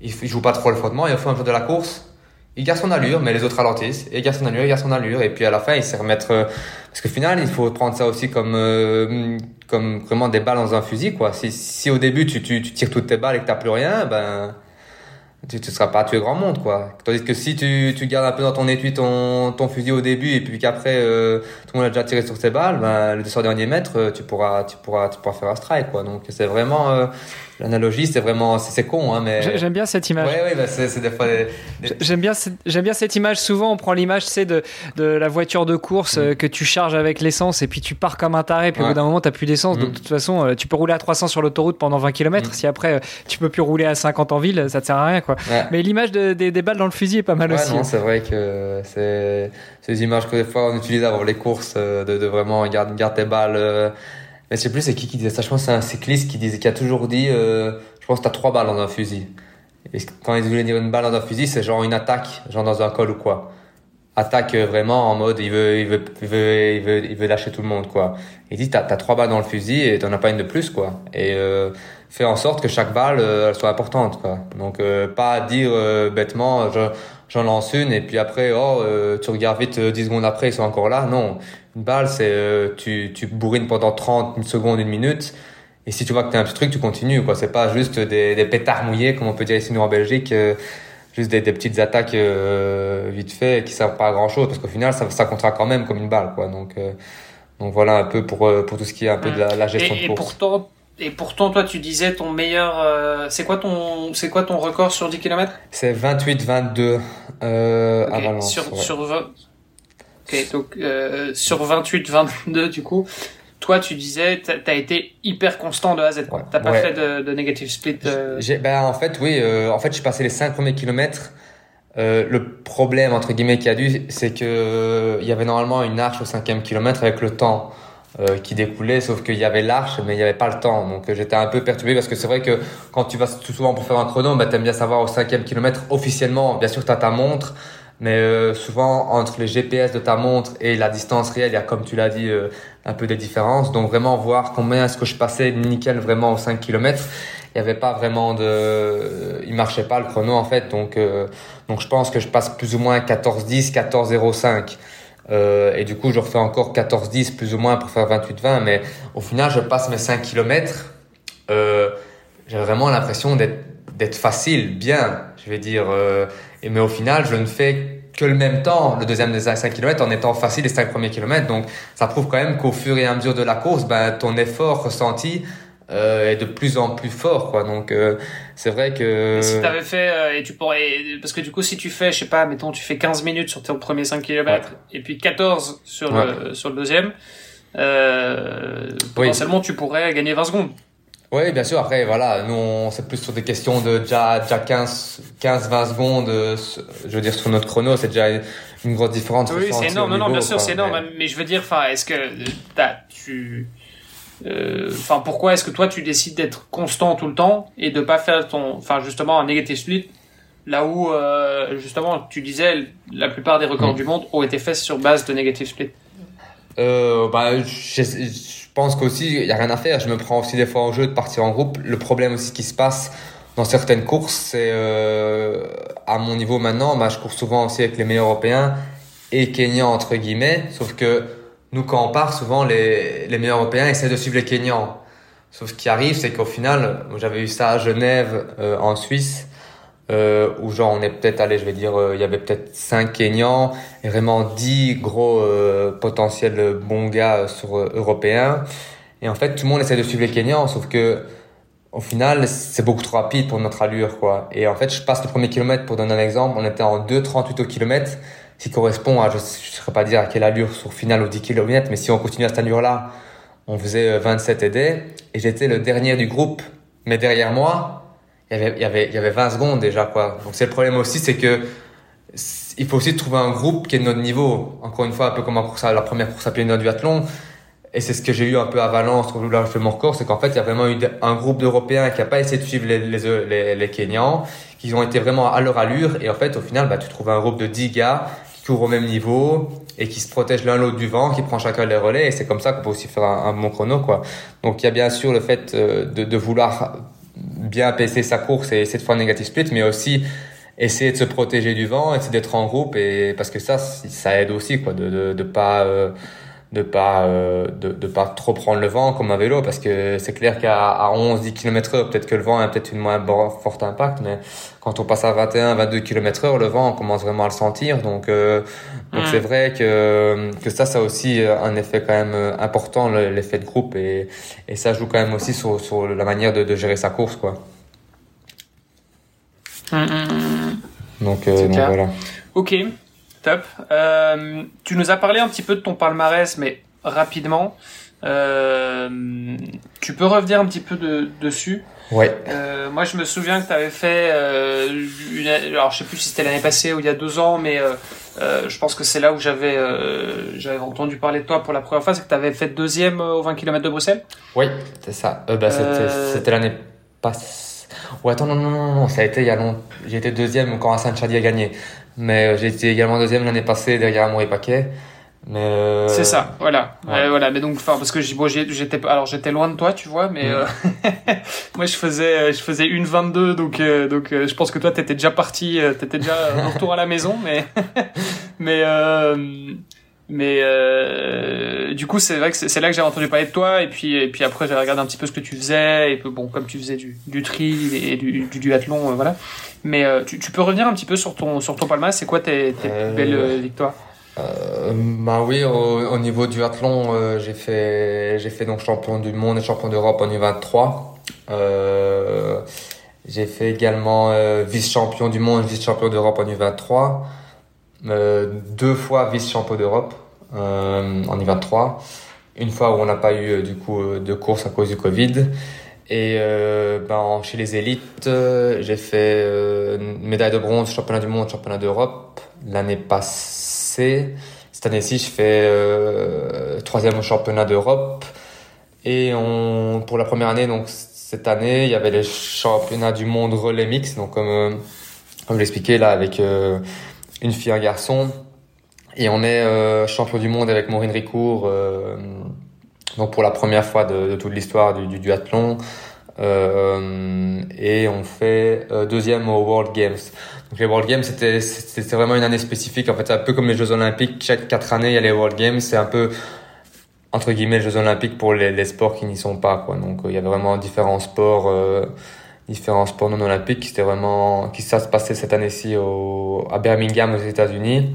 [SPEAKER 4] Il, il joue pas trop le frottement et au fur et à mesure de la course, il garde son allure, mais les autres ralentissent, et il garde son allure, il garde son allure, et puis à la fin, il sait remettre, euh, parce qu'au final, il faut prendre ça aussi comme, euh, comme vraiment des balles dans un fusil, quoi. Si, si au début, tu, tu, tu tires toutes tes balles et que t'as plus rien, ben, tu ne seras pas tué grand monde quoi tandis que si tu, tu gardes un peu dans ton étui ton, ton fusil au début et puis qu'après euh, tout le monde a déjà tiré sur ses balles ben le 200 derniers mètres tu pourras tu pourras tu pourras faire un strike quoi donc c'est vraiment L'analogie, c'est vraiment, c'est con, hein, mais.
[SPEAKER 1] J'aime bien cette image.
[SPEAKER 4] Ouais, ouais, bah c'est des fois.
[SPEAKER 1] J'aime bien, j'aime bien cette image. Souvent, on prend l'image, c'est de, de la voiture de course mm. euh, que tu charges avec l'essence et puis tu pars comme un taré. Puis au bout d'un moment, t'as plus d'essence. Donc, mm. de toute façon, euh, tu peux rouler à 300 sur l'autoroute pendant 20 km. Mm. Si après, euh, tu peux plus rouler à 50 en ville, ça te sert à rien, quoi. Mais l'image de, des, balles dans le fusil est pas mal aussi.
[SPEAKER 4] Non, c'est vrai que c'est ces images que des fois on utilise avant les courses, de, de vraiment garder garde tes balles. Mais je sais plus c'est qui qui disait ça. Je pense c'est un cycliste qui disait, qui a toujours dit, euh, je pense que t'as trois balles dans un fusil. Et quand ils voulaient dire une balle dans un fusil, c'est genre une attaque, genre dans un col ou quoi. Attaque euh, vraiment en mode, il veut, il veut, il veut, il veut, il veut lâcher tout le monde, quoi. Il dit, t'as, t'as trois balles dans le fusil et t'en as pas une de plus, quoi. Et euh, fais en sorte que chaque balle euh, soit importante, quoi. Donc euh, pas dire bêtement, je, j'en lance une et puis après, oh, tu regardes vite 10 secondes après, ils sont encore là. Non, une balle, c'est euh, tu, tu bourrines pendant 30 secondes, une minute. Et si tu vois que t'as un petit truc, tu continues. quoi. C'est pas juste des, des pétards mouillés, comme on peut dire ici nous en Belgique. Euh, juste des, des, petites attaques euh, vite fait qui servent pas à grand chose parce qu'au final ça, ça comptera quand même comme une balle quoi donc donc voilà un peu pour pour tout ce qui est un peu de la, gestion
[SPEAKER 3] et,
[SPEAKER 4] de course.
[SPEAKER 3] Et pourtant et pourtant toi tu disais ton meilleur c'est quoi ton c'est quoi ton record sur 10 km
[SPEAKER 4] C'est 28 22 euh, à Valence.
[SPEAKER 3] Sur sur 20 donc euh, sur 28-22 du coup, toi tu disais t'as as été hyper constant de A à Z. T'as pas fait de, de negative split. Euh...
[SPEAKER 4] Ben, en fait oui, euh, en fait j'ai passé les 5 premiers kilomètres. Euh, le problème entre guillemets qu'il y a dû, c'est que il y avait normalement une arche au cinquième kilomètre avec le temps. Qui découlait, sauf qu'il y avait l'arche, mais il n'y avait pas le temps. Donc j'étais un peu perturbé parce que c'est vrai que quand tu vas tout souvent pour faire un chrono, bah, t'aimes bien savoir au cinquième kilomètre officiellement, bien sûr tu as ta montre, mais euh, souvent, entre les GPS de ta montre et la distance réelle, il y a, comme tu l'as dit, euh, un peu des différences. Donc vraiment voir combien est-ce que je passais nickel vraiment aux 5 km. Il n'y avait pas vraiment de... Il marchait pas le chrono en fait. Donc, euh, donc je pense que je passe plus ou moins 14-10, 14-05. Euh, et du coup, je refais encore 14-10 plus ou moins pour faire 28-20. Mais au final, je passe mes 5 km. Euh, j'ai vraiment l'impression d'être facile, bien, je vais dire. Et, mais au final, je ne fais que le même temps, le deuxième des 5 km, en étant facile les 5 premiers kilomètres. Donc, ça prouve quand même qu'au fur et à mesure de la course, ben, ton effort ressenti euh, est de plus en plus fort, quoi. Donc, euh, c'est vrai que...
[SPEAKER 3] Et si t'avais fait, euh, et tu pourrais, parce que du coup, si tu fais, je sais pas, mettons, tu fais 15 minutes sur ton premier 5 km, et puis 14 sur, le, sur le deuxième, euh, potentiellement, tu pourrais gagner 20 secondes.
[SPEAKER 4] Oui, bien sûr. Après, voilà, nous, on c'est plus sur des questions de déjà, déjà 15, 15, 20 secondes, euh, je veux dire, sur notre chrono, c'est déjà une grosse différence.
[SPEAKER 3] Oui, c'est énorme. Non, non, bien sûr, c'est énorme. Mais... je veux dire, enfin, est-ce que t'as, tu, euh, enfin, pourquoi est-ce que toi, tu décides d'être constant tout le temps et de pas faire ton, enfin, justement, un negative split, là où, euh, justement, tu disais, la plupart des records mm. du monde ont été faits sur base de negative split?
[SPEAKER 4] Euh, bah, je pense qu'aussi, il n'y a rien à faire. Je me prends aussi des fois en jeu de partir en groupe. Le problème aussi qui se passe dans certaines courses, c'est euh, à mon niveau maintenant, bah, je cours souvent aussi avec les meilleurs européens et Kenyans entre guillemets. Sauf que nous, quand on part, souvent les, les meilleurs européens essaient de suivre les Kenyans. Sauf ce qui arrive, c'est qu'au final, j'avais eu ça à Genève, euh, en Suisse, euh, où genre on est peut-être allé, je vais dire, euh, il y avait peut-être 5 Kenyans et vraiment 10 gros euh, potentiels bons gars sur européens. Et en fait, tout le monde essaie de suivre les Kenyans, sauf que au final, c'est beaucoup trop rapide pour notre allure, quoi. Et en fait, je passe le premier kilomètre pour donner un exemple. On était en 2,38 au kilomètre, ce qui correspond à, je ne saurais pas dire à quelle allure sur finale au 10 km, mais si on continue à cette allure-là, on faisait 27 et des. Et j'étais le dernier du groupe. Mais derrière moi, il y avait, il y avait, il y avait 20 secondes déjà, quoi. Donc c'est le problème aussi, c'est que il faut aussi trouver un groupe qui est de notre niveau. Encore une fois, un peu comme la première course à pied de duathlon. Et c'est ce que j'ai eu un peu à Valence, où là je fais mon record, c'est qu'en fait, il y a vraiment eu un groupe d'Européens qui a pas essayé de suivre les, les, les, les Kenyans, qui ont été vraiment à leur allure. Et en fait, au final, bah, tu trouves un groupe de 10 gars qui courent au même niveau et qui se protègent l'un l'autre du vent, qui prend chacun les relais. Et c'est comme ça qu'on peut aussi faire un, un, bon chrono, quoi. Donc, il y a bien sûr le fait euh, de, de vouloir bien pèser sa course et essayer de faire un split, mais aussi essayer de se protéger du vent, essayer d'être en groupe et parce que ça, ça aide aussi, quoi, de, de pas, euh, de pas euh, de, de pas trop prendre le vent comme un vélo parce que c'est clair qu'à à 11 10 km heure peut-être que le vent a peut-être une moins forte impact mais quand on passe à 21 22 km heure le vent on commence vraiment à le sentir. Donc euh, donc c'est vrai que que ça ça a aussi un effet quand même important l'effet de groupe et et ça joue quand même aussi sur sur la manière de, de gérer sa course quoi. Donc, euh, donc voilà.
[SPEAKER 3] Ok Top. Euh, tu nous as parlé un petit peu de ton palmarès, mais rapidement. Euh, tu peux revenir un petit peu de, dessus
[SPEAKER 4] Ouais.
[SPEAKER 3] Euh, moi, je me souviens que tu avais fait, euh, une, alors je sais plus si c'était l'année passée ou il y a deux ans, mais je pense que c'est là où j'avais j'avais entendu parler de toi pour la première fois, c'est que tu avais fait deuxième au 20 km de Bruxelles.
[SPEAKER 4] Oui, c'est ça. bah, c'était l'année passée. Ouais, attends, non, non, non, non, ça a été il y a longtemps. Été deuxième quand Hassan Chadi a gagné. Mais euh, j'ai été également deuxième l'année passée derrière Amour Paquet. Mais euh...
[SPEAKER 3] c'est ça, voilà, ouais. voilà. Mais donc, enfin, parce que bon, j'étais, alors j'étais loin de toi, tu vois, mais mm. euh, moi je faisais, euh, je faisais une 22, donc euh, donc je pense que toi t'étais déjà parti, t'étais déjà en retour à la maison, mais mais mais euh, du coup c'est vrai que c'est là que j'ai entendu parler de toi et puis et puis après j'ai regardé un petit peu ce que tu faisais et bon comme tu faisais du, du tri et du, du duathlon voilà. Mais euh, tu, tu, peux revenir un petit peu sur ton sur ton palmarès c'est quoi tes, tes euh, belles victoires?
[SPEAKER 4] euh, bah oui au, au niveau du duathlon euh, j'ai fait j'ai fait donc champion du monde et champion d'Europe en U23. J'ai fait également vice champion du monde vice champion d'Europe en U23. euh, deux fois vice-champion d'Europe euh, en I-23. Une fois où on n'a pas eu euh, du coup de course à cause du Covid. Et euh, ben, chez les élites, j'ai fait euh, médaille de bronze, championnat du monde, championnat d'Europe l'année passée. Cette année-ci, je fais euh, troisième au championnat d'Europe. Et on, pour la première année, donc cette année, il y avait les championnats du monde relais mix. Donc comme, comme je l'expliquais là, avec une fille, un garçon. Et on est euh, champion du monde avec Maureen Ricourt, euh, donc pour la première fois de, de toute l'histoire du, du, duathlon. Euh, et on fait euh, deuxième au World Games. Donc les World Games, c'était c'était vraiment une année spécifique. En fait, c'est un peu comme les Jeux Olympiques. Chaque quatre années, il y a les World Games. C'est un peu entre guillemets les Jeux Olympiques pour les, les sports qui n'y sont pas. Quoi. Donc il y avait vraiment différents sports différents sports non olympiques. C'était vraiment qui ça se passait cette année-ci au, à Birmingham aux États-Unis.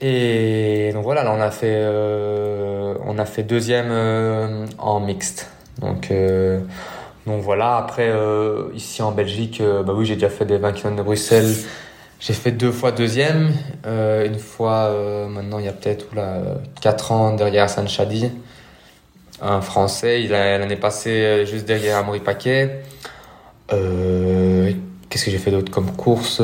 [SPEAKER 4] Et donc voilà, là on a fait euh, on a fait deuxième euh, en mixte. Donc euh, donc voilà. Après ici en Belgique, bah oui j'ai déjà fait des 20 km de Bruxelles. J'ai fait deux fois deuxième, une fois maintenant il y a peut-être là quatre ans derrière San Chadi, un Français. Il l'année passée juste derrière Amaury Paquet. Euh, Qu'est-ce que j'ai fait d'autre comme course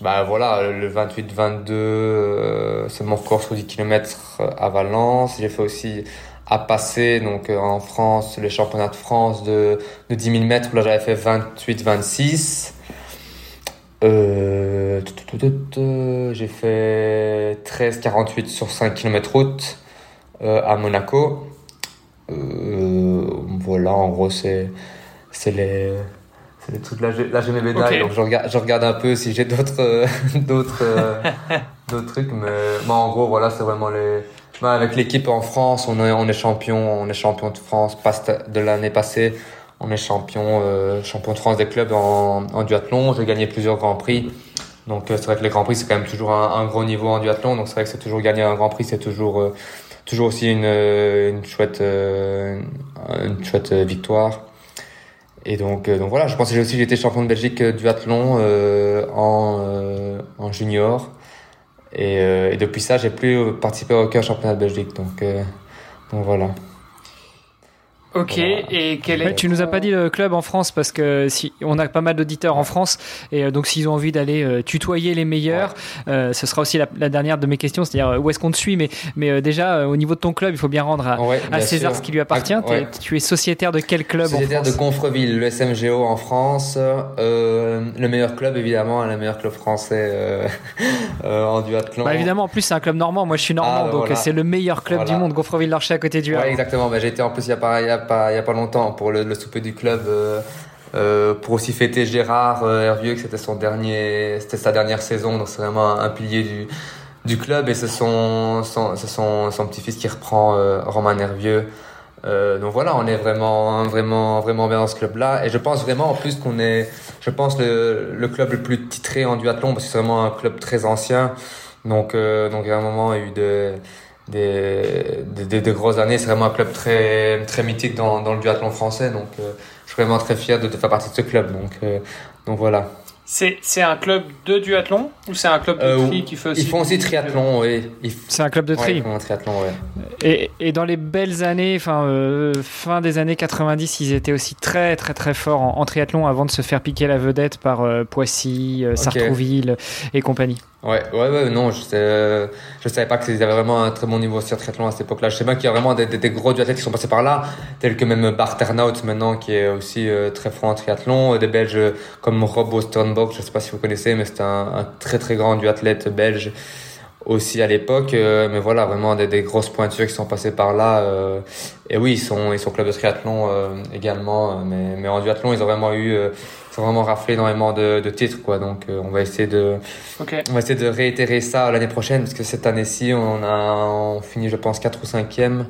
[SPEAKER 4] bah voilà, le 28-22, euh, c'est mon record sur 10 km à Valence. J'ai fait aussi à passer, euh, en France, les championnats de France de, de 10 000 mètres. Là, j'avais fait 28-26. Euh, j'ai fait 13-48 sur 5 km route euh, à Monaco. Euh, voilà, en gros, c'est c'est les c'est les trucs là j'ai, là j'ai mes médailles donc je regarde je regarde un peu si j'ai d'autres euh, d'autres euh, d'autres trucs mais, mais en gros voilà c'est vraiment les bah, avec l'équipe en France on est on est champion on est champion de France de l'année passée on est champion euh, champion de France des clubs en, en duathlon. J'ai gagné plusieurs grands prix. Donc c'est vrai que les grands prix c'est quand même toujours un, un, gros niveau en duathlon. Donc c'est vrai que c'est toujours gagner un grand prix c'est toujours toujours aussi une une chouette une chouette victoire Et donc, donc voilà, je pense que j'ai aussi été champion de Belgique du athlon en, en junior. Et, et, depuis ça, j'ai plus participé à aucun championnat de Belgique. Donc, donc voilà.
[SPEAKER 3] Ok, et quel est
[SPEAKER 2] Tu nous as pas dit le club en France parce que si on a pas mal d'auditeurs en France et euh, donc s'ils ont envie d'aller euh, tutoyer les meilleurs, euh, ce sera aussi la, dernière de mes questions, c'est-à-dire où est-ce qu'on te suit, mais mais déjà au niveau de ton club, il faut bien rendre à, César ce qui lui appartient. Tu es sociétaire de quel club
[SPEAKER 4] Sociétaire
[SPEAKER 2] en France?
[SPEAKER 4] De Gonfreville, le SMGO en France, le meilleur club évidemment, le meilleur club français en duathlon.
[SPEAKER 2] Bah, évidemment, en plus c'est un club normand. Moi je suis normand, ah, donc c'est le meilleur club du monde, Gonfreville-Larcher à côté du
[SPEAKER 4] Havre. Ouais, exactement. Bah, été en plus il y a pas pas, il y a pas longtemps pour le, souper du club. Euh, euh, pour aussi fêter Gérard euh, Hervieux, que c'était son dernier, c'était sa dernière saison, donc c'est vraiment un, pilier du, du club et c'est son, son, son, son petit-fils qui reprend Romain Hervieux. donc voilà, on est vraiment, vraiment, vraiment bien dans ce club-là. Et je pense vraiment en plus qu'on est, je pense le, le club le plus titré en duathlon parce que c'est vraiment un club très ancien. Donc, donc à un moment, il y a eu de, des, des, des, grosses années. C'est vraiment un club très, très mythique dans, dans le duathlon français. Donc, euh, je suis vraiment très fier de, faire partie de ce club. Donc, euh, donc voilà.
[SPEAKER 3] C'est un club de duathlon ou c'est un club de euh, tri qui fait aussi
[SPEAKER 4] Ils font aussi triathlon, oui.
[SPEAKER 2] C'est un club de tri.
[SPEAKER 4] un triathlon, ouais.
[SPEAKER 2] Et, et, dans les belles années, enfin fin des années 90, ils étaient aussi très très très forts en, triathlon avant de se faire piquer la vedette par Poissy, Sartrouville et compagnie.
[SPEAKER 4] Ouais, ouais, ouais, non, je, sais, je savais pas qu'ils avaient vraiment un très bon niveau sur triathlon à cette époque-là. Je sais bien qu'il y a vraiment des, des, gros duathlètes qui sont passés par là, tels que même Bart Ternout maintenant, qui est aussi euh, très fort en triathlon. Des Belges comme Rob Sternbock, je sais pas si vous connaissez, mais c'est un, un, très très grand duathlète belge aussi à l'époque. Euh, mais voilà, vraiment des, des, grosses pointures qui sont passées par là. Euh, et oui, ils sont, ils sont club de triathlon également, mais, mais en duathlon, ils ont vraiment eu faut vraiment raflé énormément de, de titres quoi. Donc euh, on va essayer de on va essayer de réitérer ça l'année prochaine parce que cette année-ci on a on finit je pense 4 ou 5e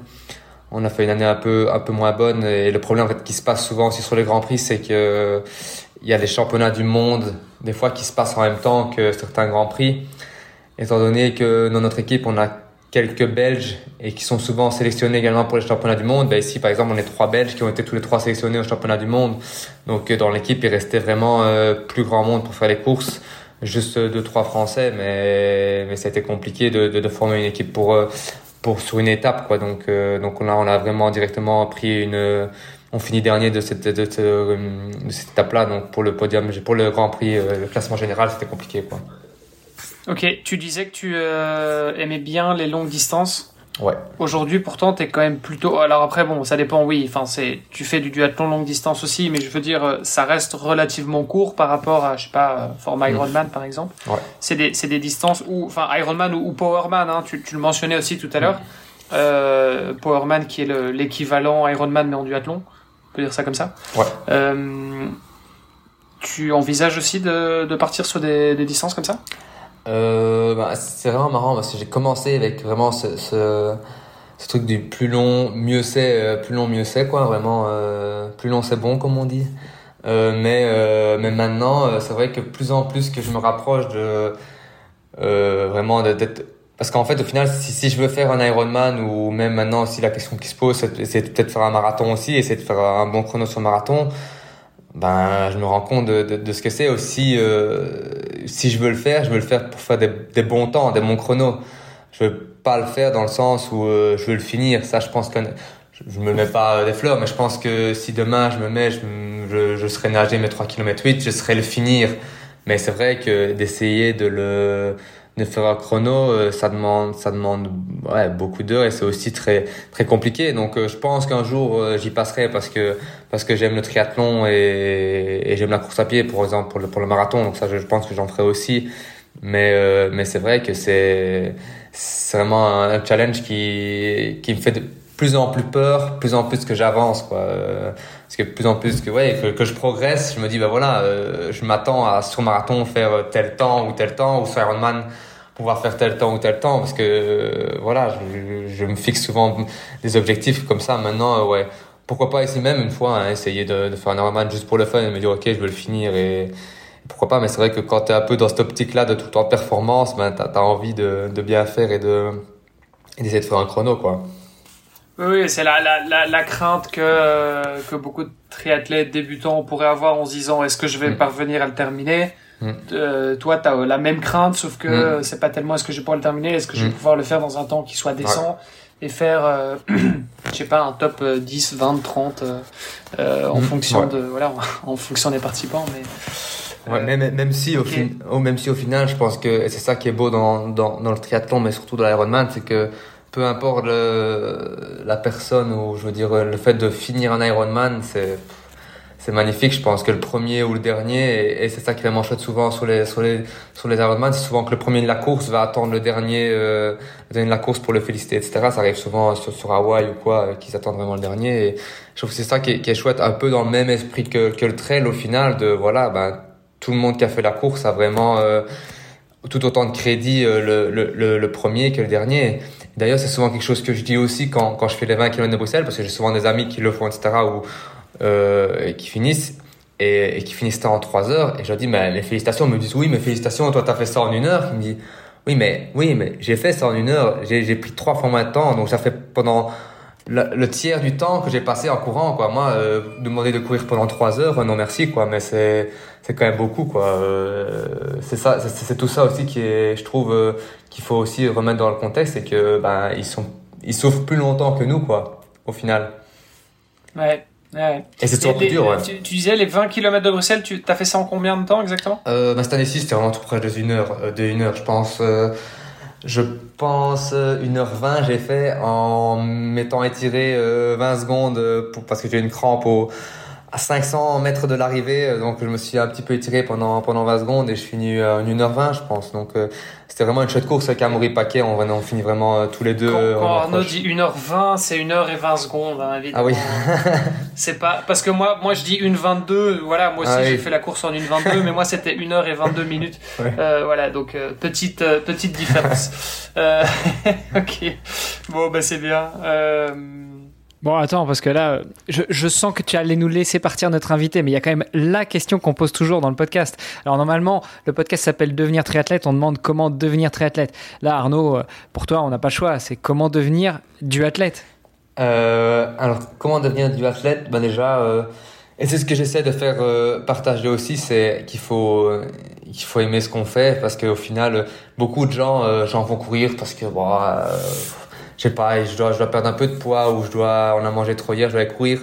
[SPEAKER 4] on a fait une année un peu un peu moins bonne. Et le problème en fait qui se passe souvent aussi sur les grands prix c'est que il y a les championnats du monde des fois qui se passent en même temps que certains grands prix. Étant donné que dans notre équipe on a quelques Belges et qui sont souvent sélectionnés également pour les championnats du monde. Ben ici, par exemple, on est trois Belges qui ont été tous les trois sélectionnés au championnat du monde. Donc, euh, dans l'équipe, il restait vraiment euh, plus grand monde pour faire les courses. Juste deux, trois Français, mais, mais ça a été compliqué de, de, de former une équipe pour, euh, pour sur une étape, quoi. Donc, euh, donc on a, on a vraiment directement pris une, on finit dernier de cette, de, de, de cette étape-là. Donc, pour le podium, pour le Grand Prix, le classement général, c'était compliqué, quoi.
[SPEAKER 3] Ok, tu disais que tu euh, aimais bien les longues distances.
[SPEAKER 4] Ouais.
[SPEAKER 3] Aujourd'hui, pourtant, tu es quand même plutôt. Alors après, bon, ça dépend, oui. Enfin, c'est, tu fais du duathlon longue distance aussi, mais je veux dire, euh, ça reste relativement court par rapport à, je sais pas, euh, format mm. Ironman par exemple.
[SPEAKER 4] Ouais.
[SPEAKER 3] C'est des, c'est des distances où, enfin, Ironman ou, Powerman, hein, tu, tu, le mentionnais aussi tout à l'heure. Mm. Euh, Powerman qui est l'équivalent Ironman mais en duathlon. On peut dire ça comme ça.
[SPEAKER 4] Ouais.
[SPEAKER 3] Euh, tu envisages aussi de, de partir sur des, des distances comme ça?
[SPEAKER 4] Euh, bah, c'est vraiment marrant parce que j'ai commencé avec vraiment ce, ce, ce, truc du plus long, mieux c'est, euh, plus long, mieux c'est, quoi. Vraiment, euh, plus long c'est bon, comme on dit. Euh, mais, euh, mais maintenant, euh, c'est vrai que plus en plus que je me rapproche de vraiment d'être. Parce qu'en fait, au final, si, si je veux faire un Ironman ou même maintenant, si la question qui se pose, c'est peut-être faire un marathon aussi, essayer de faire un bon chrono sur marathon ben je me rends compte de, de, de ce que c'est aussi euh, si je veux le faire je veux le faire pour faire des, des, bons temps des bons chronos. Je veux pas le faire dans le sens où euh, je veux le finir. Ça je pense que je, me mets pas des fleurs mais je pense que si demain je me mets je, je, je serai nager mes 3 km 8 je serai le finir. Mais c'est vrai que d'essayer de le de faire un chrono, euh, ça demande, ça demande ouais, beaucoup d'heures et c'est aussi très très compliqué. Donc euh, je pense qu'un jour euh, j'y passerai parce que parce que j'aime le triathlon et, et j'aime la course à pied, par exemple pour le pour le marathon. Donc ça, je, pense que j'en ferai aussi. Mais mais c'est vrai que c'est c'est vraiment un challenge qui qui me fait de plus en plus peur, plus en plus que j'avance quoi. Parce que plus en plus que ouais que, que je progresse, je me dis bah voilà, je m'attends à sur marathon faire tel temps ou tel temps ou sur Ironman pouvoir faire tel temps ou tel temps parce que euh, voilà je, je, me fixe souvent des objectifs comme ça. Maintenant euh, ouais pourquoi pas ici même une fois hein, essayer de, de, faire un Ironman juste pour le fun et me dire ok je veux le finir et, pourquoi pas. Mais c'est vrai que quand tu es un peu dans cette optique là de tout le temps performance ben t'as as envie de, de bien faire et de d'essayer de faire un chrono quoi
[SPEAKER 3] Oui, c'est la, la, la, crainte que, que beaucoup de triathlètes débutants pourraient avoir en se disant est-ce que je vais mm. parvenir à le terminer mm. euh, Toi, tu as la même crainte, sauf que mm. c'est pas tellement est-ce que je vais pouvoir le terminer, est-ce que je vais pouvoir le faire dans un temps qui soit décent et faire, euh, je sais pas, un top 10, 20, 30 en fonction de voilà, en fonction des participants.
[SPEAKER 4] Mais ouais, même, même si au oh, même si au final, je pense que c'est ça qui est beau dans, dans, dans le triathlon, mais surtout dans l'Ironman, c'est que peu importe la personne ou je veux dire le fait de finir un Ironman, c'est c'est magnifique. Je pense que le premier ou le dernier, et, c'est ça qui est vraiment chouette souvent sur les sur les sur les Ironman, c'est souvent que le premier de la course va attendre le dernier, euh, le dernier de la course pour le féliciter, etc. Ça arrive souvent sur, sur Hawaï ou quoi, euh, qu'ils attendent vraiment le dernier. Et je trouve que c'est ça qui est, chouette, un peu dans le même esprit que, que le trail au final, de voilà, ben tout le monde qui a fait la course a vraiment euh, tout autant de crédit euh, le, le, le, premier que le dernier. D'ailleurs, c'est souvent quelque chose que je dis aussi quand, quand je fais les 20 km de Bruxelles, parce que j'ai souvent des amis qui le font, etc., ou euh, qui finissent et, qui finissent ça en 3 heures. Et je leur dis, mais mes félicitations. Ils me disent, oui, mes félicitations, toi, t'as fait ça en une heure. Il me dit, oui, mais oui, mais j'ai fait ça en une heure. J'ai pris trois fois moins de temps, donc ça fait pendant le, tiers du temps que j'ai passé en courant, quoi. Moi, euh, demander de courir pendant 3 heures, non merci, quoi. Mais c'est c'est quand même beaucoup quoi. Euh, c'est ça, c'est tout ça aussi qui est, je trouve, euh, qu'il faut aussi remettre dans le contexte, c'est que ben ils sont, ils souffrent plus longtemps que nous quoi, au final.
[SPEAKER 3] Ouais. Ouais.
[SPEAKER 4] Et c'est toujours plus dur. Ouais.
[SPEAKER 3] Tu, disais les 20 km de Bruxelles, tu as fait ça en combien de temps exactement?
[SPEAKER 4] Euh, bah, Cette année-ci, c'était vraiment tout près de une heure, euh, de une heure, je pense. je pense 1h20 j'ai fait en m'étant étiré 20 secondes pour, parce que j'ai une crampe au, à 500 mètres de l'arrivée, euh, donc je me suis un petit peu étiré pendant pendant 20 secondes et je finis en 1h20 je pense. Donc euh, c'était vraiment une chouette course avec Amaury Paquet, on, on finit vraiment euh, tous les deux.
[SPEAKER 3] Quand, quand Arnaud dit 1h20, c'est 1h20 secondes hein, évidemment.
[SPEAKER 4] Ah oui.
[SPEAKER 3] c'est pas parce que moi moi je dis 1h22, voilà, moi aussi ah j'ai fait la course en 1h22 mais moi c'était 1h22 minutes. Euh, voilà, donc petite petite différence. OK. Bon bah c'est bien. Euh
[SPEAKER 2] Bon, attends, parce que là, je, sens que tu allais nous laisser partir notre invité, mais il y a quand même la question qu'on pose toujours dans le podcast. Alors, normalement, le podcast s'appelle Devenir triathlète. On demande comment devenir triathlète. Là, Arnaud, euh, pour toi, on n'a pas le choix. C'est comment devenir du athlète?
[SPEAKER 4] Euh, Alors, comment devenir du athlète? Ben, déjà, euh, et c'est ce que j'essaie de faire partager aussi, c'est qu'il faut, faut aimer ce qu'on fait, parce qu'au final, beaucoup de gens, gens vont courir parce que, bon, je sais pas, je dois, je dois perdre un peu de poids ou je dois, on a mangé trop hier, je dois aller courir.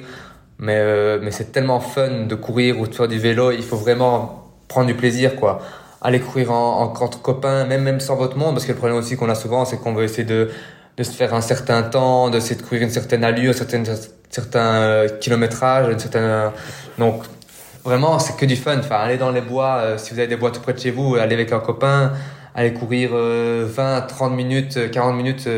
[SPEAKER 4] Mais, euh, mais c'est tellement fun de courir ou de faire du vélo, il faut vraiment prendre du plaisir, quoi. Aller courir en, en entre copains, même, même sans votre monde, parce que le problème aussi qu'on a souvent, c'est qu'on veut essayer de, de se faire un certain temps, d'essayer de courir une certaine allure, un certain, certain euh, kilométrage, une certaine, donc, vraiment, c'est que du fun. Enfin, aller dans les bois, euh, si vous avez des bois tout près de chez vous, aller avec un copain, aller courir 20, 30 minutes, 40 minutes,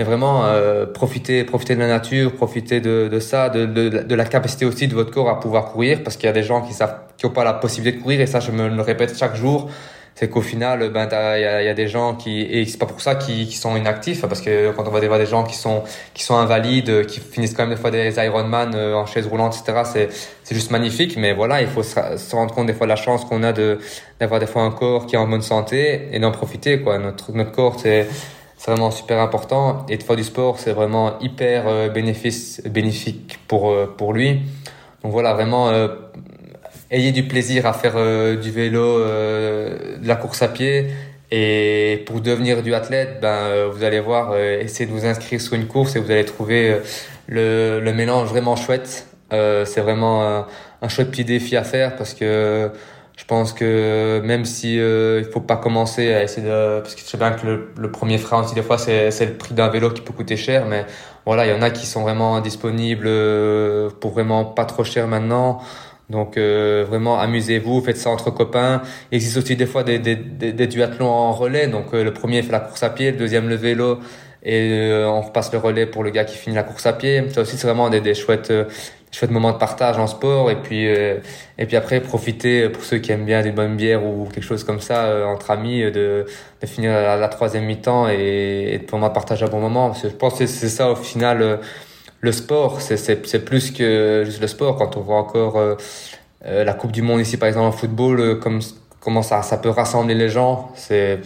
[SPEAKER 4] mais vraiment euh, profiter profiter de la nature profiter de, ça de, de, la capacité aussi de votre corps à pouvoir courir parce qu'il y a des gens qui savent qui ont pas la possibilité de courir et ça je me le répète chaque jour c'est qu'au final ben il y a, des gens qui et c'est pas pour ça qui sont inactifs parce que quand on va voir des gens qui sont qui sont invalides qui finissent quand même des fois des Ironman euh, en chaise roulante etc c'est c'est juste magnifique mais voilà il faut se, rendre compte des fois de la chance qu'on a de d'avoir des fois un corps qui est en bonne santé et d'en profiter quoi. Notre notre corps c'est c'est vraiment super important. Et de faire du sport, c'est vraiment hyper euh, bénéfice, bénéfique pour, euh, pour lui. Donc voilà, vraiment, euh, ayez du plaisir à faire du vélo, de la course à pied. Et pour devenir du athlète, ben, vous allez voir, essayez de vous inscrire sur une course et vous allez trouver le, le mélange vraiment chouette. c'est vraiment un chouette petit défi à faire parce que je pense que même si euh, il faut pas commencer à essayer de parce que je sais bien que le, le premier frein aussi des fois c'est c'est le prix d'un vélo qui peut coûter cher mais voilà il y en a qui sont vraiment disponibles euh, pour vraiment pas trop cher maintenant. Donc euh, vraiment amusez-vous faites ça entre copains. Il existe aussi des fois des des, des, des duathlons en relais. Donc euh, le premier fait la course à pied le deuxième le vélo et on repasse le relais pour le gars qui finit la course à pied. Ça aussi c'est vraiment des, des chouettes chouette moment de partage en sport. Et puis euh, et puis après profiter pour ceux qui aiment bien des bonnes bières ou quelque chose comme ça euh, entre amis euh, de, de finir la, troisième mi-temps et, et de pouvoir partager un bon moment. Parce que je pense que c'est ça au final le sport. C'est c'est plus que juste le sport. Quand on voit encore la Coupe du Monde ici par exemple en football comme comment ça ça peut rassembler les gens c'est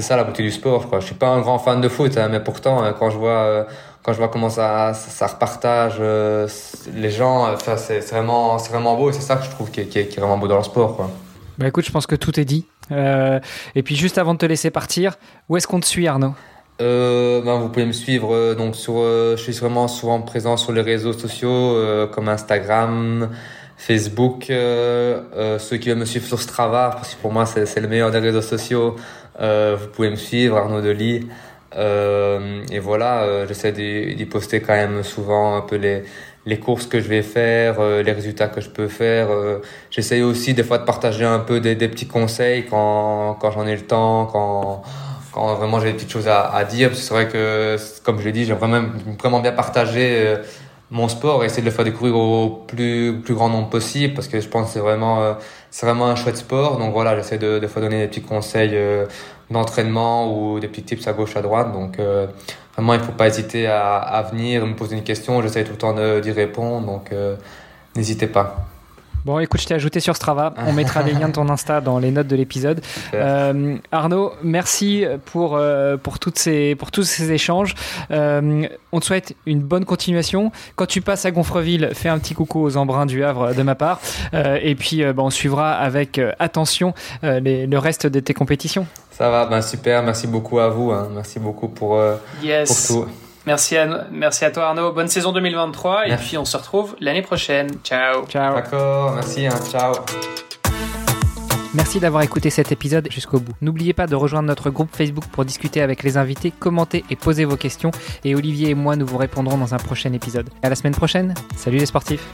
[SPEAKER 4] c'est ça la beauté du sport quoi je suis pas un grand fan de foot hein, mais pourtant quand je vois quand je vois comment ça, ça, repartage les gens, enfin, c'est vraiment, vraiment beau c'est ça que je trouve qui est, qui, est, vraiment beau dans le sport. Quoi.
[SPEAKER 2] Bah écoute, je pense que tout est dit. et puis juste avant de te laisser partir, où est-ce qu'on te suit Arnaud?
[SPEAKER 4] Euh, ben, vous pouvez me suivre euh, donc sur euh, je suis vraiment souvent présent sur les réseaux sociaux euh, comme Instagram Facebook ceux qui veulent me suivre sur Strava parce que pour moi c'est le meilleur des réseaux sociaux vous pouvez me suivre Arnaud Delis et voilà j'essaie d'y poster quand même souvent un peu les les courses que je vais faire, les résultats que je peux faire. J'essaie aussi des fois de partager un peu des, des petits conseils quand, quand j'en ai le temps, quand, quand vraiment j'ai des petites choses à, à dire. C'est vrai que, comme je l'ai dit, j'ai vraiment, vraiment bien partagé euh, mon sport et essayer de le faire découvrir au plus, plus grand nombre possible parce que je pense que c'est vraiment, euh, c'est vraiment un chouette sport. Donc voilà, j'essaie de, de fois donner des petits conseils euh, d'entraînement ou des petits tips à gauche, à droite. Donc vraiment, il faut pas hésiter à, à venir me poser une question. J'essaie tout le temps d'y répondre. Donc n'hésitez pas.
[SPEAKER 2] Bon, écoute, je t'ai ajouté sur Strava. On mettra les liens de ton Insta dans les notes de l'épisode. Euh, Arnaud, merci pour, euh, pour, toutes ces, pour tous ces échanges. Euh, on te souhaite une bonne continuation. Quand tu passes à Gonfreville, fais un petit coucou aux embruns du Havre de ma part. et puis, bah, on suivra avec attention le reste de tes compétitions.
[SPEAKER 4] Ça va, ben super. Merci beaucoup à vous. Hein. Merci beaucoup pour,
[SPEAKER 3] yes.
[SPEAKER 4] pour tout.
[SPEAKER 3] Merci à, merci à toi Arnaud. Bonne saison 2023 et puis on se retrouve l'année prochaine. Ciao.
[SPEAKER 2] Ciao.
[SPEAKER 4] D'accord, merci. Hein. ciao.
[SPEAKER 2] Merci d'avoir écouté cet épisode jusqu'au bout. N'oubliez pas de rejoindre notre groupe Facebook pour discuter avec les invités, commenter et poser vos questions. Et Olivier et moi, nous vous répondrons dans un prochain épisode. À la semaine prochaine. Salut les sportifs.